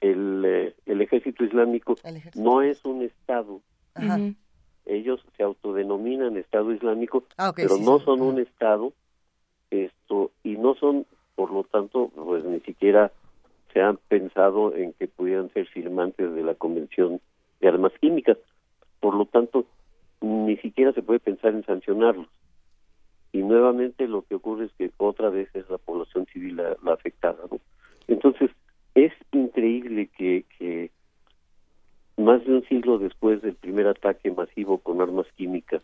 [SPEAKER 25] el, eh, el ejército islámico no es un estado. Ellos se autodenominan Estado Islámico, ah, pero no son un estado, esto y no son, por lo tanto, pues ni siquiera se han pensado en que pudieran ser firmantes de la Convención de armas químicas. por lo tanto, ni siquiera se puede pensar en sancionarlos. Y nuevamente lo que ocurre es que otra vez es la población civil la, afectada. ¿no? Entonces, es increíble que, que más de un siglo después del primer ataque masivo con armas químicas,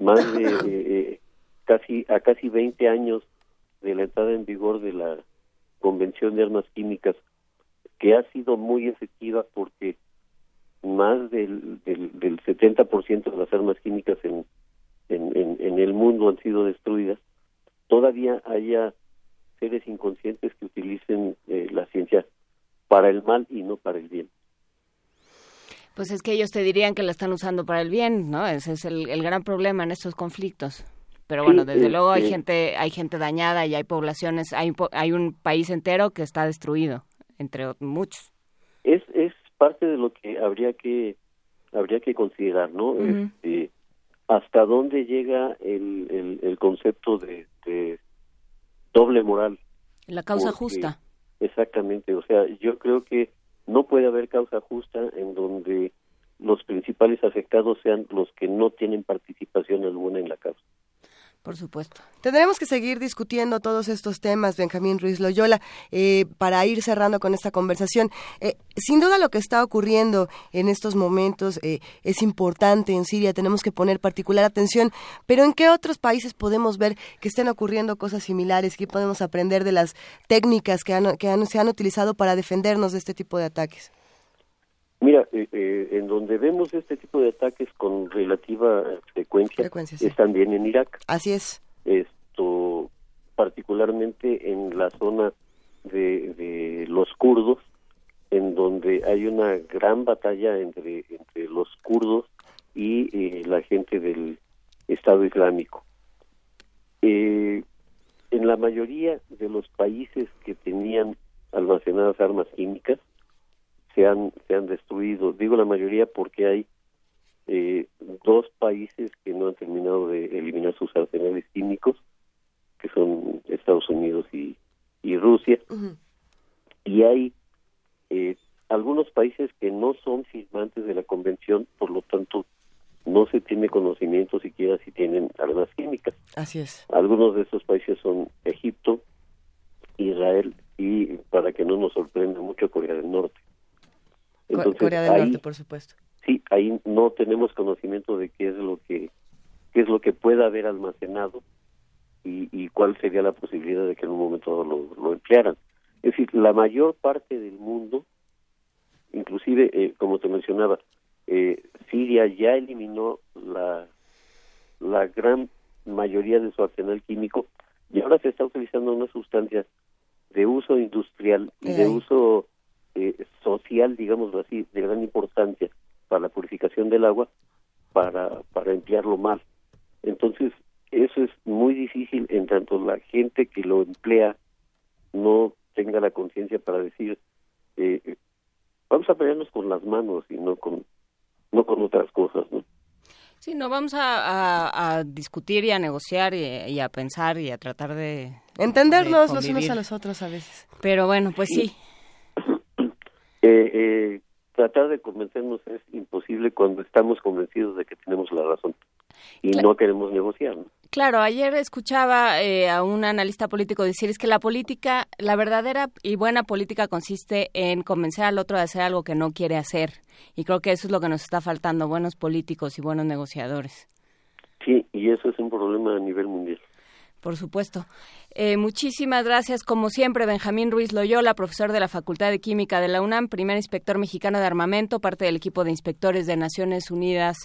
[SPEAKER 25] más de eh, casi a casi 20 años de la entrada en vigor de la Convención de Armas Químicas, que ha sido muy efectiva porque más del, del, del 70% de las armas químicas en, en, el mundo han sido destruidas, todavía haya seres inconscientes que utilicen eh, la ciencia para el mal y no para el bien.
[SPEAKER 3] Pues es que ellos te dirían que la están usando para el bien, ¿no? Ese es el gran problema en estos conflictos. Pero bueno, desde luego hay gente hay gente dañada y hay poblaciones, hay, hay un país entero que está destruido, entre muchos.
[SPEAKER 25] Es, es parte de lo que habría que habría que considerar, ¿no? este, hasta dónde llega el, el, concepto de, doble moral.
[SPEAKER 3] La causa justa.
[SPEAKER 25] Exactamente, o sea, yo creo que no puede haber causa justa en donde los principales afectados sean los que no tienen participación alguna en la causa.
[SPEAKER 3] Por supuesto.
[SPEAKER 4] Tendremos que seguir discutiendo todos estos temas, Benjamín Ruiz Loyola, eh, para ir cerrando con esta conversación. Eh, sin duda lo que está ocurriendo en estos momentos eh, es importante en Siria, tenemos que poner particular atención, pero ¿en qué otros países podemos ver que estén ocurriendo cosas similares? ¿Qué podemos aprender de las técnicas que, se han utilizado para defendernos de este tipo de ataques?
[SPEAKER 25] Mira, eh, eh, en donde vemos este tipo de ataques con relativa frecuencia es también en Irak.
[SPEAKER 4] Así es.
[SPEAKER 25] Esto, particularmente en la zona de, los kurdos, en donde hay una gran batalla entre, entre los kurdos y eh, la gente del Estado Islámico. en la mayoría de los países que tenían almacenadas armas químicas, se han, se han destruido. Digo la mayoría porque hay eh, dos países que no han terminado de eliminar sus arsenales químicos, que son Estados Unidos y, y Rusia. Y hay eh, algunos países que no son firmantes de la convención, por lo tanto no se tiene conocimiento siquiera si tienen armas químicas.
[SPEAKER 4] Así es.
[SPEAKER 25] Algunos de esos países son Egipto, Israel y, para que no nos sorprenda mucho, Corea del Norte.
[SPEAKER 4] Corea del Norte, por supuesto.
[SPEAKER 25] Sí, ahí no tenemos conocimiento de qué es lo que qué es lo que pueda haber almacenado y, y cuál sería la posibilidad de que en un momento lo, lo emplearan. Es decir, la mayor parte del mundo, inclusive, eh, como te mencionaba, eh, Siria ya eliminó la, la gran mayoría de su arsenal químico y ahora se está utilizando una sustancia de uso industrial y de uso eh, social, digamos así, de gran importancia para la purificación del agua, para, para emplearlo mal. Entonces, eso es muy difícil en tanto la gente que lo emplea no tenga la conciencia para decir, eh, vamos a pelearnos con las manos y no con, no con otras cosas, ¿no?
[SPEAKER 3] Sí, no vamos a, a, discutir y a negociar y, a pensar y a tratar de...
[SPEAKER 4] Entendernos los unos a los otros a veces.
[SPEAKER 3] Pero bueno, pues sí.
[SPEAKER 25] Eh, eh, tratar de convencernos es imposible cuando estamos convencidos de que tenemos la razón y no queremos negociar.
[SPEAKER 3] Claro, ayer escuchaba eh, a un analista político decir es que la política, la verdadera y buena política consiste en convencer al otro de hacer algo que no quiere hacer. Y creo que eso es lo que nos está faltando, buenos políticos y buenos negociadores.
[SPEAKER 25] Sí, y eso es un problema a nivel mundial.
[SPEAKER 3] Por supuesto. Eh, muchísimas gracias, como siempre, Benjamín Ruiz Loyola, profesor de la Facultad de Química de la UNAM, primer inspector mexicano de armamento, parte del equipo de inspectores de Naciones Unidas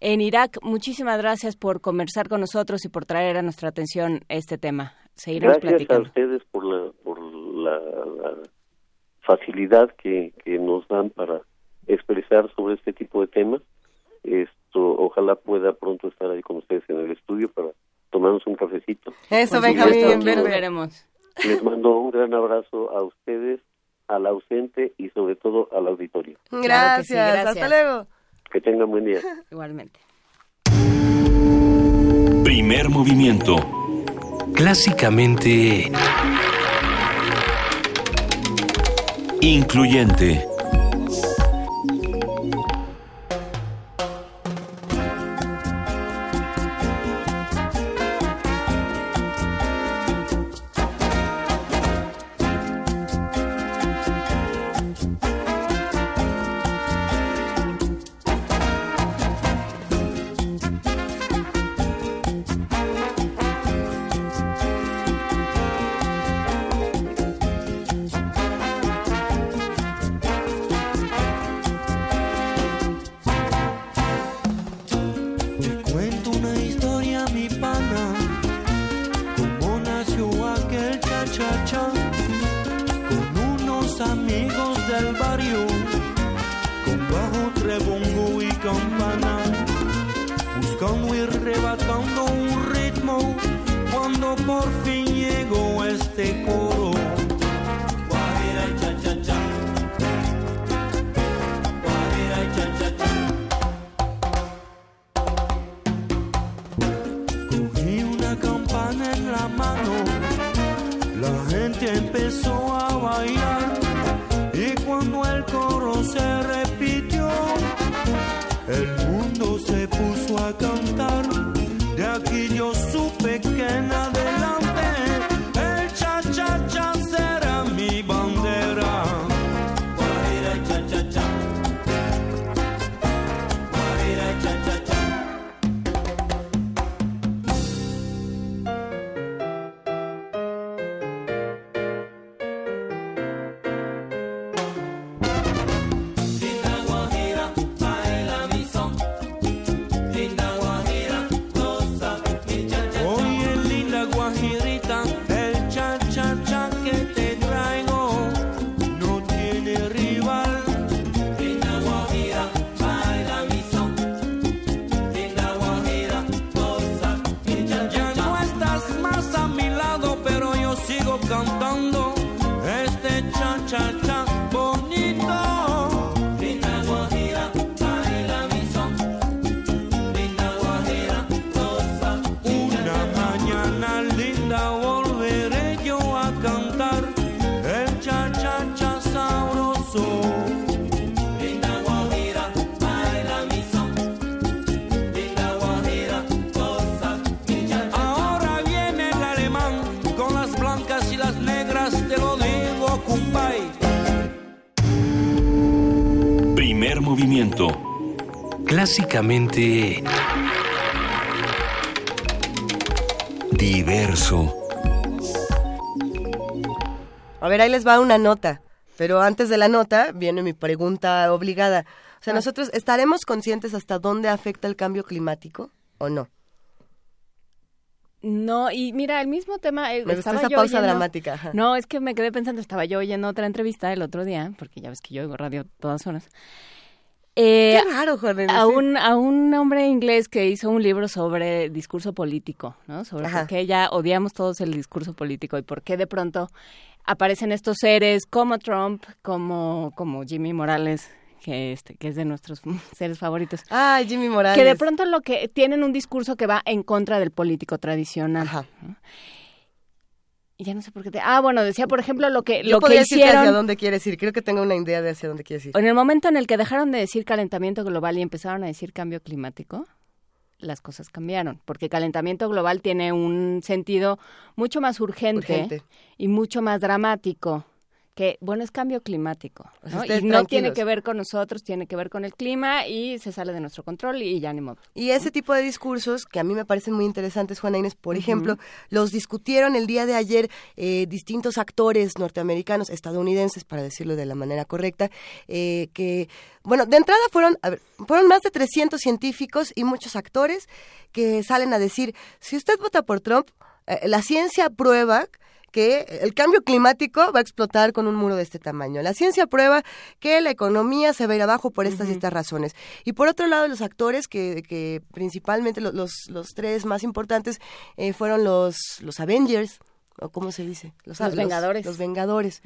[SPEAKER 3] en Irak. Muchísimas gracias por conversar con nosotros y por traer a nuestra atención este tema.
[SPEAKER 25] Seguiremos gracias a ustedes por la, por la, facilidad que, que nos dan para expresar sobre este tipo de temas. Esto, ojalá pueda pronto estar ahí con ustedes en el estudio para tomamos un cafecito.
[SPEAKER 4] Eso, Benjamín, veremos.
[SPEAKER 25] Les mando un gran abrazo a ustedes, al ausente y sobre todo al auditorio.
[SPEAKER 4] Gracias, hasta luego.
[SPEAKER 25] Que tengan buen día.
[SPEAKER 3] Igualmente.
[SPEAKER 1] Primer movimiento.
[SPEAKER 7] Clásicamente...
[SPEAKER 1] Incluyente.
[SPEAKER 19] Amigos del barrio, con bajo trebongo y campana, buscando y rebatando un ritmo, cuando por fin llegó este coro. Guajira y cha cha cha. Guajira y cha cha cha. Cogí una campana en la mano, la gente empezó a cantar.
[SPEAKER 4] Ver, ahí les va una nota. Pero antes de la nota viene mi pregunta obligada. O sea, nosotros estaremos conscientes hasta dónde afecta el cambio climático o no.
[SPEAKER 3] No, y mira, el mismo tema... eh,
[SPEAKER 4] Me gustó esa
[SPEAKER 3] yo
[SPEAKER 4] pausa
[SPEAKER 3] oyendo-
[SPEAKER 4] dramática. ajá.
[SPEAKER 3] No, es que me quedé pensando, estaba yo oyendo otra entrevista el otro día, porque ya ves que yo oigo radio todas horas. Eh,
[SPEAKER 4] Qué raro, Jorge.
[SPEAKER 3] a un, a un hombre inglés que hizo un libro sobre discurso político, ¿no? Sobre
[SPEAKER 4] Ajá.
[SPEAKER 3] por qué ya odiamos todos el discurso político y por qué de pronto aparecen estos seres como Trump, como, como Jimmy Morales, que, este, que es de nuestros seres favoritos.
[SPEAKER 4] Ay, Jimmy Morales.
[SPEAKER 3] Que de pronto lo que tienen un discurso que va en contra del político tradicional. ¿no? Y ya no sé por qué te... Ah, bueno, decía, por ejemplo, lo que,
[SPEAKER 4] Yo
[SPEAKER 3] lo que hicieron...
[SPEAKER 4] hacia dónde quieres ir. Creo que tengo una idea de hacia dónde quieres ir.
[SPEAKER 3] En el momento en el que dejaron de decir calentamiento global y empezaron a decir cambio climático, las cosas cambiaron, porque calentamiento global tiene un sentido mucho más urgente,
[SPEAKER 4] Urgente.
[SPEAKER 3] y mucho más dramático que, bueno, es cambio climático, ¿no? Y no tiene que ver con nosotros, tiene que ver con el clima y se sale de nuestro control y ya ni modo.
[SPEAKER 4] Y ese tipo de discursos, que a mí me parecen muy interesantes, Juana Inés, por ejemplo, los discutieron el día de ayer eh, distintos actores norteamericanos, estadounidenses, para decirlo de la manera correcta, eh, que, bueno, de entrada fueron, a ver, fueron más de 300 científicos y muchos actores que salen a decir, si usted vota por Trump, eh, la ciencia prueba que el cambio climático va a explotar con un muro de este tamaño. La ciencia prueba que la economía se va a ir abajo por estas y estas razones. Y por otro lado, los actores, que, que principalmente lo- los, los tres más importantes eh, fueron los, los Avengers, o cómo se dice,
[SPEAKER 3] Los Vengadores.
[SPEAKER 4] Los, Vengadores.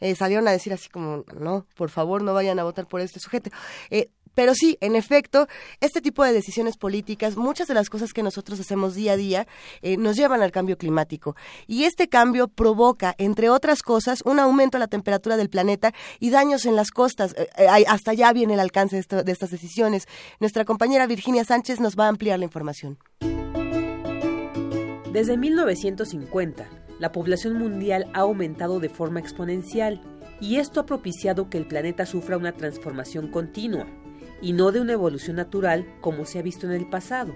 [SPEAKER 4] Eh, salieron a decir así como, no, por favor, no vayan a votar por este sujeto. Eh, pero sí, en efecto, este tipo de decisiones políticas, muchas de las cosas que nosotros hacemos día a día, eh, nos llevan al cambio climático. Y este cambio provoca, entre otras cosas, un aumento de la temperatura del planeta y daños en las costas. Eh, eh, hasta allá viene el alcance de estas decisiones. Nuestra compañera Virginia Sánchez nos va a ampliar la información.
[SPEAKER 26] Desde 1950, la población mundial ha aumentado de forma exponencial y esto ha propiciado que el planeta sufra una transformación continua y no de una evolución natural como se ha visto en el pasado.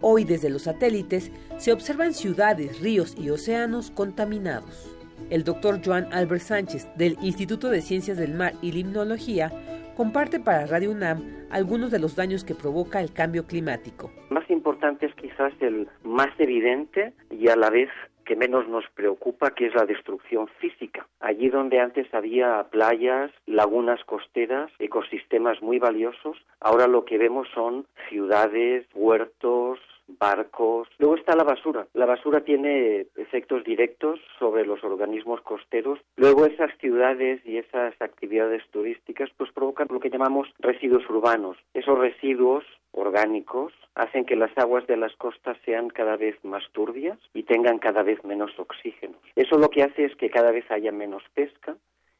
[SPEAKER 26] Hoy desde los satélites se observan ciudades, ríos y océanos contaminados. El doctor Joan Albert Sánchez del Instituto de Ciencias del Mar y Limnología comparte para Radio UNAM algunos de los daños que provoca el cambio climático.
[SPEAKER 27] más importante es quizás el más evidente y a la vez
[SPEAKER 28] que menos nos preocupa, que es la destrucción física. Allí donde antes había playas, lagunas costeras, ecosistemas muy valiosos, ahora lo que vemos son ciudades, huertos, barcos. Luego está la basura. La basura tiene efectos directos sobre los organismos costeros. Luego esas ciudades y esas actividades turísticas pues provocan lo que llamamos residuos urbanos. Esos residuos orgánicos hacen que las aguas de las costas sean cada vez más turbias y tengan cada vez menos oxígeno. Eso lo que hace es que cada vez haya menos pesca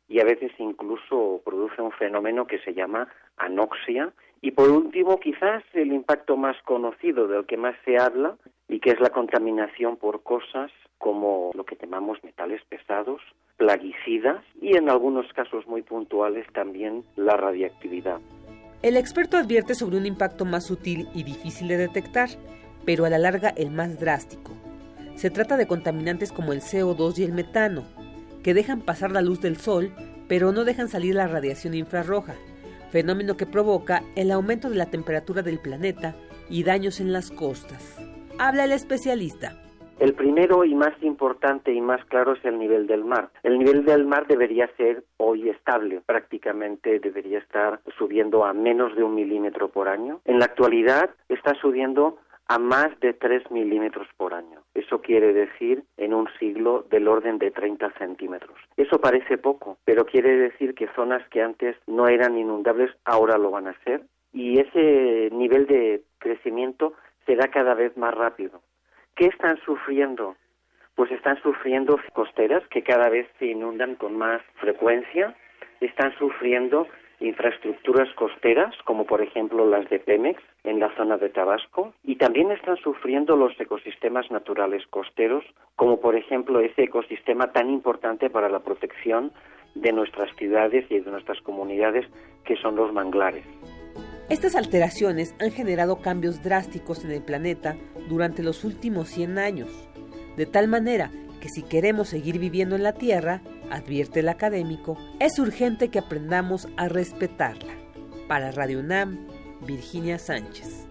[SPEAKER 28] y a veces incluso produce un fenómeno que se llama anoxia. Y por último, quizás el impacto más conocido del que más se habla y que es la contaminación por cosas como lo que llamamos metales pesados, plaguicidas y en algunos casos muy puntuales también la radiactividad.
[SPEAKER 26] El experto advierte sobre un impacto más sutil y difícil de detectar, pero a la larga el más drástico. Se trata de contaminantes como el CO2 y el metano, que dejan pasar la luz del sol, pero no dejan salir la radiación infrarroja, fenómeno que provoca el aumento de la temperatura del planeta y daños en las costas. Habla el especialista.
[SPEAKER 28] El primero y más importante y más claro es el nivel del mar. El nivel del mar debería ser hoy estable, prácticamente debería estar subiendo a menos de un milímetro por año. En la actualidad está subiendo a más de 3 milímetros por año. Eso quiere decir en un siglo del orden de 30 centímetros. Eso parece poco, pero quiere decir que zonas que antes no eran inundables ahora lo van a ser y ese nivel de crecimiento será cada vez más rápido. ¿Qué están sufriendo? Pues están sufriendo costeras que cada vez se inundan con más frecuencia, están sufriendo infraestructuras costeras, como por ejemplo las de Pemex en la zona de Tabasco, y también están sufriendo los ecosistemas naturales costeros, como por ejemplo ese ecosistema tan importante para la protección de nuestras ciudades y de nuestras comunidades, que son los manglares.
[SPEAKER 26] Estas alteraciones han generado cambios drásticos en el planeta durante los últimos 100 años, de tal manera que si queremos seguir viviendo en la Tierra, advierte el académico, es urgente que aprendamos a respetarla. Para Radio UNAM, Virginia Sánchez.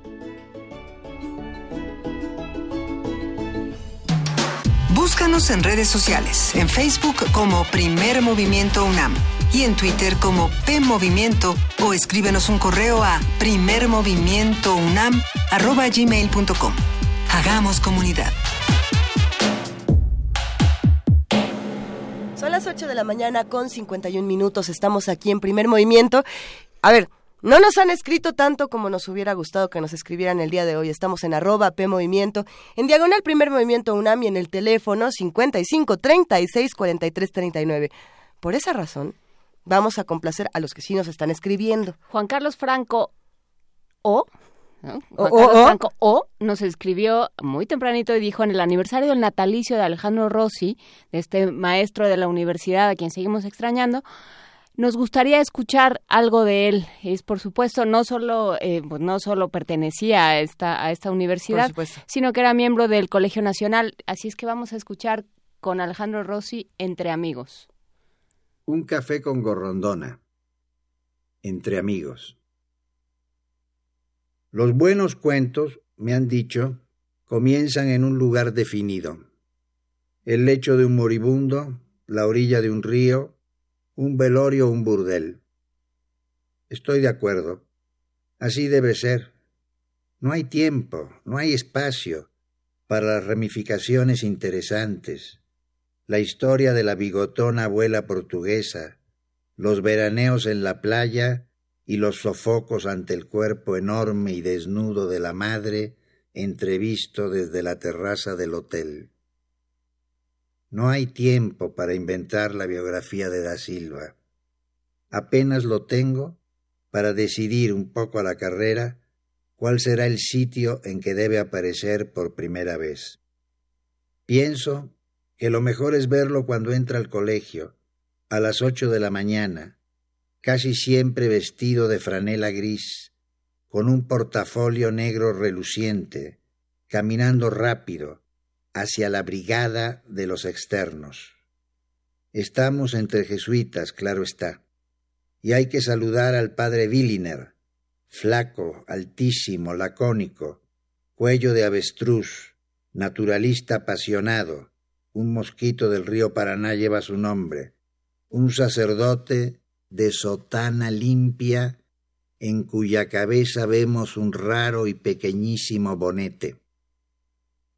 [SPEAKER 9] Búscanos en redes sociales, en Facebook como Primer Movimiento UNAM y en Twitter como P Movimiento o escríbenos un correo a primermovimientounam@gmail.com. Hagamos comunidad.
[SPEAKER 4] Son las 8 de la mañana con 51 minutos. Estamos aquí en Primer Movimiento. A ver, no nos han escrito tanto como nos hubiera gustado que nos escribieran el día de hoy. Estamos en arroba P Movimiento, en diagonal Primer Movimiento UNAM y en el teléfono 55 36 43 39. Por esa razón, vamos a complacer a los que sí nos están escribiendo.
[SPEAKER 3] Juan Carlos Franco O. Juan Carlos Franco O nos escribió muy tempranito y dijo en el aniversario del natalicio de Alejandro Rossi, de este maestro de la universidad a quien seguimos extrañando, nos gustaría escuchar algo de él. Es por supuesto no solo eh, pues no solo pertenecía a esta a esta universidad, sino que era miembro del Colegio Nacional. Así es que vamos a escuchar con Alejandro Rossi entre amigos.
[SPEAKER 27] Un café con gorrondona. Entre amigos. Los buenos cuentos, me han dicho, comienzan en un lugar definido. El lecho de un moribundo, la orilla de un río, un velorio o un burdel. Estoy de acuerdo. Así debe ser. No hay tiempo, no hay espacio para las ramificaciones interesantes, la historia de la bigotona abuela portuguesa, los veraneos en la playa y los sofocos ante el cuerpo enorme y desnudo de la madre entrevisto desde la terraza del hotel. No hay tiempo para inventar la biografía de Da Silva. Apenas lo tengo para decidir un poco a la carrera cuál será el sitio en que debe aparecer por primera vez. Pienso que lo mejor es verlo cuando entra al colegio, a las ocho de la mañana, casi siempre vestido de franela gris, con un portafolio negro reluciente, caminando rápido, hacia la brigada de los externos. Estamos entre jesuitas, claro está, y hay que saludar al padre Williner, flaco, altísimo, lacónico, cuello de avestruz, naturalista apasionado, un mosquito del río Paraná lleva su nombre, un sacerdote de sotana limpia en cuya cabeza vemos un raro y pequeñísimo bonete.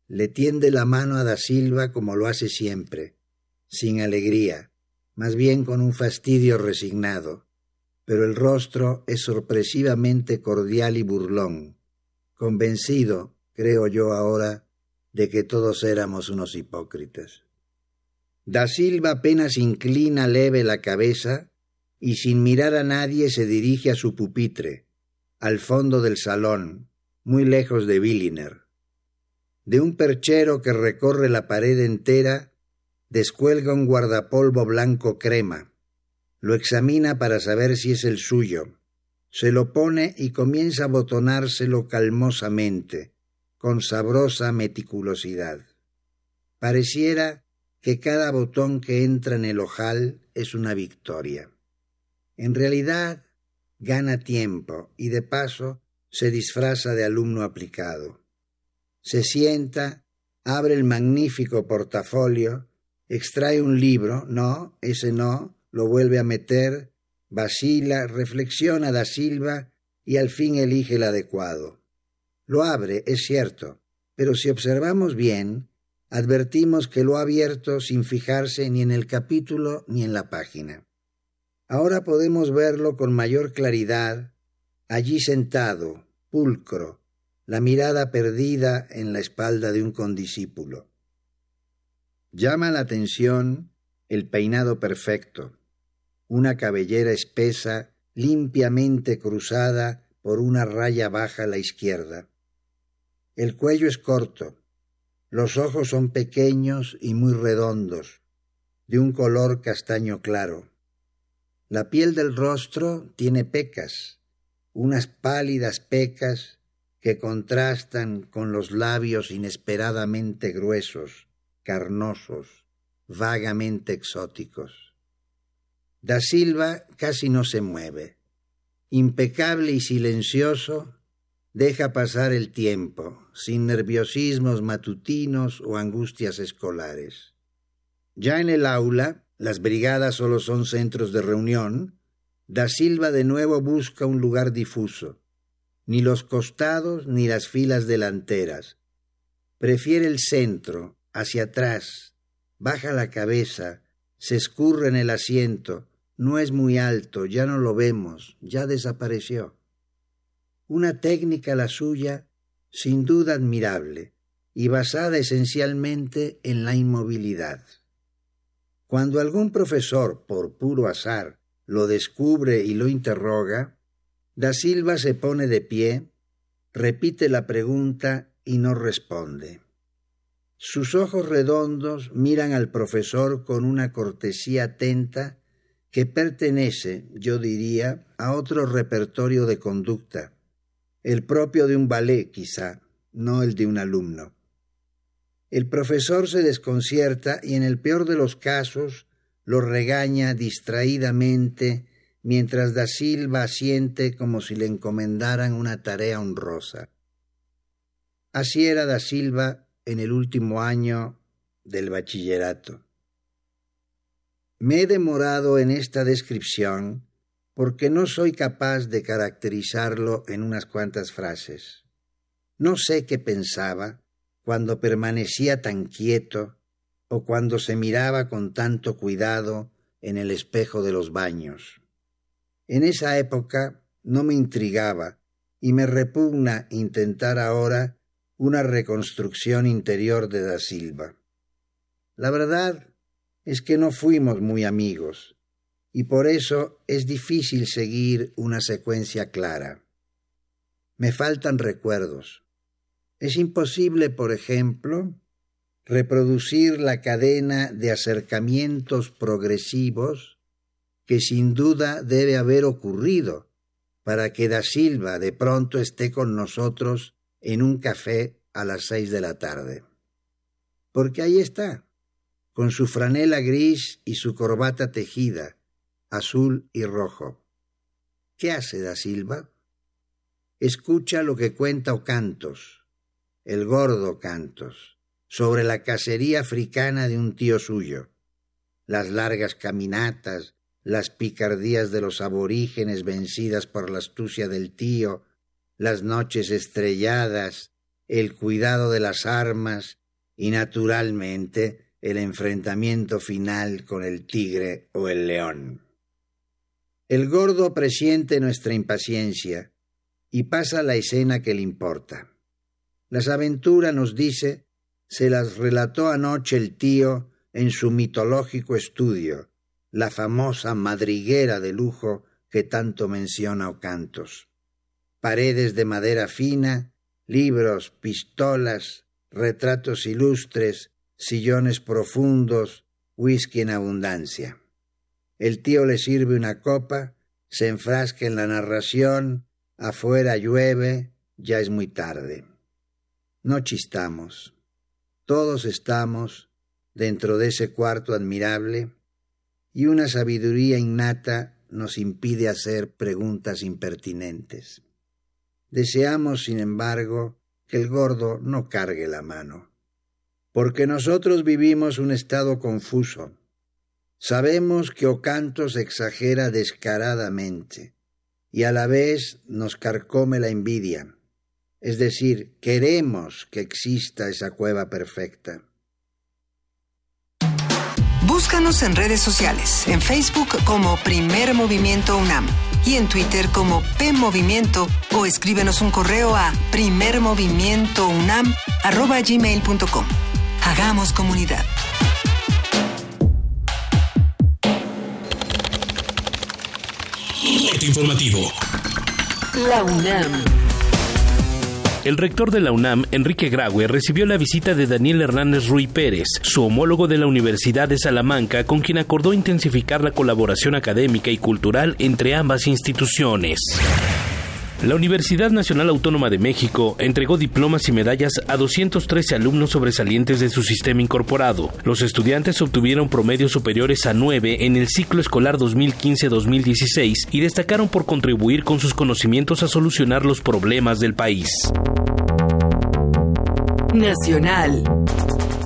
[SPEAKER 27] Le tiende la mano a Da Silva como lo hace siempre, sin alegría, más bien con un fastidio resignado, pero el rostro es sorpresivamente cordial y burlón, convencido, creo yo ahora, de que todos éramos unos hipócritas. Da Silva apenas inclina leve la cabeza y sin mirar a nadie se dirige a su pupitre, al fondo del salón, muy lejos de Billiner. De un perchero que recorre la pared entera, descuelga un guardapolvo blanco crema. Lo examina para saber si es el suyo. Se lo pone y comienza a botonárselo calmosamente, con sabrosa meticulosidad. Pareciera que cada botón que entra en el ojal es una victoria. En realidad, gana tiempo y de paso se disfraza de alumno aplicado se sienta, abre el magnífico portafolio, extrae un libro, no, ese no, lo vuelve a meter, vacila, reflexiona da Silva y al fin elige el adecuado. Lo abre, es cierto, pero si observamos bien, advertimos que lo ha abierto sin fijarse ni en el capítulo ni en la página. Ahora podemos verlo con mayor claridad, allí sentado, pulcro, la mirada perdida en la espalda de un condiscípulo. Llama la atención el peinado perfecto, una cabellera espesa limpiamente cruzada por una raya baja a la izquierda. El cuello es corto, los ojos son pequeños y muy redondos, de un color castaño claro. La piel del rostro tiene pecas, unas pálidas pecas que contrastan con los labios inesperadamente gruesos, carnosos, vagamente exóticos. Da Silva casi no se mueve. Impecable y silencioso, deja pasar el tiempo, sin nerviosismos matutinos o angustias escolares. Ya en el aula, las brigadas solo son centros de reunión, Da Silva de nuevo busca un lugar difuso. Ni los costados ni las filas delanteras. Prefiere el centro, hacia atrás, baja la cabeza, se escurre en el asiento, no es muy alto, ya no lo vemos, ya desapareció. Una técnica la suya, sin duda admirable, y basada esencialmente en la inmovilidad. Cuando algún profesor, por puro azar, lo descubre y lo interroga, Da Silva se pone de pie, repite la pregunta y no responde. Sus ojos redondos miran al profesor con una cortesía atenta que pertenece, yo diría, a otro repertorio de conducta, el propio de un ballet quizá, no el de un alumno. El profesor se desconcierta y en el peor de los casos lo regaña distraídamente mientras da Silva asiente como si le encomendaran una tarea honrosa. Así era da Silva en el último año del bachillerato. Me he demorado en esta descripción porque no soy capaz de caracterizarlo en unas cuantas frases. No sé qué pensaba cuando permanecía tan quieto o cuando se miraba con tanto cuidado en el espejo de los baños. En esa época no me intrigaba y me repugna intentar ahora una reconstrucción interior de Da Silva. La verdad es que no fuimos muy amigos y por eso es difícil seguir una secuencia clara. Me faltan recuerdos. Es imposible, por ejemplo, reproducir la cadena de acercamientos progresivos que sin duda debe haber ocurrido para que Da Silva de pronto esté con nosotros en un café a las seis de la tarde. Porque ahí está, con su franela gris y su corbata tejida, azul y rojo. ¿Qué hace Da Silva? Escucha lo que cuenta Ocantos, el gordo Cantos, sobre la cacería africana de un tío suyo, las largas caminatas, las picardías de los aborígenes vencidas por la astucia del tío, las noches estrelladas, el cuidado de las armas y, naturalmente, el enfrentamiento final con el tigre o el león. El gordo presiente nuestra impaciencia y pasa la escena que le importa. Las aventuras, nos dice, se las relató anoche el tío en su mitológico estudio, la famosa madriguera de lujo que tanto menciona Ocantos. Paredes de madera fina, libros, pistolas, retratos ilustres, sillones profundos, whisky en abundancia. El tío le sirve una copa, se enfrasca en la narración, afuera llueve, ya es muy tarde. No chistamos. Todos estamos dentro de ese cuarto admirable y una sabiduría innata nos impide hacer preguntas impertinentes. Deseamos, sin embargo, que el gordo no cargue la mano, porque nosotros vivimos un estado confuso. Sabemos que Ocantos exagera descaradamente y a la vez nos carcome la envidia, es decir, queremos que exista esa cueva perfecta.
[SPEAKER 9] Búscanos en redes sociales, en Facebook como Primer Movimiento UNAM y en Twitter como P Movimiento o escríbenos un correo a primermovimientounam@gmail.com. Hagamos comunidad.
[SPEAKER 1] informativo.
[SPEAKER 16] La UNAM.
[SPEAKER 7] El rector de la UNAM, Enrique Graue, recibió la visita de Daniel Hernández Ruy Pérez, su homólogo de la Universidad de Salamanca, con quien acordó intensificar la colaboración académica y cultural entre ambas instituciones. La Universidad Nacional Autónoma de México entregó diplomas y medallas a 213 alumnos sobresalientes de su sistema incorporado. Los estudiantes obtuvieron promedios superiores a 9 en el ciclo escolar 2015-2016 y destacaron por contribuir con sus conocimientos a solucionar los problemas del país.
[SPEAKER 16] Nacional.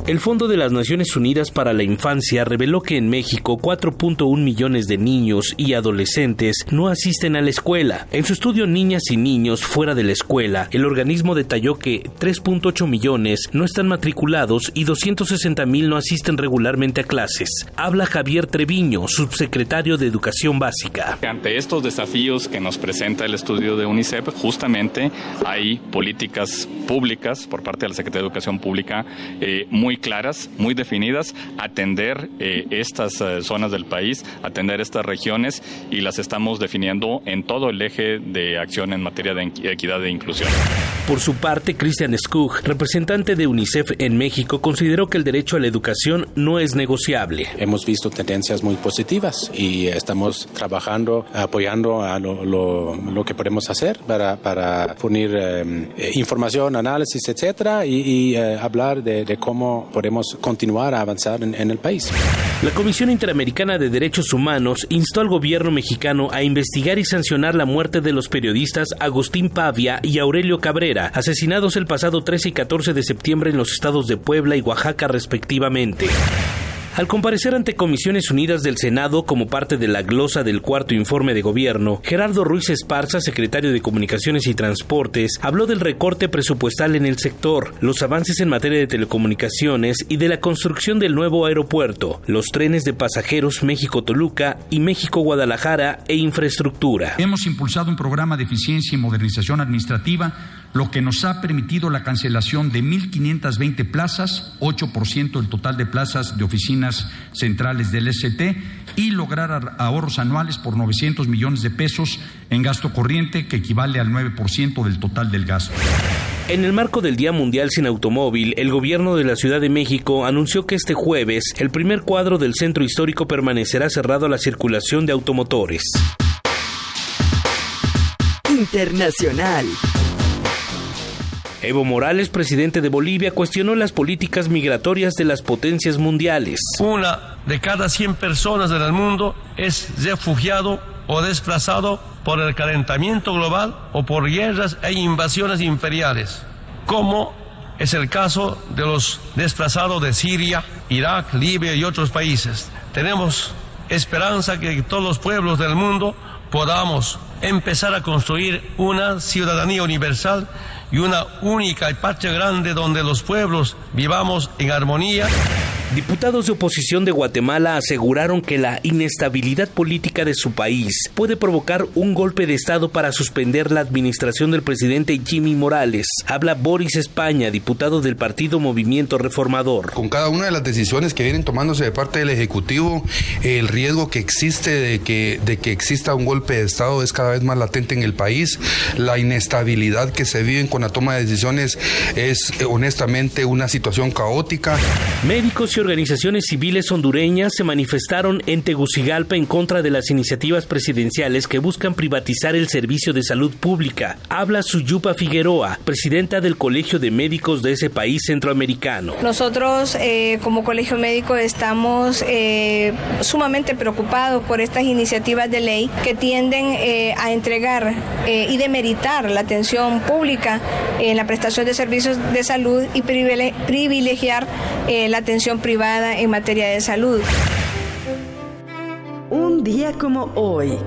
[SPEAKER 7] El Fondo de las Naciones Unidas para la Infancia reveló que en México 4.1 millones de niños y adolescentes no asisten a la escuela. En su estudio Niñas y Niños fuera de la escuela, el organismo detalló que 3.8 millones no están matriculados y 260 mil no asisten regularmente a clases. Habla Javier Treviño, subsecretario de Educación Básica.
[SPEAKER 29] Ante estos desafíos que nos presenta el estudio de UNICEF, justamente hay políticas públicas por parte de la Secretaría de Educación Pública eh, muy claras, muy definidas, atender eh, estas eh, zonas del país, atender estas regiones y las estamos definiendo en todo el eje de acción en materia de equidad e inclusión.
[SPEAKER 7] Por su parte, Christian Skug, representante de UNICEF en México, consideró que el derecho a la educación no es negociable.
[SPEAKER 30] Hemos visto tendencias muy positivas y estamos trabajando, apoyando a lo, que podemos hacer para, para fornir eh, información, análisis, etcétera, y, hablar de, de cómo podemos continuar a avanzar en, en el país.
[SPEAKER 7] La Comisión Interamericana de Derechos Humanos instó al gobierno mexicano a investigar y sancionar la muerte de los periodistas Agustín Pavia y Aurelio Cabrera, asesinados el pasado 13 y 14 de septiembre en los estados de Puebla y Oaxaca respectivamente. Al comparecer ante Comisiones Unidas del Senado como parte de la glosa del cuarto informe de gobierno, Gerardo Ruiz Esparza, secretario de Comunicaciones y Transportes, habló del recorte presupuestal en el sector, los avances en materia de telecomunicaciones y de la construcción del nuevo aeropuerto, los trenes de pasajeros México-Toluca y México-Guadalajara e infraestructura.
[SPEAKER 31] Hemos impulsado un programa de eficiencia y modernización administrativa lo que nos ha permitido la cancelación de 1.520 plazas, 8% del total de plazas de oficinas centrales del ST, y lograr ahorros anuales por 900 millones de pesos en gasto corriente, que equivale al 9% del total del gasto.
[SPEAKER 7] En el marco del Día Mundial sin Automóvil, el gobierno de la Ciudad de México anunció que este jueves el primer cuadro del centro histórico permanecerá cerrado a la circulación de automotores.
[SPEAKER 16] Internacional.
[SPEAKER 7] Evo Morales, presidente de Bolivia, cuestionó las políticas migratorias de las potencias mundiales.
[SPEAKER 32] Una de cada 100 personas en el mundo es refugiado o desplazado por el calentamiento global o por guerras e invasiones imperiales. ¿Cómo es el caso de los desplazados de Siria, Irak, Libia y otros países. Tenemos esperanza que todos los pueblos del mundo podamos empezar a construir una ciudadanía universal y una única y patria grande donde los pueblos vivamos en armonía
[SPEAKER 7] Diputados de oposición de Guatemala aseguraron que la inestabilidad política de su país puede provocar un golpe de Estado para suspender la administración del presidente Jimmy Morales. Habla Boris España, diputado del partido Movimiento Reformador.
[SPEAKER 33] Con cada una de las decisiones que vienen tomándose de parte del Ejecutivo, el riesgo que existe de que, de que exista un golpe de Estado es cada vez más latente en el país. La inestabilidad que se vive con la toma de decisiones es eh, honestamente una situación caótica.
[SPEAKER 7] Médicos y organizaciones civiles hondureñas se manifestaron en Tegucigalpa en contra de las iniciativas presidenciales que buscan privatizar el servicio de salud pública. Habla Suyupa Figueroa, presidenta del Colegio de Médicos de ese país centroamericano.
[SPEAKER 34] Nosotros eh, como Colegio Médico estamos eh, sumamente preocupados por estas iniciativas de ley que tienden eh, a entregar y demeritar la atención pública en la prestación de servicios de salud y privilegiar la atención privada en materia de salud.
[SPEAKER 16] Un día como hoy.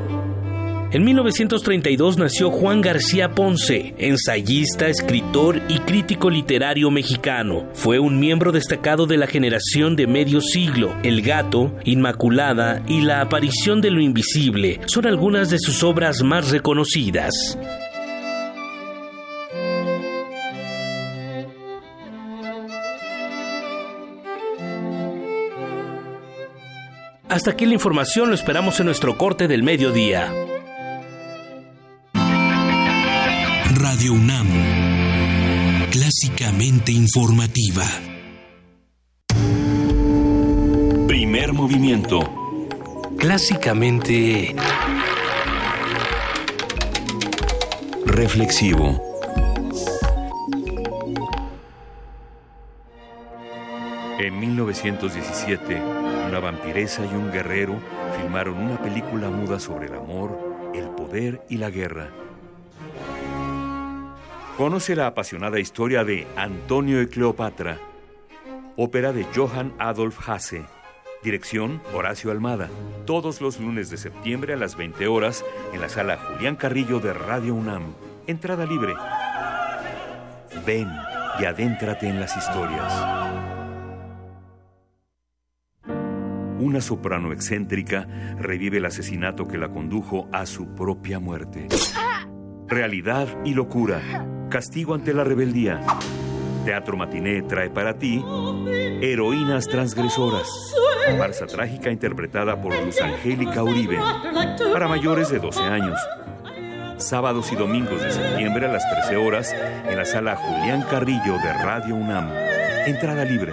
[SPEAKER 7] En 1932 nació Juan García Ponce, ensayista, escritor y crítico literario mexicano. Fue un miembro destacado de la generación de medio siglo. El gato, Inmaculada y La aparición de lo invisible son algunas de sus obras más reconocidas. Hasta aquí la información, lo esperamos en nuestro corte del mediodía.
[SPEAKER 1] Radio UNAM, clásicamente informativa. Primer movimiento.
[SPEAKER 7] Clásicamente...
[SPEAKER 1] Reflexivo.
[SPEAKER 35] En 1917, una vampiresa y un guerrero filmaron una película muda sobre el amor, el poder y la guerra. Conoce la apasionada historia de Antonio y Cleopatra, ópera de Johann Adolf Hasse. Dirección Horacio Almada. Todos los lunes de septiembre a las 20 horas en la sala Julián Carrillo de Radio UNAM. Entrada libre. Ven y adéntrate en las historias. Una soprano excéntrica revive el asesinato que la condujo a su propia muerte. Realidad y locura. Castigo ante la rebeldía. Teatro Matiné trae para ti Heroínas Transgresoras. Farsa trágica interpretada por Luz Angélica Uribe. Para mayores de 12 años. Sábados y domingos de septiembre a las 13 horas en la sala Julián Carrillo de Radio UNAM. Entrada libre.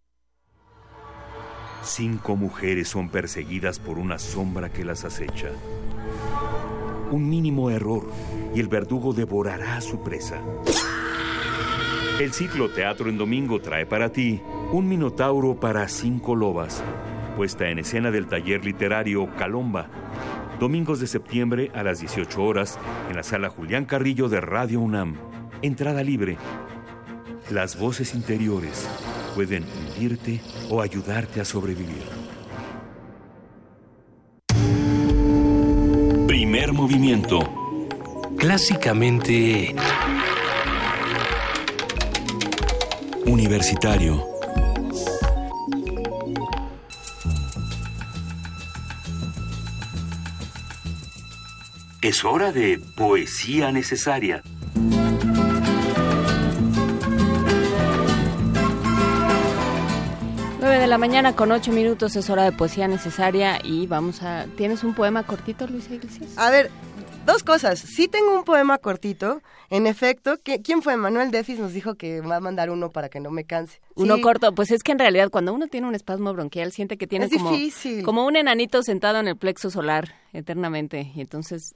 [SPEAKER 1] Cinco mujeres son perseguidas por una sombra que las acecha. Un mínimo error y el verdugo devorará a su presa. El ciclo Teatro en Domingo trae para ti un Minotauro para cinco lobas, puesta en escena del taller literario Calomba. Domingos de septiembre a las 18 horas en la sala Julián Carrillo de Radio UNAM. Entrada libre. Las voces interiores pueden hundirte o ayudarte a sobrevivir. Primer movimiento.
[SPEAKER 7] Clásicamente...
[SPEAKER 1] Universitario. Es hora de poesía necesaria.
[SPEAKER 3] De la mañana con 8 minutos es hora de poesía necesaria y vamos a... ¿Tienes un poema cortito, Luisa Iglesias?
[SPEAKER 4] A ver, Dos cosas. Sí tengo un poema cortito. En efecto, ¿quién fue? Manuel Defis nos dijo que va a mandar uno para que no me canse.
[SPEAKER 3] Uno corto. Pues es que en realidad cuando uno tiene un espasmo bronquial siente que tiene como, como un enanito sentado en el plexo solar eternamente. Y entonces...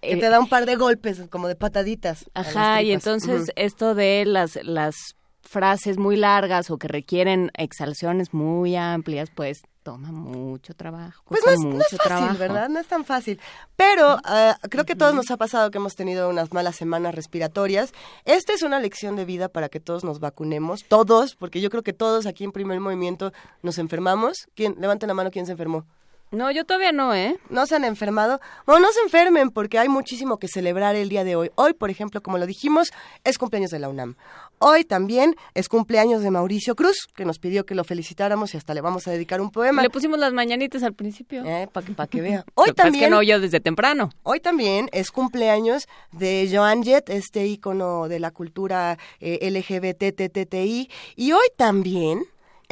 [SPEAKER 4] que te da un par de golpes, como de pataditas.
[SPEAKER 3] Ajá, y entonces esto de las, las frases muy largas o que requieren exhalciones muy amplias, pues toma mucho trabajo.
[SPEAKER 4] Pues no es, fácil, ¿verdad? No es tan fácil. Pero ah, creo que todos nos ha pasado que hemos tenido unas malas semanas respiratorias. Esta es una lección de vida para que todos nos vacunemos, todos, porque yo creo que todos aquí en Primer Movimiento nos enfermamos. ¿Quién? Levanten la mano, ¿quién se enfermó?
[SPEAKER 3] No, yo todavía no, ¿eh?
[SPEAKER 4] No se han enfermado. O no se enfermen porque hay muchísimo que celebrar el día de hoy. Hoy, por ejemplo, como lo dijimos, es cumpleaños de la UNAM. Hoy también es cumpleaños de Mauricio Cruz, que nos pidió que lo felicitáramos y hasta le vamos a dedicar un poema.
[SPEAKER 3] Le pusimos las mañanitas al principio.
[SPEAKER 4] Eh, para que, pa que vea. Hoy también...
[SPEAKER 3] Es que no yo desde temprano.
[SPEAKER 4] Hoy también es cumpleaños de Joan Jett, este ícono de la cultura eh, LGBTTTI. Y hoy también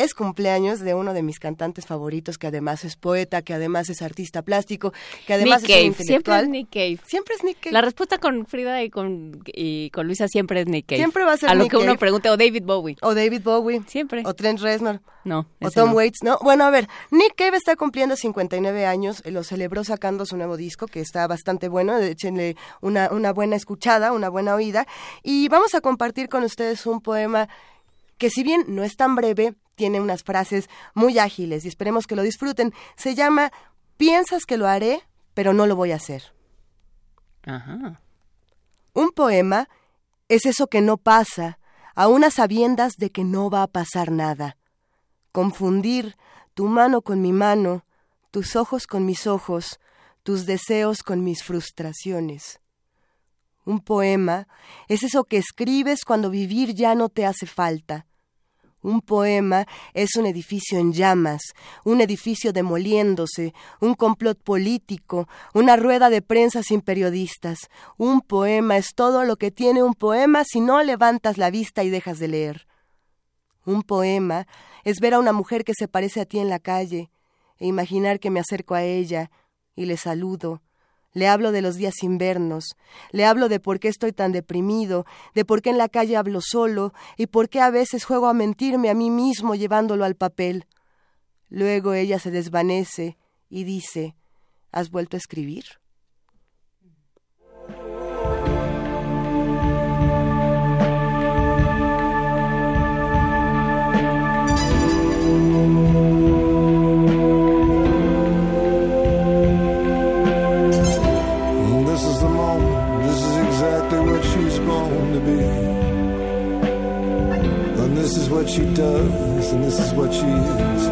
[SPEAKER 4] es cumpleaños de uno de mis cantantes favoritos, que además es poeta, que además es artista plástico, que además
[SPEAKER 3] es
[SPEAKER 4] intelectual.
[SPEAKER 3] Siempre es Nick Cave.
[SPEAKER 4] Siempre es Nick Cave.
[SPEAKER 3] La respuesta con Frida y con, y con Luisa siempre es Nick Cave.
[SPEAKER 4] Siempre va a ser
[SPEAKER 3] A lo que uno pregunte, o David Bowie.
[SPEAKER 4] O David Bowie.
[SPEAKER 3] Siempre.
[SPEAKER 4] O Trent Reznor.
[SPEAKER 3] No.
[SPEAKER 4] O Tom Waits. No. Bueno, a ver, Nick Cave está cumpliendo 59 años, lo celebró sacando su nuevo disco, que está bastante bueno, échenle una, una buena escuchada, una buena oída. Y vamos a compartir con ustedes un poema que si bien no es tan breve, tiene unas frases muy ágiles y esperemos que lo disfruten. Se llama Piensas que lo haré, pero no lo voy a hacer.
[SPEAKER 3] Ajá.
[SPEAKER 4] Un poema es eso que no pasa, a unas sabiendas de que no va a pasar nada. Confundir tu mano con mi mano, tus ojos con mis ojos, tus deseos con mis frustraciones. Un poema es eso que escribes cuando vivir ya no te hace falta, un poema es un edificio en llamas, un edificio demoliéndose, un complot político, una rueda de prensa sin periodistas. Un poema es todo lo que tiene un poema si no levantas la vista y dejas de leer. Un poema es ver a una mujer que se parece a ti en la calle e imaginar que me acerco a ella y le saludo le hablo de los días invernos, le hablo de por qué estoy tan deprimido, de por qué en la calle hablo solo y por qué a veces juego a mentirme a mí mismo llevándolo al papel. Luego ella se desvanece y dice, ¿Has vuelto a escribir?
[SPEAKER 36] What she does, and this is what she is.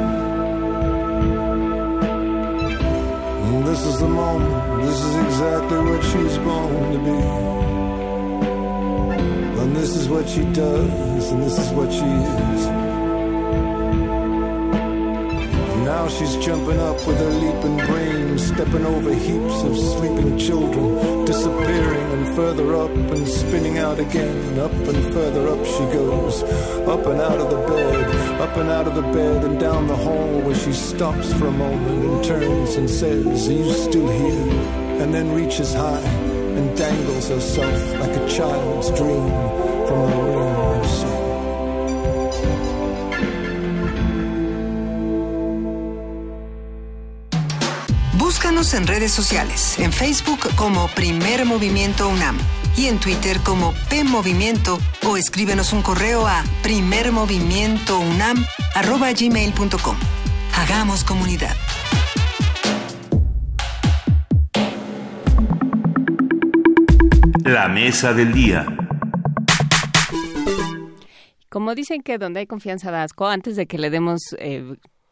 [SPEAKER 36] And this is the moment, this is exactly what she's born to be. And this is what she does, and this is what she is. Now she's jumping up with her leaping brain, stepping over heaps of sleeping children, disappearing and further up and spinning out again. Up and further up she goes, up and out of the bed, up and out of the bed and down the hall where she stops for a moment and turns and says, Are you still here? And then reaches high and dangles herself like a child's dream from the ring
[SPEAKER 9] En redes sociales, en Facebook como Primer Movimiento UNAM y en Twitter como P Movimiento o escríbenos un correo a primermovimientounam@gmail.com. Hagamos comunidad.
[SPEAKER 1] La mesa del día.
[SPEAKER 3] Como dicen que donde hay confianza da asco, antes de que le demos eh,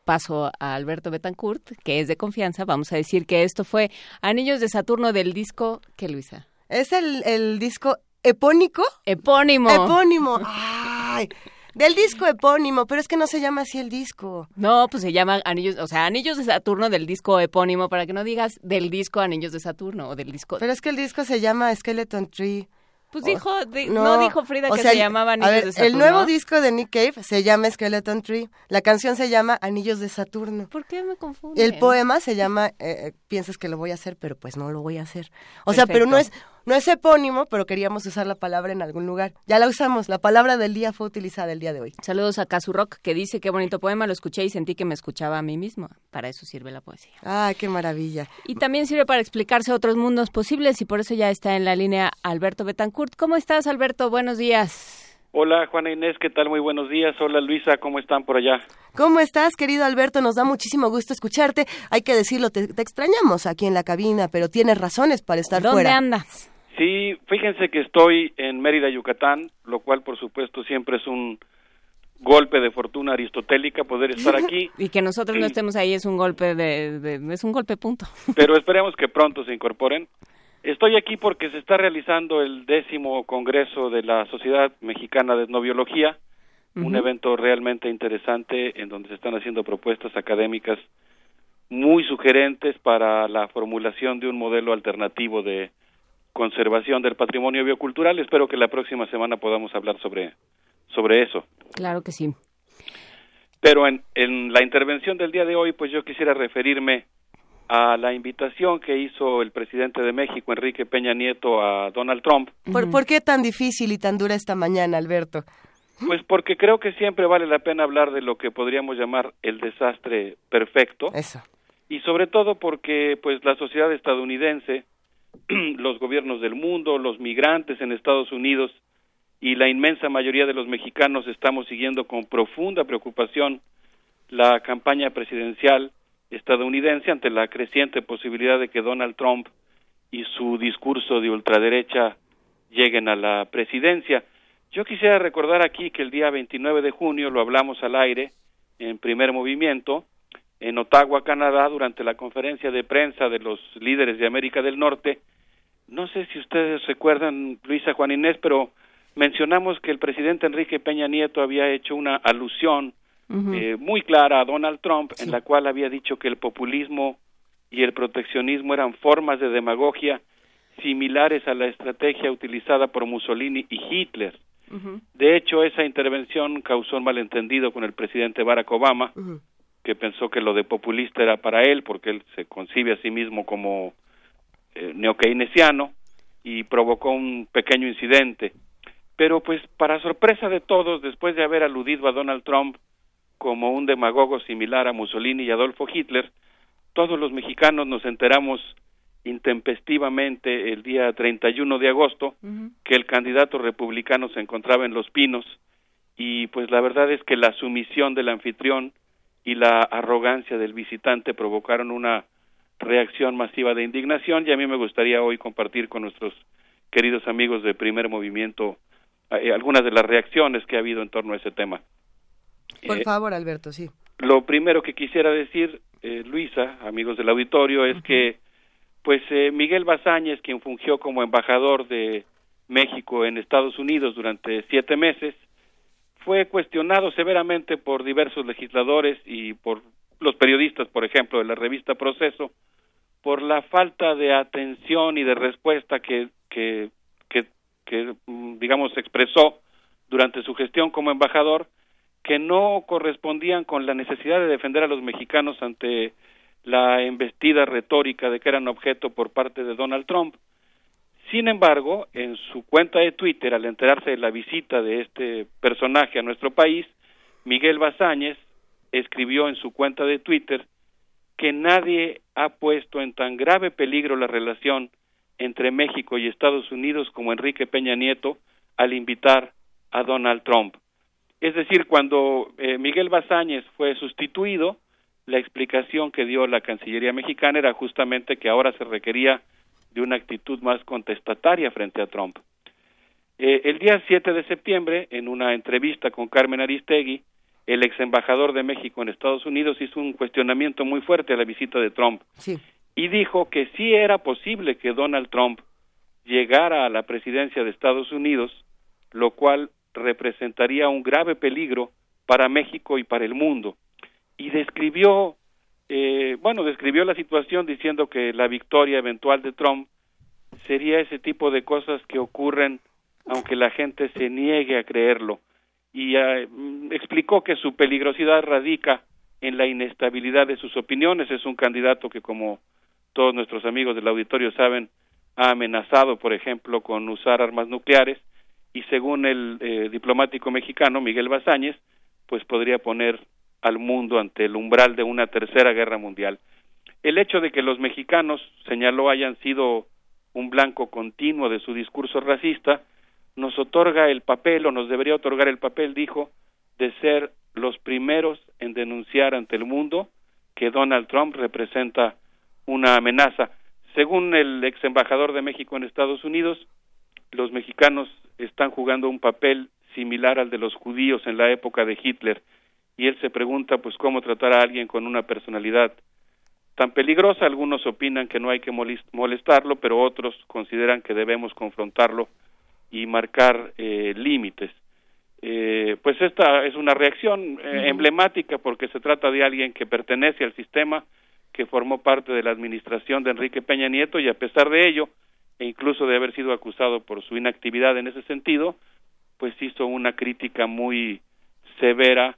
[SPEAKER 3] paso a Alberto Betancourt, que es de confianza, vamos a decir que esto fue Anillos de Saturno del disco, ¿qué Luisa?
[SPEAKER 4] Es el, el disco epónico.
[SPEAKER 3] Epónimo.
[SPEAKER 4] Epónimo. Ay. Del disco epónimo, pero es que no se llama así el disco.
[SPEAKER 3] No, pues se llama Anillos, o sea, Anillos de Saturno del disco epónimo, para que no digas del disco Anillos de Saturno o del disco.
[SPEAKER 4] Pero es que el disco se llama Skeleton Tree.
[SPEAKER 3] Pues dijo, no, dijo Frida que se llamaba Anillos de Saturno.
[SPEAKER 4] El nuevo disco de Nick Cave se llama Skeleton Tree. La canción se llama Anillos de Saturno.
[SPEAKER 3] ¿Por qué me confunde?
[SPEAKER 4] El poema se llama eh, Piensas que lo voy a hacer, pero pues no lo voy a hacer. O sea, pero no es no es epónimo, pero queríamos usar la palabra en algún lugar. Ya la usamos, la palabra del día fue utilizada el día de hoy.
[SPEAKER 3] Saludos a Rock, que dice, qué bonito poema, lo escuché y sentí que me escuchaba a mí mismo. Para eso sirve la poesía.
[SPEAKER 4] Ah, qué maravilla.
[SPEAKER 3] Y también sirve para explicarse otros mundos posibles y por eso ya está en la línea Alberto Betancourt. ¿Cómo estás, Alberto? Buenos días.
[SPEAKER 37] Hola Juana Inés, ¿qué tal? Muy buenos días. Hola Luisa, ¿cómo están por allá?
[SPEAKER 4] ¿Cómo estás, querido Alberto? Nos da muchísimo gusto escucharte. Hay que decirlo, te, extrañamos aquí en la cabina, pero tienes razones para estar fuera.
[SPEAKER 3] ¿Dónde andas?
[SPEAKER 37] Sí, fíjense que estoy en Mérida, Yucatán, lo cual por supuesto siempre es un golpe de fortuna aristotélica poder estar aquí.
[SPEAKER 3] y que nosotros no estemos ahí es un golpe de, es un golpe punto.
[SPEAKER 37] Pero esperemos que pronto se incorporen. Estoy aquí porque se está realizando el décimo congreso de la Sociedad Mexicana de Etnobiología, un evento realmente interesante en donde se están haciendo propuestas académicas muy sugerentes para la formulación de un modelo alternativo de conservación del patrimonio biocultural. Espero que la próxima semana podamos hablar sobre, sobre eso.
[SPEAKER 3] Claro que sí.
[SPEAKER 37] Pero en, en la intervención del día de hoy, pues yo quisiera referirme a la invitación que hizo el presidente de México, Enrique Peña Nieto, a Donald Trump.
[SPEAKER 4] ¿Por, ¿Por, qué tan difícil y tan dura esta mañana, Alberto?
[SPEAKER 37] Pues porque creo que siempre vale la pena hablar de lo que podríamos llamar el desastre perfecto.
[SPEAKER 4] Eso.
[SPEAKER 37] Y sobre todo porque pues la sociedad estadounidense los gobiernos del mundo, los migrantes en Estados Unidos y la inmensa mayoría de los mexicanos estamos siguiendo con profunda preocupación la campaña presidencial estadounidense ante la creciente posibilidad de que Donald Trump y su discurso de ultraderecha lleguen a la presidencia. Yo quisiera recordar aquí que el día 29 de junio lo hablamos al aire en primer movimiento en Ottawa, Canadá, durante la conferencia de prensa de los líderes de América del Norte. No sé si ustedes recuerdan, Luisa Juan Inés, pero mencionamos que el presidente Enrique Peña Nieto había hecho una alusión eh, muy clara a Donald Trump, en la cual había dicho que el populismo y el proteccionismo eran formas de demagogia similares a la estrategia utilizada por Mussolini y Hitler. De hecho, esa intervención causó un malentendido con el presidente Barack Obama, que pensó que lo de populista era para él, porque él se concibe a sí mismo como eh, neokeynesiano, y provocó un pequeño incidente. Pero pues para sorpresa de todos, después de haber aludido a Donald Trump como un demagogo similar a Mussolini y Adolfo Hitler, todos los mexicanos nos enteramos intempestivamente el día 31 de agosto que el candidato republicano se encontraba en Los Pinos y pues la verdad es que la sumisión del anfitrión y la arrogancia del visitante provocaron una reacción masiva de indignación y a mí me gustaría hoy compartir con nuestros queridos amigos de primer movimiento eh, algunas de las reacciones que ha habido en torno a ese tema.
[SPEAKER 4] Por eh, favor, Alberto, sí.
[SPEAKER 37] Lo primero que quisiera decir, eh, Luisa, amigos del auditorio, es que pues Miguel Bazáñez, quien fungió como embajador de México en Estados Unidos durante siete meses, fue cuestionado severamente por diversos legisladores y por los periodistas, por ejemplo, de la revista Proceso, por la falta de atención y de respuesta que, que, mm, digamos, expresó durante su gestión como embajador, que no correspondían con la necesidad de defender a los mexicanos ante la embestida retórica de que eran objeto por parte de Donald Trump. Sin embargo, en su cuenta de Twitter, al enterarse de la visita de este personaje a nuestro país, Miguel Bazáñez escribió en su cuenta de Twitter que nadie ha puesto en tan grave peligro la relación entre México y Estados Unidos como Enrique Peña Nieto al invitar a Donald Trump. Es decir, cuando eh, Miguel Bazáñez fue sustituido, la explicación que dio la Cancillería mexicana era justamente que ahora se requería de una actitud más contestataria frente a Trump. Eh, el día 7 de septiembre, en una entrevista con Carmen Aristegui, el ex embajador de México en Estados Unidos hizo un cuestionamiento muy fuerte a la visita de Trump y dijo que sí era posible que Donald Trump llegara a la presidencia de Estados Unidos, lo cual representaría un grave peligro para México y para el mundo. Y describió eh, bueno, describió la situación diciendo que la victoria eventual de Trump sería ese tipo de cosas que ocurren aunque la gente se niegue a creerlo. Y eh, explicó que su peligrosidad radica en la inestabilidad de sus opiniones. Es un candidato que, como todos nuestros amigos del auditorio saben, ha amenazado, por ejemplo, con usar armas nucleares y según el eh, diplomático mexicano Miguel Bazáñez, pues podría poner al mundo ante el umbral de una tercera guerra mundial. El hecho de que los mexicanos, señaló, hayan sido un blanco continuo de su discurso racista, nos otorga el papel, o nos debería otorgar el papel, dijo, de ser los primeros en denunciar ante el mundo que Donald Trump representa una amenaza. Según el ex embajador de México en Estados Unidos, los mexicanos están jugando un papel similar al de los judíos en la época de Hitler y él se pregunta pues cómo tratar a alguien con una personalidad tan peligrosa. Algunos opinan que no hay que molestarlo, pero otros consideran que debemos confrontarlo y marcar eh, límites. Eh, pues esta es una reacción eh, emblemática porque se trata de alguien que pertenece al sistema, que formó parte de la administración de Enrique Peña Nieto y a pesar de ello, e incluso de haber sido acusado por su inactividad en ese sentido, pues hizo una crítica muy severa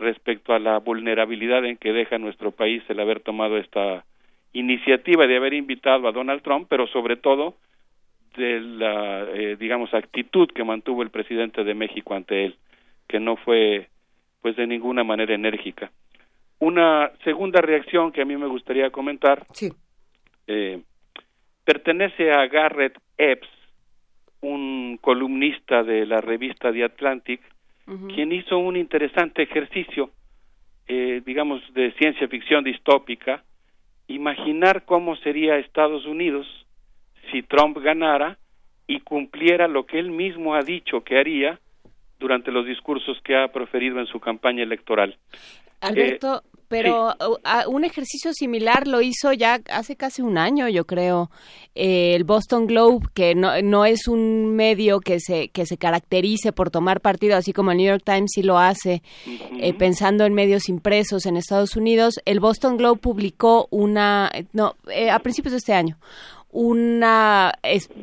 [SPEAKER 37] respecto a la vulnerabilidad en que deja nuestro país el haber tomado esta iniciativa de haber invitado a Donald Trump, pero sobre todo de la, eh, digamos, actitud que mantuvo el presidente de México ante él, que no fue, pues, de ninguna manera enérgica. Una segunda reacción que a mí me gustaría comentar
[SPEAKER 4] sí.
[SPEAKER 37] eh, pertenece a Garrett Epps, un columnista de la revista The Atlantic, quien hizo un interesante ejercicio, eh, digamos, de ciencia ficción distópica, imaginar cómo sería Estados Unidos si Trump ganara y cumpliera lo que él mismo ha dicho que haría durante los discursos que ha proferido en su campaña electoral.
[SPEAKER 3] Alberto, eh, pero un ejercicio similar lo hizo ya hace casi un año, yo creo, eh, el Boston Globe, que no, no, es un medio que se, que se caracterice por tomar partido, así como el New York Times sí lo hace, eh, pensando en medios impresos en Estados Unidos. El Boston Globe publicó una, no, a principios de este año, una,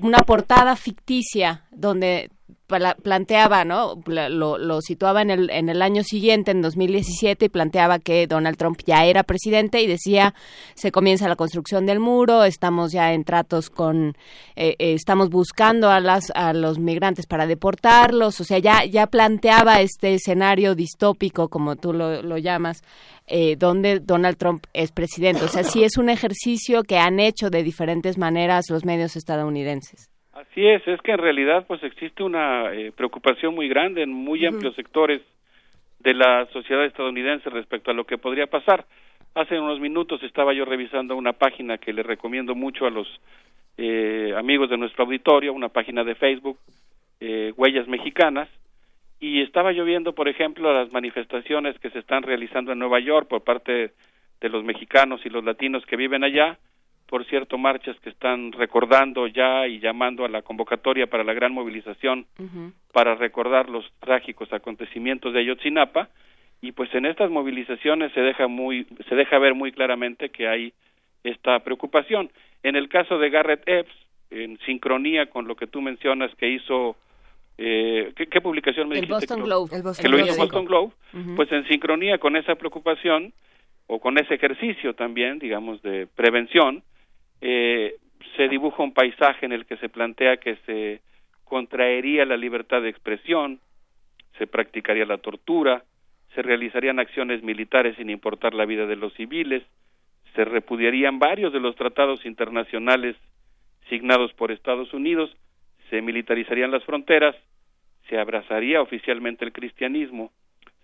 [SPEAKER 3] una portada ficticia donde planteaba, ¿no? Lo, lo, situaba en el, en el año siguiente, en 2017, y planteaba que Donald Trump ya era presidente y decía, se comienza la construcción del muro, estamos ya en tratos con, eh, eh, estamos buscando a, las, a los migrantes para deportarlos, o sea, ya, ya planteaba este escenario distópico, como tú lo, lo llamas, eh, donde Donald Trump es presidente. O sea, sí es un ejercicio que han hecho de diferentes maneras los medios estadounidenses.
[SPEAKER 37] Así es, es que en realidad pues existe una eh, preocupación muy grande en muy amplios sectores de la sociedad estadounidense respecto a lo que podría pasar. Hace unos minutos estaba yo revisando una página que le recomiendo mucho a los eh, amigos de nuestro auditorio, una página de Facebook, eh, Huellas Mexicanas, y estaba yo viendo, por ejemplo, las manifestaciones que se están realizando en Nueva York por parte de los mexicanos y los latinos que viven allá, por cierto, marchas que están recordando ya y llamando a la convocatoria para la gran movilización para recordar los trágicos acontecimientos de Ayotzinapa y pues en estas movilizaciones se deja muy se deja ver muy claramente que hay esta preocupación. En el caso de Garrett Epps, en sincronía con lo que tú mencionas que hizo eh, ¿qué, publicación me
[SPEAKER 3] el
[SPEAKER 37] dijiste?
[SPEAKER 3] Boston Globe.
[SPEAKER 37] que lo hizo Boston Globe, pues en sincronía con esa preocupación o con ese ejercicio también, digamos, de prevención, eh, se dibuja un paisaje en el que se plantea que se contraería la libertad de expresión, se practicaría la tortura, se realizarían acciones militares sin importar la vida de los civiles, se repudiarían varios de los tratados internacionales signados por Estados Unidos, se militarizarían las fronteras, se abrazaría oficialmente el cristianismo,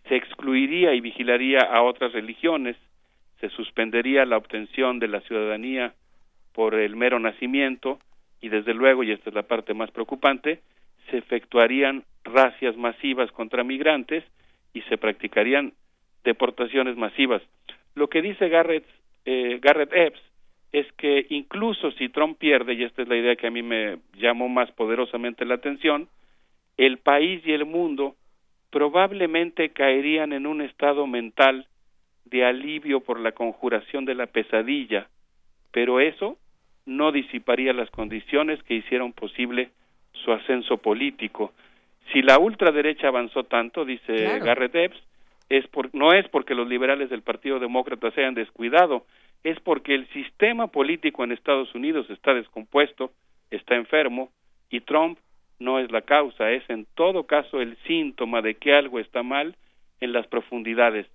[SPEAKER 37] se excluiría y vigilaría a otras religiones, se suspendería la obtención de la ciudadanía por el mero nacimiento y desde luego, y esta es la parte más preocupante, se efectuarían racias masivas contra migrantes y se practicarían deportaciones masivas. Lo que dice Garrett, eh, Garrett Epps es que incluso si Trump pierde, y esta es la idea que a mí me llamó más poderosamente la atención, el país y el mundo probablemente caerían en un estado mental de alivio por la conjuración de la pesadilla, pero eso no disiparía las condiciones que hicieron posible su ascenso político. Si la ultraderecha avanzó tanto, dice Garrett Epps, es por, no es porque los liberales del Partido Demócrata se hayan descuidado, es porque el sistema político en Estados Unidos está descompuesto, está enfermo, y Trump no es la causa, es en todo caso el síntoma de que algo está mal en las profundidades.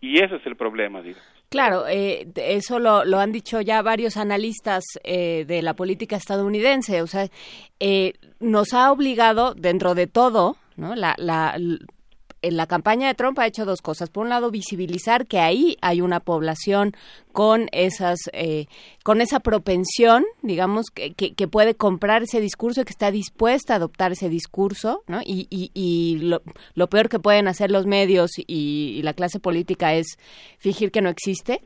[SPEAKER 37] Y ese es el problema, digo.
[SPEAKER 3] Claro, eh, eso lo, han dicho ya varios analistas eh, de la política estadounidense. O sea, eh, nos ha obligado, dentro de todo, ¿no? la, la, en la campaña de Trump ha hecho dos cosas. Por un lado, visibilizar que ahí hay una población con esas, eh, con esa propensión, digamos, que, que, puede comprar ese discurso, y que está dispuesta a adoptar ese discurso, ¿no? Y, y, y lo, lo, peor que pueden hacer los medios y, y la clase política es fingir que no existe,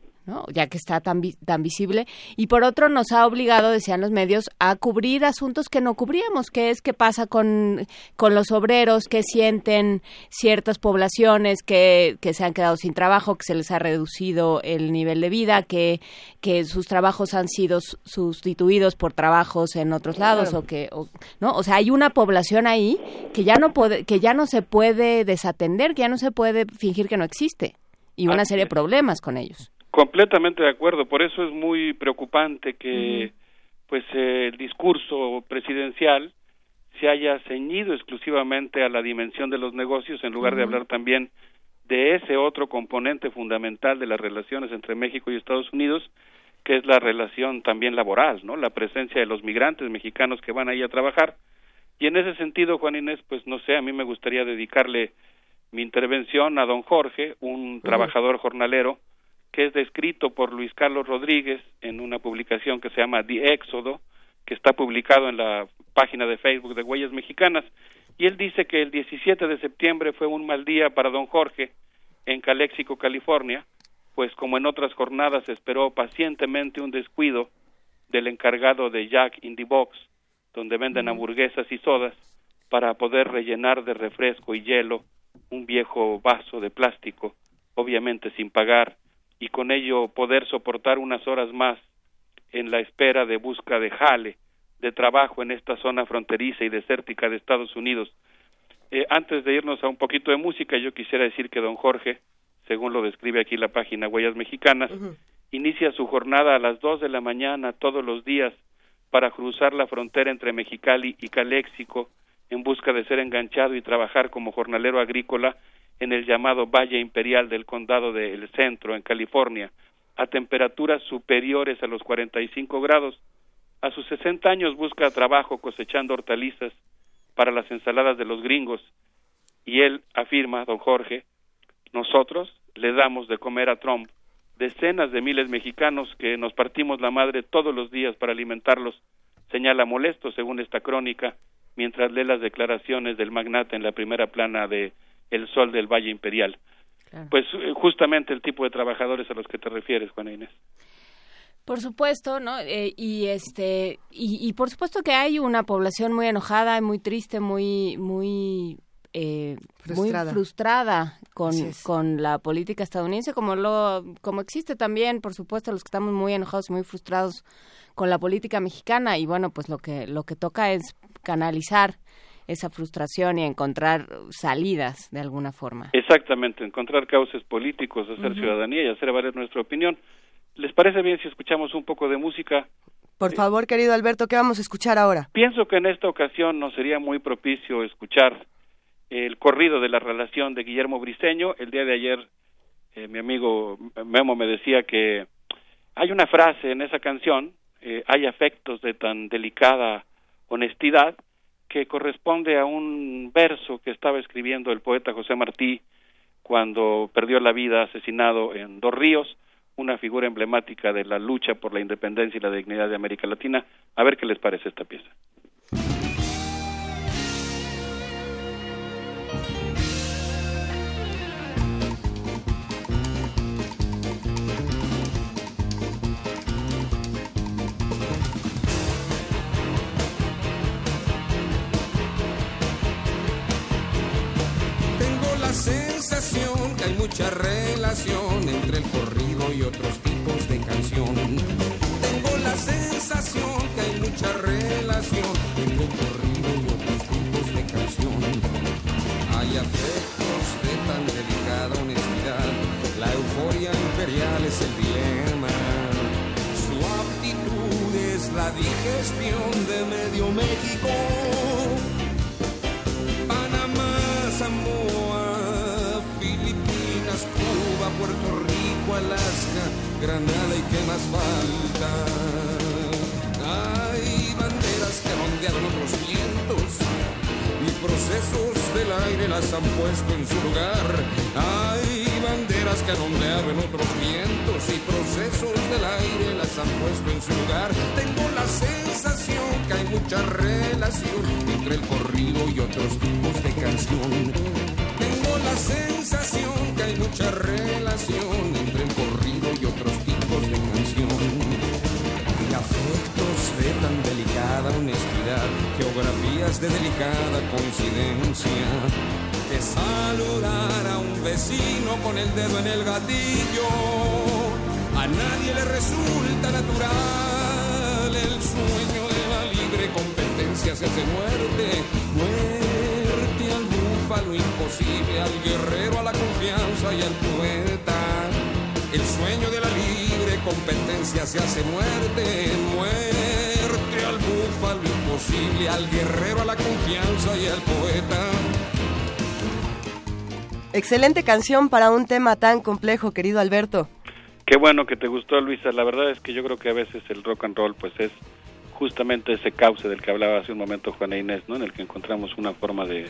[SPEAKER 3] ya que está tan, tan visible. Y por otro, nos ha obligado, decían los medios, a cubrir asuntos que no cubríamos, que es qué pasa con, con los obreros, que sienten ciertas poblaciones que, que se han quedado sin trabajo, que se les ha reducido el nivel de vida, que, que sus trabajos han sido sustituidos por trabajos en otros lados, o que, ¿no? O sea, hay una población ahí que ya no puede, que ya no se puede desatender, que ya no se puede fingir que no existe. Y una serie de problemas con ellos.
[SPEAKER 37] Completamente de acuerdo, por eso es muy preocupante que pues el discurso presidencial se haya ceñido exclusivamente a la dimensión de los negocios en lugar de hablar también de ese otro componente fundamental de las relaciones entre México y Estados Unidos, que es la relación también laboral, ¿no? La presencia de los migrantes mexicanos que van ahí a trabajar. Y en ese sentido, Juan Inés, pues no sé, a mí me gustaría dedicarle mi intervención a don Jorge, un trabajador jornalero que es descrito por Luis Carlos Rodríguez en una publicación que se llama The Éxodo, que está publicado en la página de Facebook de Huellas Mexicanas, y él dice que el 17 de septiembre fue un mal día para don Jorge en Calexico, California, pues como en otras jornadas esperó pacientemente un descuido del encargado de Jack in the Box, donde venden hamburguesas y sodas, para poder rellenar de refresco y hielo un viejo vaso de plástico, obviamente sin pagar y con ello poder soportar unas horas más en la espera de busca de jale, de trabajo en esta zona fronteriza y desértica de Estados Unidos. Eh, antes de irnos a un poquito de música, yo quisiera decir que don Jorge, según lo describe aquí la página Huellas Mexicanas, inicia su jornada a las dos de la mañana todos los días para cruzar la frontera entre Mexicali y Caléxico en busca de ser enganchado y trabajar como jornalero agrícola en el llamado Valle Imperial del Condado del Centro, en California, a temperaturas superiores a los 45 grados. A sus 60 años busca trabajo cosechando hortalizas para las ensaladas de los gringos. Y él afirma, don Jorge, nosotros le damos de comer a Trump decenas de miles mexicanos que nos partimos la madre todos los días para alimentarlos, señala molesto según esta crónica, mientras lee las declaraciones del magnate en la primera plana de el sol del Valle Imperial. Pues eh, justamente el tipo de trabajadores a los que te refieres, Juana Inés.
[SPEAKER 3] Por supuesto, ¿no? Eh, y este y, por supuesto que hay una población muy enojada, muy triste, muy muy eh, frustrada. muy frustrada con, con la política estadounidense, como lo como existe también, por supuesto, los que estamos muy enojados y muy frustrados con la política mexicana y bueno, pues lo que lo que toca es canalizar esa frustración y encontrar salidas de alguna forma.
[SPEAKER 37] Exactamente, encontrar cauces políticos, hacer ciudadanía y hacer valer nuestra opinión. ¿Les parece bien si escuchamos un poco de música?
[SPEAKER 4] Por favor, querido Alberto, ¿qué vamos a escuchar ahora?
[SPEAKER 37] Pienso que en esta ocasión nos sería muy propicio escuchar el corrido de la relación de Guillermo Briceño. El día de ayer eh, mi amigo Memo me decía que hay una frase en esa canción, eh, hay afectos de tan delicada honestidad, que corresponde a un verso que estaba escribiendo el poeta José Martí cuando perdió la vida asesinado en Dos Ríos, una figura emblemática de la lucha por la independencia y la dignidad de América Latina. A ver qué les parece esta pieza.
[SPEAKER 38] sensación que hay mucha relación entre el corrido y otros tipos de canción. Tengo la sensación que hay mucha relación entre el corrido y otros tipos de canción. Hay afectos de tan delicada honestidad, la euforia imperial es el dilema. Su aptitud es la digestión de medio México. Alaska, Granada y qué más falta. Hay banderas que rondearon otros vientos y procesos del aire las han puesto en su lugar. Hay banderas que rondearon otros vientos y procesos del aire las han puesto en su lugar. Tengo la sensación que hay mucha relación entre el corrido y otros tipos de canción. Sensación que hay mucha relación entre el corrido y otros tipos de canción. Y afectos de tan delicada honestidad, geografías de delicada coincidencia. Que saludar a un vecino con el dedo en el gatillo, a nadie le resulta natural el sueño de la libre competencia se hace muerte, muerte al búfalo imposible, al guerrero, a la confianza y al poeta. El sueño de la libre competencia se hace muerte, muerte al búfalo imposible, al guerrero, a la confianza y al poeta.
[SPEAKER 4] Excelente canción para un tema tan complejo, querido Alberto.
[SPEAKER 37] Qué bueno que te gustó, Luisa. La verdad es que yo creo que a veces el rock and roll pues es justamente ese cauce del que hablaba hace un momento Juana Inés, ¿no? En el que encontramos una forma de,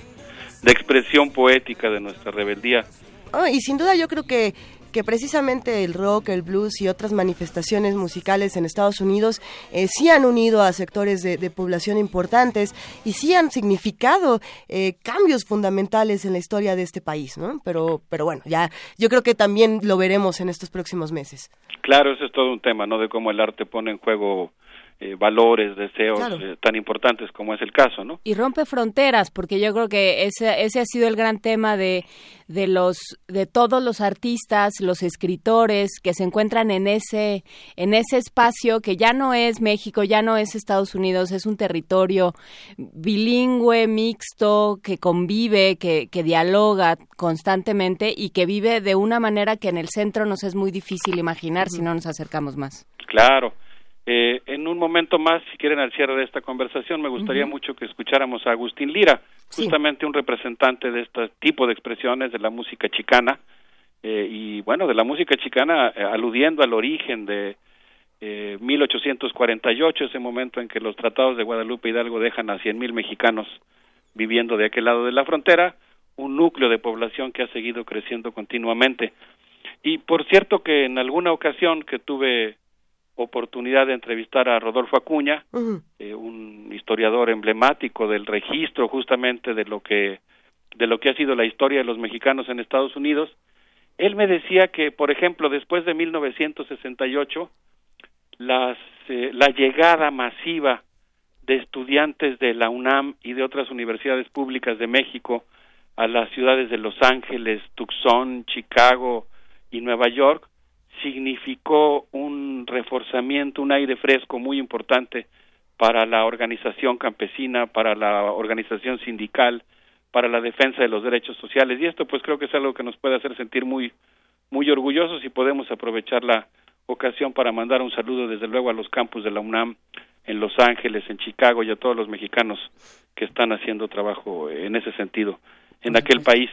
[SPEAKER 37] de expresión poética de nuestra rebeldía.
[SPEAKER 4] Oh, y sin duda yo creo que que precisamente el rock, el blues y otras manifestaciones musicales en Estados Unidos eh, sí han unido a sectores de, de, población importantes y sí han significado eh, cambios fundamentales en la historia de este país, ¿no? Pero, pero bueno, ya yo creo que también lo veremos en estos próximos meses.
[SPEAKER 37] Claro, ese es todo un tema, ¿no? De cómo el arte pone en juego eh, valores, deseos
[SPEAKER 3] Claro.
[SPEAKER 37] eh, tan importantes como es el caso, ¿no?
[SPEAKER 3] y rompe fronteras porque yo creo que ese ese ha sido el gran tema de de los de todos los artistas los escritores que se encuentran en ese en ese espacio que ya no es México ya no es Estados Unidos es un territorio bilingüe mixto que convive que que dialoga constantemente y que vive de una manera que en el centro nos es muy difícil imaginar si no nos acercamos más
[SPEAKER 37] Claro. Eh, en un momento más, si quieren, al cierre de esta conversación, me gustaría mucho que escucháramos a Agustín Lira,
[SPEAKER 3] Sí.
[SPEAKER 37] justamente un representante de este tipo de expresiones de la música chicana, eh, y bueno, de la música chicana eh, aludiendo al origen de eh, 1848, ese momento en que los tratados de Guadalupe Hidalgo dejan a 100.000 mexicanos viviendo de aquel lado de la frontera, un núcleo de población que ha seguido creciendo continuamente. Y por cierto que en alguna ocasión que tuve oportunidad de entrevistar a Rodolfo Acuña, eh, un historiador emblemático del registro justamente de lo que de lo que ha sido la historia de los mexicanos en Estados Unidos, él me decía que, por ejemplo, después de 1968, las, eh, la llegada masiva de estudiantes de la UNAM y de otras universidades públicas de México a las ciudades de Los Ángeles, Tucson, Chicago y Nueva York significó un reforzamiento, un aire fresco muy importante para la organización campesina, para la organización sindical, para la defensa de los derechos sociales y esto pues creo que es algo que nos puede hacer sentir muy muy orgullosos y podemos aprovechar la ocasión para mandar un saludo desde luego a los campus de la UNAM en Los Ángeles, en Chicago y a todos los mexicanos que están haciendo trabajo en ese sentido en aquel país.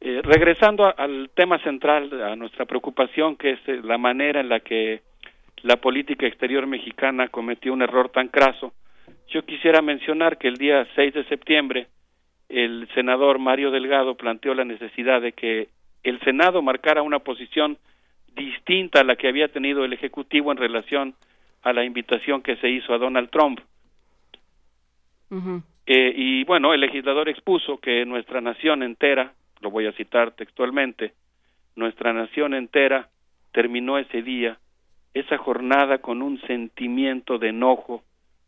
[SPEAKER 37] Eh, regresando a- al tema central, a nuestra preocupación, que es eh, la manera en la que la política exterior mexicana cometió un error tan craso, yo quisiera mencionar que el día 6 de septiembre el senador Mario Delgado planteó la necesidad de que el Senado marcara una posición distinta a la que había tenido el Ejecutivo en relación a la invitación que se hizo a Donald Trump. Eh, y bueno, el legislador expuso que nuestra nación entera, lo voy a citar textualmente, nuestra nación entera terminó ese día, esa jornada con un sentimiento de enojo,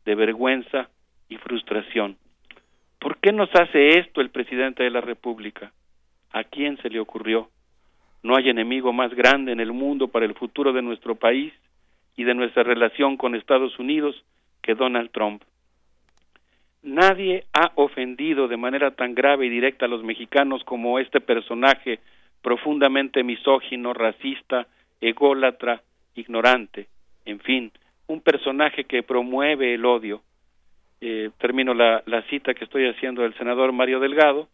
[SPEAKER 37] de vergüenza y frustración. ¿Por qué nos hace esto el presidente de la República? ¿A quién se le ocurrió? No hay enemigo más grande en el mundo para el futuro de nuestro país y de nuestra relación con Estados Unidos que Donald Trump. Nadie ha ofendido de manera tan grave y directa a los mexicanos como este personaje profundamente misógino, racista, ególatra, ignorante, en fin, un personaje que promueve el odio. Eh, termino la, la, cita que estoy haciendo del senador Mario Delgado,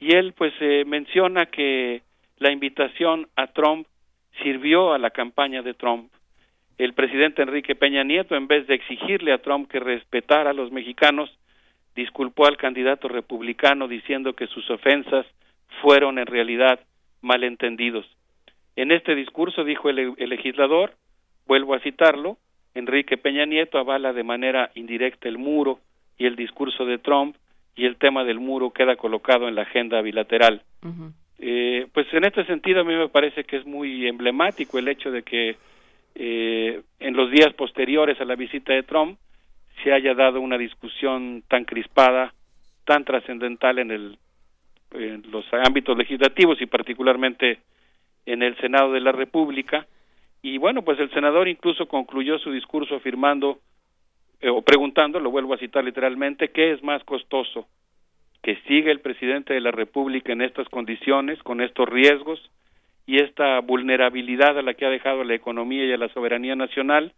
[SPEAKER 37] y él pues eh, menciona que la invitación a Trump sirvió a la campaña de Trump. El presidente Enrique Peña Nieto, en vez de exigirle a Trump que respetara a los mexicanos, disculpó al candidato republicano diciendo que sus ofensas fueron en realidad malentendidos. En este discurso dijo el, legislador, vuelvo a citarlo, Enrique Peña Nieto avala de manera indirecta el muro y el discurso de Trump y el tema del muro queda colocado en la agenda bilateral. eh, pues en este sentido a mí me parece que es muy emblemático el hecho de que eh, en los días posteriores a la visita de Trump se haya dado una discusión tan crispada, tan trascendental en, en los ámbitos legislativos y particularmente en el Senado de la República. Y bueno, pues el senador incluso concluyó su discurso afirmando eh, o preguntando, lo vuelvo a citar literalmente, ¿qué es más costoso? ¿Que siga el presidente de la República en estas condiciones, con estos riesgos y esta vulnerabilidad a la que ha dejado la economía y a la soberanía nacional?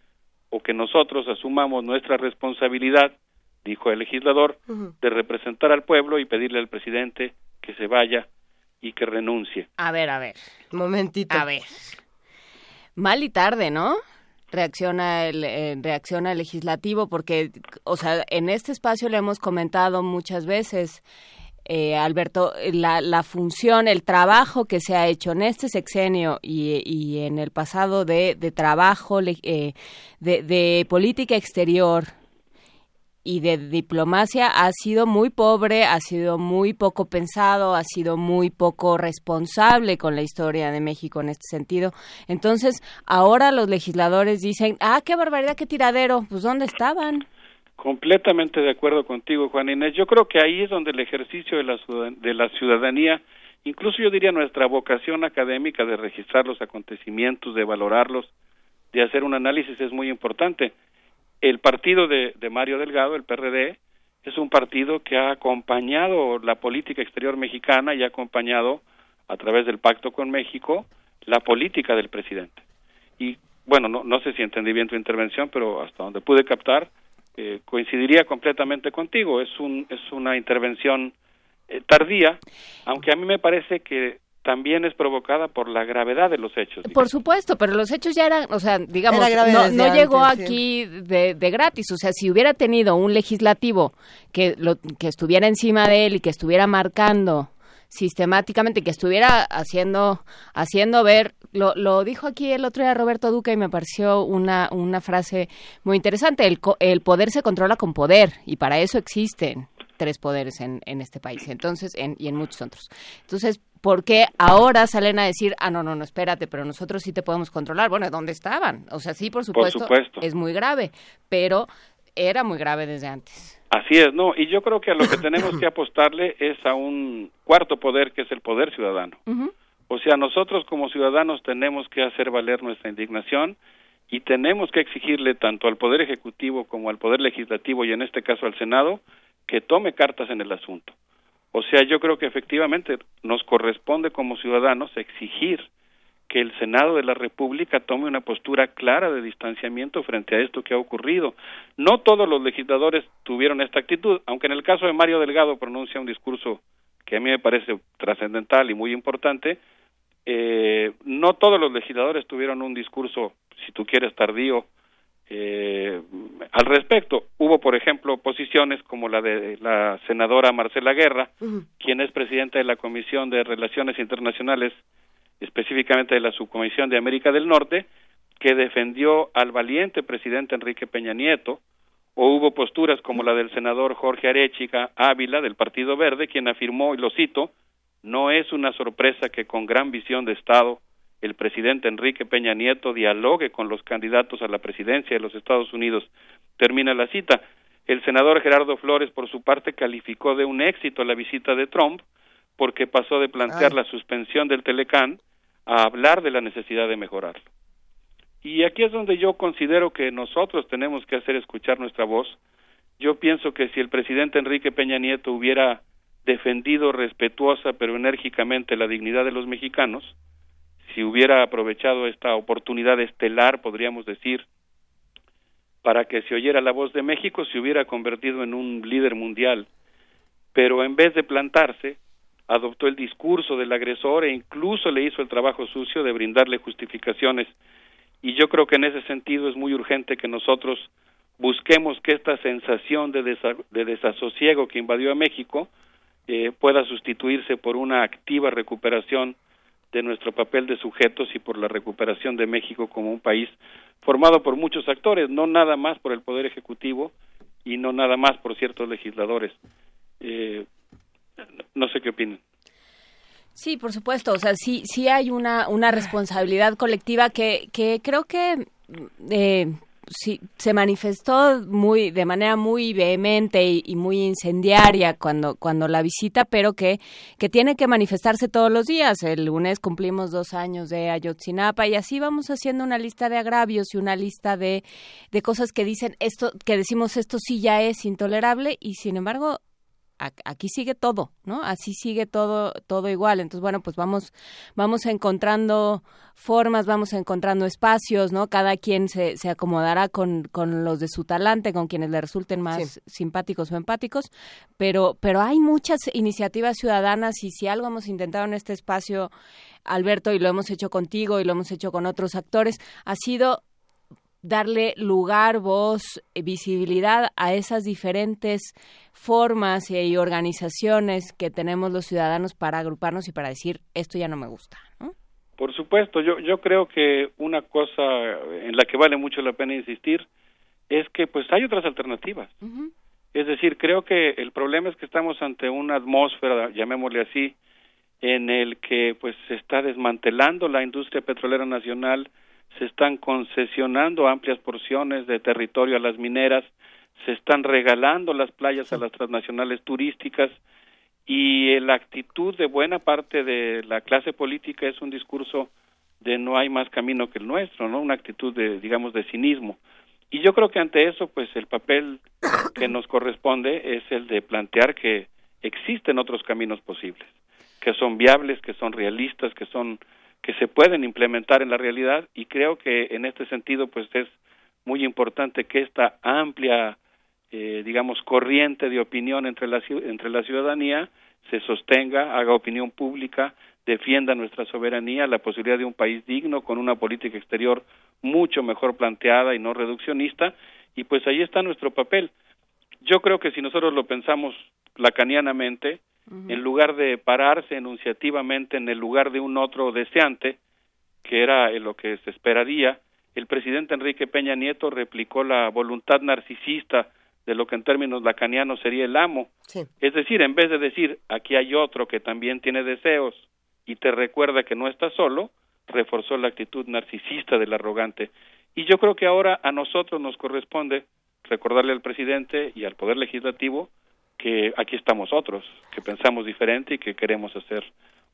[SPEAKER 37] O que nosotros asumamos nuestra responsabilidad, dijo el legislador, de representar al pueblo y pedirle al presidente que se vaya y que renuncie.
[SPEAKER 3] A ver, a ver.
[SPEAKER 4] Momentito.
[SPEAKER 3] A ver. Mal y tarde, ¿no? Reacciona el, eh, reacciona el legislativo porque, o sea, en este espacio le hemos comentado muchas veces eh, Alberto, la, la, función, el trabajo que se ha hecho en este sexenio y, en el pasado de, de trabajo, eh, de, de, política exterior y de diplomacia ha sido muy pobre, ha sido muy poco pensado, ha sido muy poco responsable con la historia de México en este sentido. Entonces, ahora los legisladores dicen, ah, qué barbaridad, qué tiradero, pues ¿dónde estaban?
[SPEAKER 37] Completamente de acuerdo contigo, Juan Inés. Yo creo que ahí es donde el ejercicio de la, de la ciudadanía, incluso yo diría nuestra vocación académica de registrar los acontecimientos, de valorarlos, de hacer un análisis es muy importante. El partido de, de Mario Delgado, el PRD, es un partido que ha acompañado la política exterior mexicana y ha acompañado, a través del pacto con México, la política del presidente. Y bueno, no, no sé si entendí bien tu intervención, pero hasta donde pude captar, eh, coincidiría completamente contigo. Es, un, es una intervención eh, tardía, aunque a mí me parece que también es provocada por la gravedad de los hechos.
[SPEAKER 3] Por supuesto, pero los hechos ya eran, o sea, digamos, no, no llegó aquí de, de, gratis. O sea, si hubiera tenido un legislativo que, lo, que estuviera encima de él y que estuviera marcando sistemáticamente, que estuviera haciendo, haciendo ver, lo, lo dijo aquí el otro día Roberto Duque y me pareció una, una frase muy interesante, el, el poder se controla con poder y para eso existen tres poderes en, en este país, entonces, en, y en muchos otros. Entonces, ¿por qué ahora salen a decir, ah, no, no, no, espérate, pero nosotros sí te podemos controlar? Bueno, ¿dónde estaban? O sea, sí, por supuesto,
[SPEAKER 37] por supuesto.
[SPEAKER 3] es muy grave, pero era muy grave desde antes.
[SPEAKER 37] Así es, no, y yo creo que a lo que tenemos que apostarle es a un cuarto poder que es el poder ciudadano. Uh -huh. O sea, nosotros como ciudadanos tenemos que hacer valer nuestra indignación y tenemos que exigirle tanto al poder ejecutivo como al poder legislativo y en este caso al Senado que tome cartas en el asunto. O sea, yo creo que efectivamente nos corresponde como ciudadanos exigir que el Senado de la República tome una postura clara de distanciamiento frente a esto que ha ocurrido. No todos los legisladores tuvieron esta actitud, aunque en el caso de Mario Delgado pronuncia un discurso que a mí me parece trascendental y muy importante, eh, no todos los legisladores tuvieron un discurso, si tú quieres, tardío eh, al respecto. Hubo, por ejemplo, posiciones como la de la senadora Marcela Guerra, uh -huh. quien es presidenta de la Comisión de Relaciones Internacionales específicamente de la Subcomisión de América del Norte, que defendió al valiente presidente Enrique Peña Nieto, o hubo posturas como la del senador Jorge Arechiga Ávila del Partido Verde, quien afirmó, y lo cito, no es una sorpresa que con gran visión de Estado el presidente Enrique Peña Nieto dialogue con los candidatos a la presidencia de los Estados Unidos. Termina la cita. El senador Gerardo Flores, por su parte, calificó de un éxito la visita de Trump porque pasó de plantear Ay. la suspensión del Telecán a hablar de la necesidad de mejorarlo. Y aquí es donde yo considero que nosotros tenemos que hacer escuchar nuestra voz Yo pienso que si el presidente Enrique Peña Nieto hubiera defendido respetuosa pero enérgicamente la dignidad de los mexicanos, si hubiera aprovechado esta oportunidad estelar, podríamos decir, para que se oyera la voz de México, se hubiera convertido en un líder mundial. Pero en vez de plantarse, adoptó el discurso del agresor e incluso le hizo el trabajo sucio de brindarle justificaciones. Y yo creo que en ese sentido es muy urgente que nosotros busquemos que esta sensación de, de desasosiego que invadió a México pueda sustituirse por una activa recuperación de nuestro papel de sujetos y por la recuperación de México como un país formado por muchos actores, no nada más por el Poder Ejecutivo y no nada más por ciertos legisladores. Eh, no sé qué opinan.
[SPEAKER 3] Sí, por supuesto. O sea, sí, sí hay una, una responsabilidad colectiva que, que creo que eh, sí, se manifestó muy de manera muy vehemente y, muy incendiaria cuando cuando la visita, pero que que tiene que manifestarse todos los días. El lunes cumplimos dos años de Ayotzinapa y así vamos haciendo una lista de agravios y una lista de de cosas que dicen esto que decimos esto sí ya es intolerable y sin embargo aquí sigue todo, ¿no? Así sigue todo, todo igual. Entonces, bueno, pues vamos, vamos encontrando formas, vamos encontrando espacios, ¿no? Cada quien se, se acomodará con, con los de su talante, con quienes le resulten más simpáticos o empáticos, pero, pero hay muchas iniciativas ciudadanas y si algo hemos intentado en este espacio, Alberto, y lo hemos hecho contigo y lo hemos hecho con otros actores, ha sido darle lugar, voz, eh, visibilidad a esas diferentes formas y organizaciones que tenemos los ciudadanos para agruparnos y para decir esto ya no me gusta.
[SPEAKER 37] Por supuesto, yo, yo creo que una cosa en la que vale mucho la pena insistir es que pues hay otras alternativas. Es decir, creo que el problema es que estamos ante una atmósfera, llamémosle así, en el que pues se está desmantelando la industria petrolera nacional, se están concesionando amplias porciones de territorio a las mineras, se están regalando las playas a las transnacionales turísticas y la actitud de buena parte de la clase política es un discurso de no hay más camino que el nuestro, ¿no? Una actitud de digamos de cinismo. Y yo creo que ante eso pues el papel que nos corresponde es el de plantear que existen otros caminos posibles, que son viables, que son realistas, que son que se pueden implementar en la realidad y creo que en este sentido pues es muy importante que esta amplia eh, digamos corriente de opinión entre la entre la ciudadanía se sostenga haga opinión pública defienda nuestra soberanía la posibilidad de un país digno con una política exterior mucho mejor planteada y no reduccionista. Y pues ahí está nuestro papel. Yo creo que si nosotros lo pensamos lacanianamente en lugar de pararse enunciativamente en el lugar de un otro deseante, que era lo que se esperaría, el presidente Enrique Peña Nieto replicó la voluntad narcisista de lo que en términos lacanianos sería el amo. Es decir, en vez de decir aquí hay otro que también tiene deseos y te recuerda que no estás solo, reforzó la actitud narcisista del arrogante. Y yo creo que ahora a nosotros nos corresponde recordarle al presidente y al Poder Legislativo que aquí estamos otros, que pensamos diferente y que queremos hacer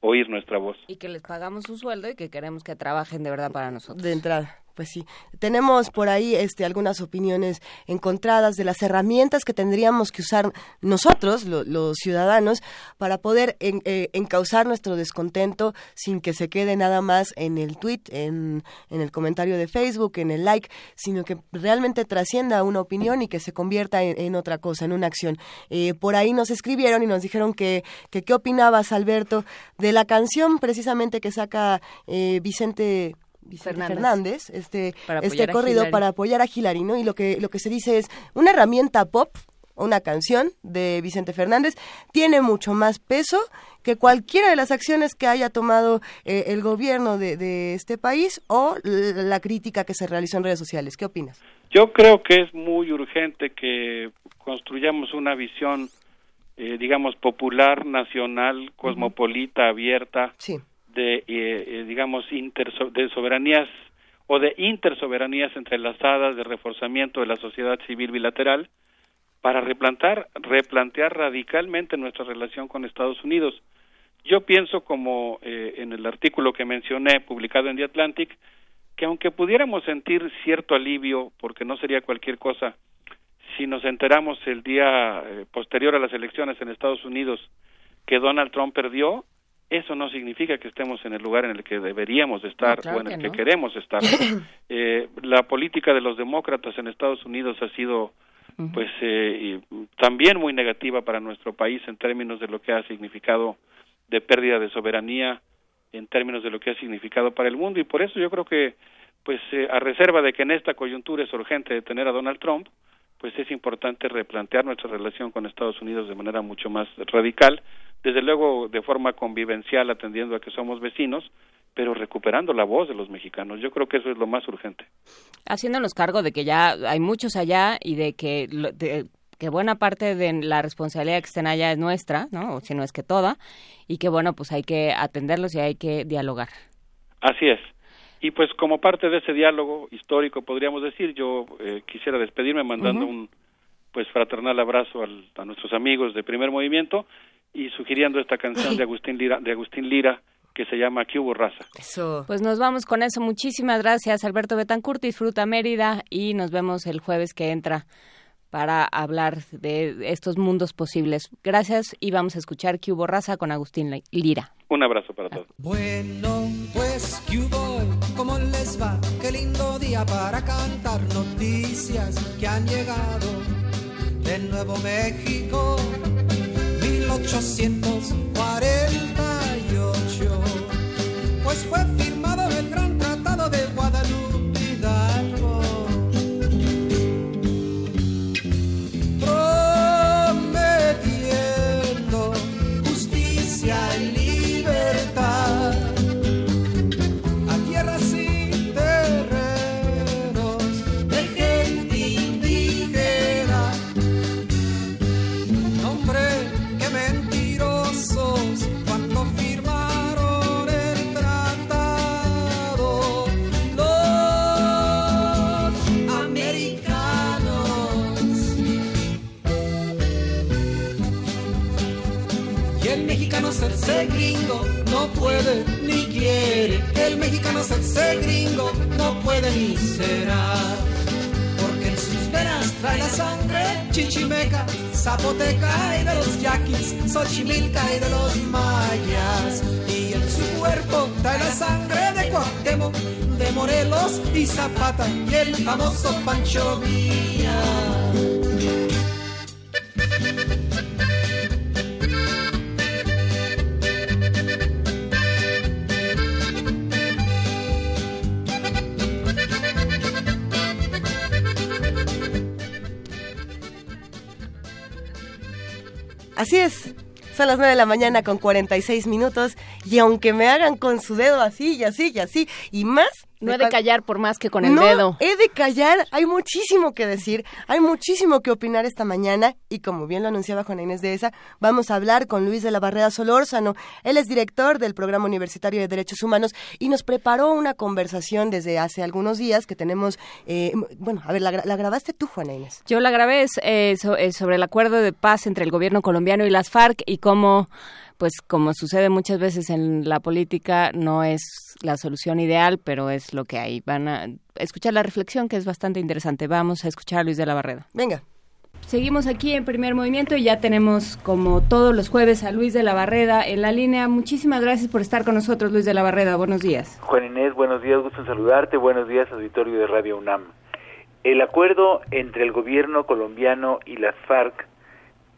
[SPEAKER 37] oír nuestra voz.
[SPEAKER 3] Y que les pagamos un sueldo y que queremos que trabajen de verdad para nosotros.
[SPEAKER 4] De entrada. Pues sí, tenemos por ahí este, algunas opiniones encontradas de las herramientas que tendríamos que usar nosotros, los ciudadanos, para poder eh, encauzar nuestro descontento sin que se quede nada más en el tweet, en, en, el comentario de Facebook, en el like, sino que realmente trascienda una opinión y que se convierta en, otra cosa, en una acción. Eh, por ahí nos escribieron y nos dijeron que, que qué opinabas, Alberto, de la canción precisamente que saca eh, Vicente Fernández, este, este corrido para apoyar a Hilary, Y lo que, lo que se dice es una herramienta pop, una canción de Vicente Fernández, tiene mucho más peso que cualquiera de las acciones que haya tomado eh, el gobierno de, este país o la crítica que se realizó en redes sociales. ¿Qué opinas?
[SPEAKER 37] Yo creo que es muy urgente que construyamos una visión, eh, digamos, popular, nacional, cosmopolita, abierta.
[SPEAKER 4] Sí
[SPEAKER 37] de, eh, digamos, de soberanías o de intersoberanías entrelazadas de reforzamiento de la sociedad civil bilateral para replantar, replantear radicalmente nuestra relación con Estados Unidos. Yo pienso, como eh, en el artículo que mencioné, publicado en The Atlantic, que aunque pudiéramos sentir cierto alivio, porque no sería cualquier cosa, si nos enteramos el día eh, posterior a las elecciones en Estados Unidos que Donald Trump perdió, eso no significa que estemos en el lugar en el que deberíamos estar o en el que, queremos estar. eh, la política de los demócratas en Estados Unidos ha sido pues eh, también muy negativa para nuestro país en términos de lo que ha significado de pérdida de soberanía, en términos de lo que ha significado para el mundo. Y por eso yo creo que pues eh, a reserva de que en esta coyuntura es urgente detener a Donald Trump, pues es importante replantear nuestra relación con Estados Unidos de manera mucho más radical, desde luego de forma convivencial, atendiendo a que somos vecinos, pero recuperando la voz de los mexicanos. Yo creo que eso es lo más urgente.
[SPEAKER 3] Haciéndonos cargo de que ya hay muchos allá y de que, que buena parte de la responsabilidad que estén allá es nuestra, ¿no? O si no es que toda, y que bueno, pues hay que atenderlos y hay que dialogar.
[SPEAKER 37] Así es. Y pues como parte de ese diálogo histórico, podríamos decir, yo eh, quisiera despedirme mandando un pues fraternal abrazo a nuestros amigos de Primer Movimiento y sugiriendo esta canción de Agustín Lira, de Agustín Lira que se llama Que hubo raza.
[SPEAKER 3] Pues nos vamos con eso. Muchísimas gracias, Alberto Betancourt. Disfruta Mérida y nos vemos el jueves que entra para hablar de estos mundos posibles. Gracias y vamos a escuchar Que hubo raza con Agustín Lira.
[SPEAKER 37] Un abrazo para todos.
[SPEAKER 36] Bueno, pues que hubo, ¿cómo les va? Qué lindo día para cantar noticias que han llegado de Nuevo México, 1848. Famoso Pancho Villa.
[SPEAKER 4] Así es. Son las 9 de la mañana con 46 minutos y aunque me hagan con su dedo así y así y así y más...
[SPEAKER 3] No he de callar por más que con el
[SPEAKER 4] no,
[SPEAKER 3] dedo.
[SPEAKER 4] he de callar. Hay muchísimo que decir, hay muchísimo que opinar esta mañana y como bien lo anunciaba Juana Inés de esa, vamos a hablar con Luis de la Barrera Solórzano. Él es director del Programa Universitario de Derechos Humanos y nos preparó una conversación desde hace algunos días que tenemos... eh, bueno, a ver, ¿la, gra- la grabaste tú, Juana Inés?
[SPEAKER 3] Yo la grabé es, eh, so- eh, sobre el acuerdo de paz entre el gobierno colombiano y las FARC y cómo, pues como sucede muchas veces en la política, no es la solución ideal, pero es lo que hay. Van a escuchar la reflexión que es bastante interesante. Vamos a escuchar a Luis de la Barreda.
[SPEAKER 4] Venga.
[SPEAKER 3] Seguimos aquí en primer movimiento y ya tenemos como todos los jueves a Luis de la Barreda en la línea. Muchísimas gracias por estar con nosotros, Luis de la Barreda. Buenos días.
[SPEAKER 39] Juan Inés, buenos días, gusto en saludarte. Buenos días, auditorio de Radio UNAM. El acuerdo entre el gobierno colombiano y las FARC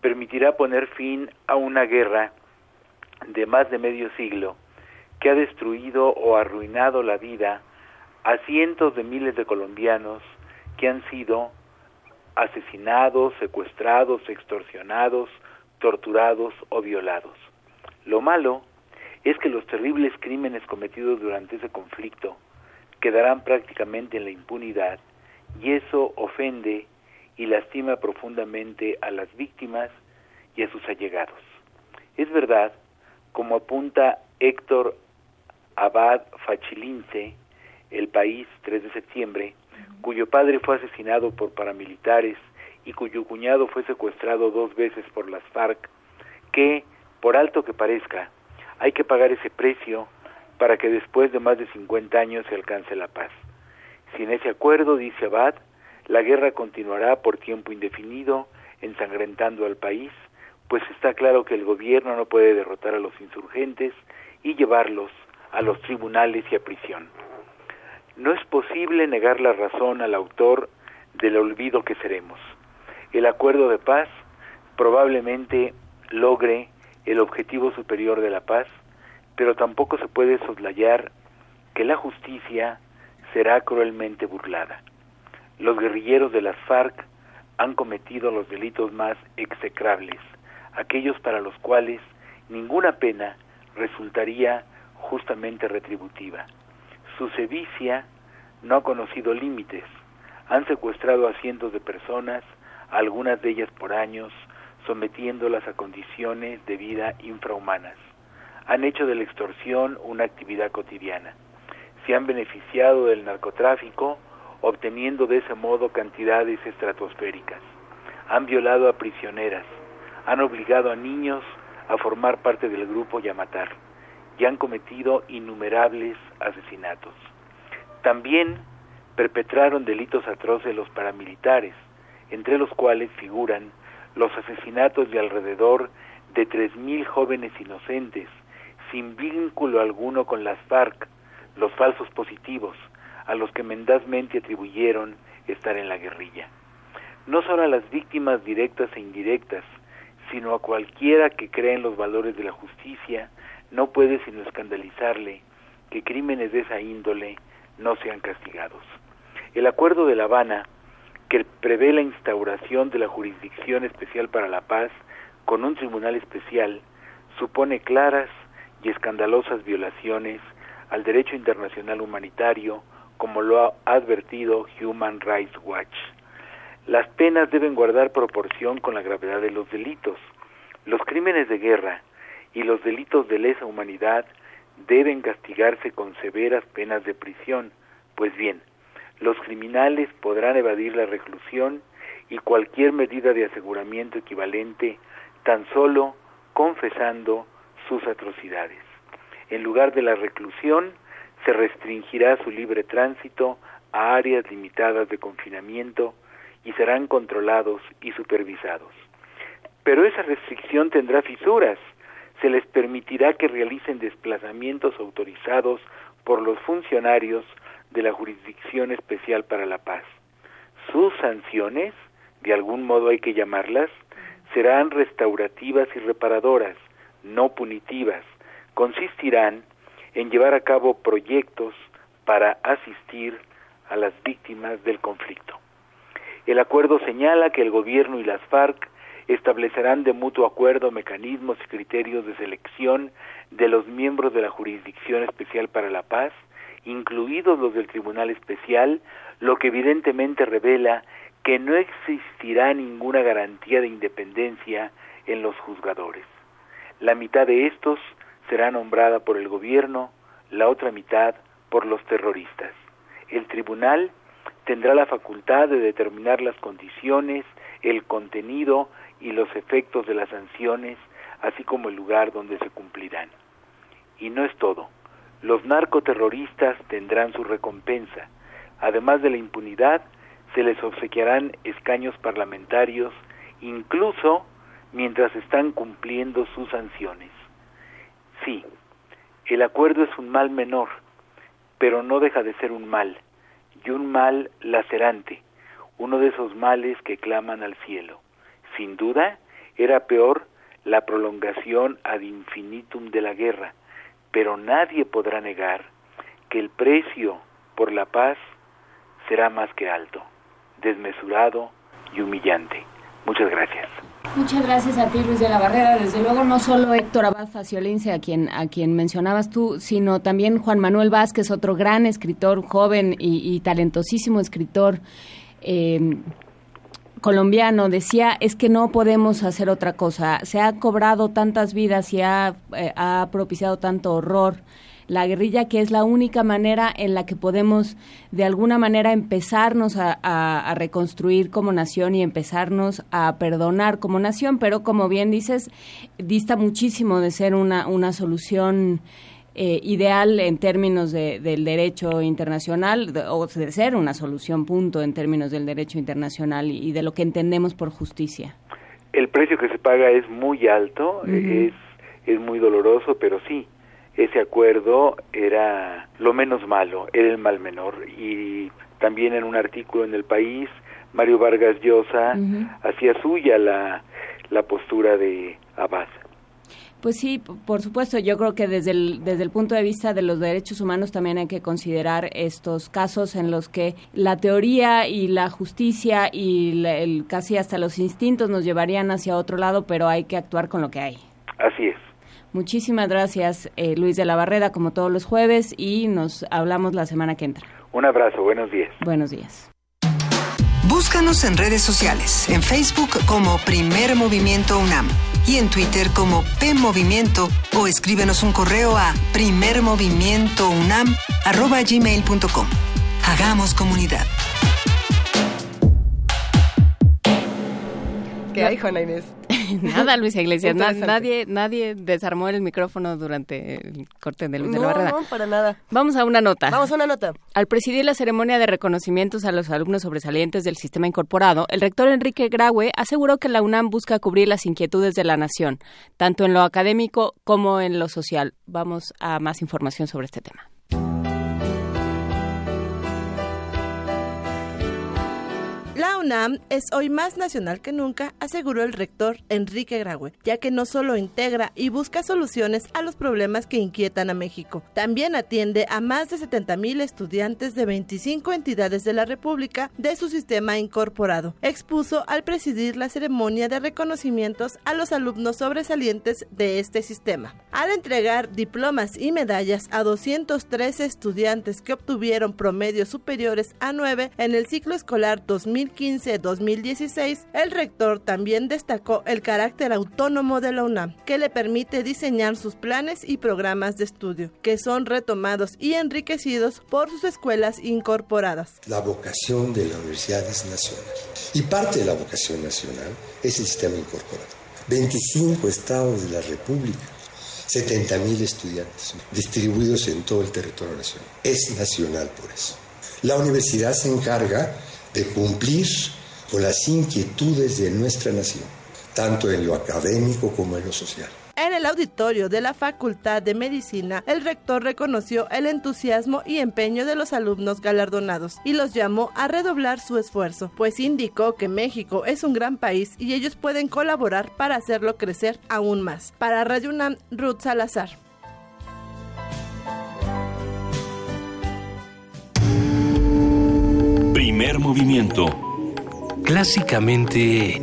[SPEAKER 39] permitirá poner fin a una guerra de más de medio siglo que ha destruido o arruinado la vida a cientos de miles de colombianos que han sido asesinados, secuestrados, extorsionados, torturados o violados. Lo malo es que los terribles crímenes cometidos durante ese conflicto quedarán prácticamente en la impunidad y eso ofende y lastima profundamente a las víctimas y a sus allegados. Es verdad, como apunta Héctor Abad Fachilince, El País, 3 de septiembre, cuyo padre fue asesinado por paramilitares y cuyo cuñado fue secuestrado dos veces por las FARC, que, por alto que parezca, hay que pagar ese precio para que después de más de 50 años se alcance la paz. Sin ese acuerdo, dice Abad, La guerra continuará por tiempo indefinido, ensangrentando al país, pues está claro que el gobierno no puede derrotar a los insurgentes y llevarlos a los tribunales y a prisión. No es posible negar la razón al autor del olvido que seremos. El acuerdo de paz probablemente logre el objetivo superior de la paz, pero tampoco se puede soslayar que la justicia será cruelmente burlada. Los guerrilleros de las FARC han cometido los delitos más execrables, aquellos para los cuales ninguna pena resultaría justamente retributiva. Su sevicia no ha conocido límites. Han secuestrado a cientos de personas, algunas de ellas por años, sometiéndolas a condiciones de vida infrahumanas. Han hecho de la extorsión una actividad cotidiana. Se han beneficiado del narcotráfico, obteniendo de ese modo cantidades estratosféricas. Han violado a prisioneras, han obligado a niños a formar parte del grupo y a matar, y han cometido innumerables asesinatos. También perpetraron delitos atroces los paramilitares, entre los cuales figuran los asesinatos de alrededor de tres mil jóvenes inocentes, sin vínculo alguno con las FARC, los falsos positivos, a los que mendazmente atribuyeron estar en la guerrilla. No solo a las víctimas directas e indirectas, sino a cualquiera que cree en los valores de la justicia, no puede sino escandalizarle que crímenes de esa índole no sean castigados. El Acuerdo de La Habana, que prevé la instauración de la Jurisdicción Especial para la Paz con un tribunal especial, supone claras y escandalosas violaciones al derecho internacional humanitario, como lo ha advertido Human Rights Watch. Las penas deben guardar proporción con la gravedad de los delitos. Los crímenes de guerra y los delitos de lesa humanidad deben castigarse con severas penas de prisión. Pues bien, los criminales podrán evadir la reclusión y cualquier medida de aseguramiento equivalente tan solo confesando sus atrocidades. En lugar de la reclusión, se restringirá su libre tránsito a áreas limitadas de confinamiento y serán controlados y supervisados. Pero esa restricción tendrá fisuras. Se les permitirá que realicen desplazamientos autorizados por los funcionarios de la Jurisdicción Especial para la Paz. Sus sanciones, de algún modo hay que llamarlas, serán restaurativas y reparadoras, no punitivas. Consistirán en llevar a cabo proyectos para asistir a las víctimas del conflicto. El acuerdo señala que el gobierno y las FARC establecerán de mutuo acuerdo mecanismos y criterios de selección de los miembros de la Jurisdicción Especial para la Paz, incluidos los del Tribunal Especial, lo que evidentemente revela que no existirá ninguna garantía de independencia en los juzgadores. La mitad de estos será nombrada por el gobierno, la otra mitad por los terroristas. El tribunal tendrá la facultad de determinar las condiciones, el contenido y los efectos de las sanciones, así como el lugar donde se cumplirán. Y no es todo. Los narcoterroristas tendrán su recompensa. Además de la impunidad, se les obsequiarán escaños parlamentarios, incluso mientras están cumpliendo sus sanciones. Sí, el acuerdo es un mal menor, pero no deja de ser un mal, y un mal lacerante, uno de esos males que claman al cielo. Sin duda, era peor la prolongación ad infinitum de la guerra, pero nadie podrá negar que el precio por la paz será más que alto, desmesurado y humillante. Muchas gracias.
[SPEAKER 3] Muchas gracias a ti, Luis de la Barrera. Desde luego, no solo Héctor Abad Faciolince, a quien, a quien mencionabas tú, sino también Juan Manuel Vázquez, otro gran escritor, joven y, talentosísimo escritor eh, colombiano, decía, es que no podemos hacer otra cosa. Se ha cobrado tantas vidas y ha, eh, ha propiciado tanto horror la guerrilla, que es la única manera en la que podemos de alguna manera empezarnos a, reconstruir como nación y empezarnos a perdonar como nación, pero como bien dices, dista muchísimo de ser una, una solución eh, ideal en términos del derecho internacional o de ser una solución punto en términos del derecho internacional y, de lo que entendemos por justicia?
[SPEAKER 39] El precio que se paga es muy alto, es, es muy doloroso, pero sí, ese acuerdo era lo menos malo, era el mal menor. Y también en un artículo en el país, Mario Vargas Llosa hacía suya la, la postura de Abbas.
[SPEAKER 3] Pues sí, por supuesto. Yo creo que desde el, desde el punto de vista de los derechos humanos también hay que considerar estos casos en los que la teoría y la justicia y el, casi hasta los instintos nos llevarían hacia otro lado, pero hay que actuar con lo que hay.
[SPEAKER 39] Así es.
[SPEAKER 3] Muchísimas gracias, eh, Luis de la Barrera, como todos los jueves, y nos hablamos la semana que entra.
[SPEAKER 39] Un abrazo, buenos días.
[SPEAKER 3] Buenos días.
[SPEAKER 9] Búscanos en redes sociales, en Facebook como Primer Movimiento UNAM y en Twitter como P Movimiento o escríbenos un correo a primermovimientounam@gmail.com. Hagamos comunidad.
[SPEAKER 4] ¿Qué hay, Juana Inés?
[SPEAKER 3] Nada, Luis Iglesias. nadie, nadie desarmó el micrófono durante el corte de Luz de la Barrera.
[SPEAKER 4] No, para nada.
[SPEAKER 3] Vamos a una nota.
[SPEAKER 4] Vamos a una nota.
[SPEAKER 3] Al presidir la ceremonia de reconocimientos a los alumnos sobresalientes del sistema incorporado, el rector Enrique Graue aseguró que la UNAM busca cubrir las inquietudes de la nación, tanto en lo académico como en lo social. Vamos a más información sobre este tema.
[SPEAKER 40] UNAM es hoy más nacional que nunca, aseguró el rector Enrique Graue, ya que no solo integra y busca soluciones a los problemas que inquietan a México, también atiende a más de 70 mil estudiantes de 25 entidades de la República de su sistema incorporado. Expuso al presidir la ceremonia de reconocimientos a los alumnos sobresalientes de este sistema. Al entregar diplomas y medallas a 213 estudiantes que obtuvieron promedios superiores a 9 en el ciclo escolar 2000 2015-2016, el rector también destacó el carácter autónomo de la UNAM, que le permite diseñar sus planes y programas de estudio, que son retomados y enriquecidos por sus escuelas incorporadas.
[SPEAKER 41] La vocación de la universidad es nacional y parte de la vocación nacional es el sistema incorporado. 25 estados de la República 70 mil estudiantes distribuidos en todo el territorio nacional. Es nacional por eso. La universidad se encarga de cumplir con las inquietudes de nuestra nación, tanto en lo académico como en lo social.
[SPEAKER 40] En el auditorio de la Facultad de Medicina, el rector reconoció el entusiasmo y empeño de los alumnos galardonados y los llamó a redoblar su esfuerzo, pues indicó que México es un gran país y ellos pueden colaborar para hacerlo crecer aún más. Para Radio UNAM, Ruth Salazar.
[SPEAKER 1] Primer movimiento.
[SPEAKER 7] Clásicamente...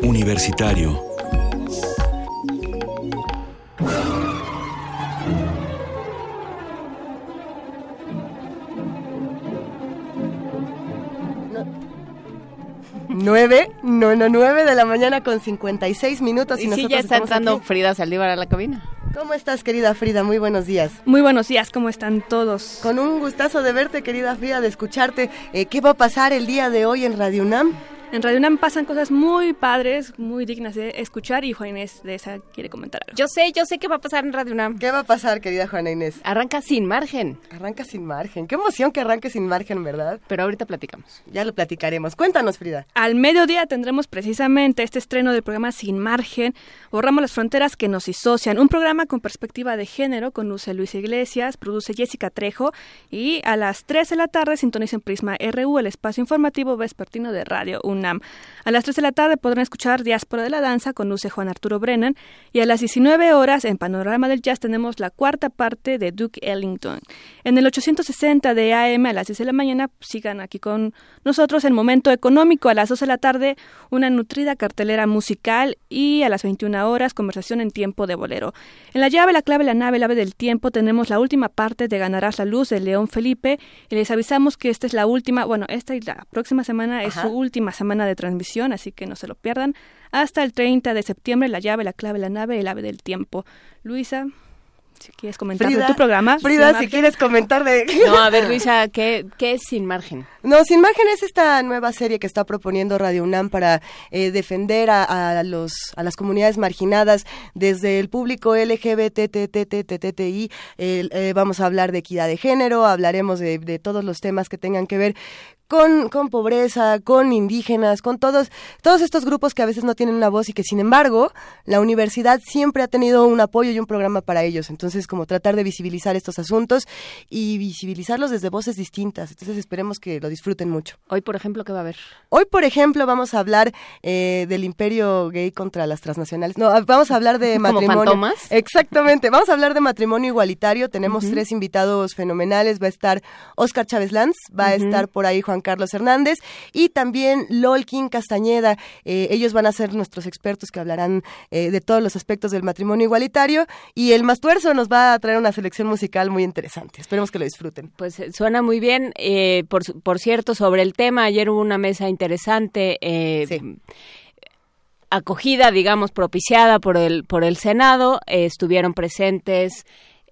[SPEAKER 1] Universitario.
[SPEAKER 4] Nueve, no, no, nueve de la mañana con 56 minutos.
[SPEAKER 3] Y, y sí, ya está entrando Frida Saldívar a la cabina.
[SPEAKER 4] ¿Cómo estás, querida Frida? Muy buenos días.
[SPEAKER 42] Muy buenos días, ¿cómo están todos?
[SPEAKER 4] Con un gustazo de verte, querida Frida, de escucharte. Eh, ¿Qué va a pasar el día de hoy en Radio UNAM?
[SPEAKER 42] En Radio UNAM pasan cosas muy padres, muy dignas de escuchar y Juan Inés de esa quiere comentar algo.
[SPEAKER 3] Yo sé, yo sé qué va a pasar en Radio UNAM.
[SPEAKER 4] ¿Qué va a pasar, querida Juana Inés?
[SPEAKER 3] Arranca sin margen.
[SPEAKER 4] Arranca sin margen. Qué emoción que arranque sin margen, ¿verdad?
[SPEAKER 3] Pero ahorita platicamos.
[SPEAKER 4] Ya lo platicaremos. Cuéntanos, Frida.
[SPEAKER 42] Al mediodía tendremos precisamente este estreno del programa Sin Margen, Borramos las fronteras que nos disocian, un programa con perspectiva de género, conduce Luis Iglesias, produce Jessica Trejo y a las 3 de la tarde sintonicen Prisma RU, el espacio informativo vespertino de Radio UNAM. A las 3 de la tarde podrán escuchar Diáspora de la Danza, conduce Juan Arturo Brennan. Y a las 19 horas, en Panorama del Jazz, tenemos la cuarta parte de Duke Ellington. En el 860 de AM a las 10 de la mañana, sigan aquí con nosotros en Momento Económico. A las 2 de la tarde, una nutrida cartelera musical. Y a las 21 horas, conversación en tiempo de bolero. En la llave, la clave, la nave, el ave del tiempo, tenemos la última parte de Ganarás la Luz de León Felipe. Y les avisamos que esta es la última, bueno, esta y la próxima semana es su última semana de transmisión, así que no se lo pierdan. Hasta el 30 de septiembre, la llave, la clave, la nave, el ave del tiempo. Luisa, Si quieres comentar de tu programa.
[SPEAKER 4] Frida, si quieres comentar de...
[SPEAKER 3] No, a ver, Luisa, ¿qué, ¿qué es Sin Margen?
[SPEAKER 4] No, Sin Margen es esta nueva serie que está proponiendo Radio UNAM para eh, defender a, los, a las comunidades marginadas desde el público LGBTTTTTI. Eh, vamos a hablar de equidad de género, hablaremos de, de todos los temas que tengan que ver con, con pobreza, con indígenas, con todos, todos estos grupos que a veces no tienen una voz y que sin embargo la universidad siempre ha tenido un apoyo y un programa para ellos. Entonces, como tratar de visibilizar estos asuntos y visibilizarlos desde voces distintas. Entonces, esperemos que lo disfruten mucho.
[SPEAKER 3] Hoy, por ejemplo, ¿qué va a haber?
[SPEAKER 4] Hoy, por ejemplo, vamos a hablar eh, del imperio gay contra las transnacionales. No, vamos a hablar de matrimonio.
[SPEAKER 3] ¿Como
[SPEAKER 4] Exactamente. Vamos a hablar de matrimonio igualitario. Tenemos tres invitados fenomenales. Va a estar Oscar Chávez Lanz, va a estar por ahí Juan Carlos Hernández y también Lolkin Castañeda. Eh, ellos van a ser nuestros expertos que hablarán eh, de todos los aspectos del matrimonio igualitario y el Mastuerzo nos va a traer una selección musical muy interesante. Esperemos que lo disfruten.
[SPEAKER 3] Pues eh, suena muy bien. por, por cierto, sobre el tema, ayer hubo una mesa interesante. acogida, digamos, propiciada por el por el Senado, estuvieron presentes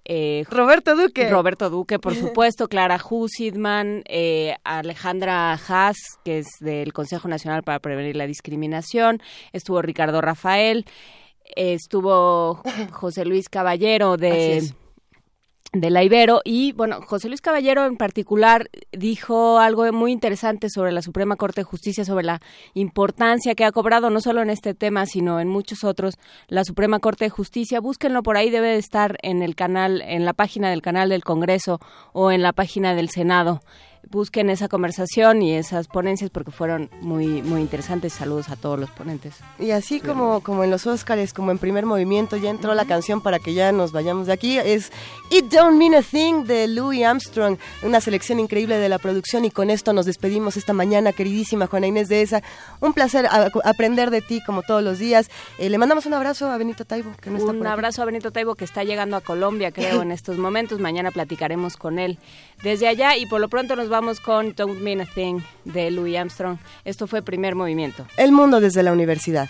[SPEAKER 4] eh, Roberto Duque.
[SPEAKER 3] Roberto Duque, por supuesto, Clara Husidman, eh, Alejandra Haas, que es del Consejo Nacional para Prevenir la Discriminación, estuvo Ricardo Rafael, estuvo José Luis Caballero de de la Ibero y bueno, José Luis Caballero en particular dijo algo muy interesante sobre la Suprema Corte de Justicia, sobre la importancia que ha cobrado no solo en este tema, sino en muchos otros la Suprema Corte de Justicia. Búsquenlo por ahí, debe de estar en el canal, en la página del canal del Congreso o en la página del Senado busquen esa conversación y esas ponencias porque fueron muy muy interesantes. Saludos a todos los ponentes.
[SPEAKER 4] Y así como, como en los Óscares, como en primer movimiento, ya entró la canción para que ya nos vayamos de aquí. Es It Don't Mean a Thing de Louis Armstrong, una selección increíble de la producción y con esto nos despedimos esta mañana, queridísima Juana Inés de esa. Un placer aprender de ti como todos los días. Eh, le mandamos un abrazo a Benito Taibo, que no está
[SPEAKER 3] Un abrazo a Benito Taibo que está llegando a Colombia, creo, en estos momentos. Mañana platicaremos con él desde allá y por lo pronto nos vamos con Don't Mean a Thing de Louis Armstrong. Esto fue primer movimiento.
[SPEAKER 4] El mundo desde la universidad.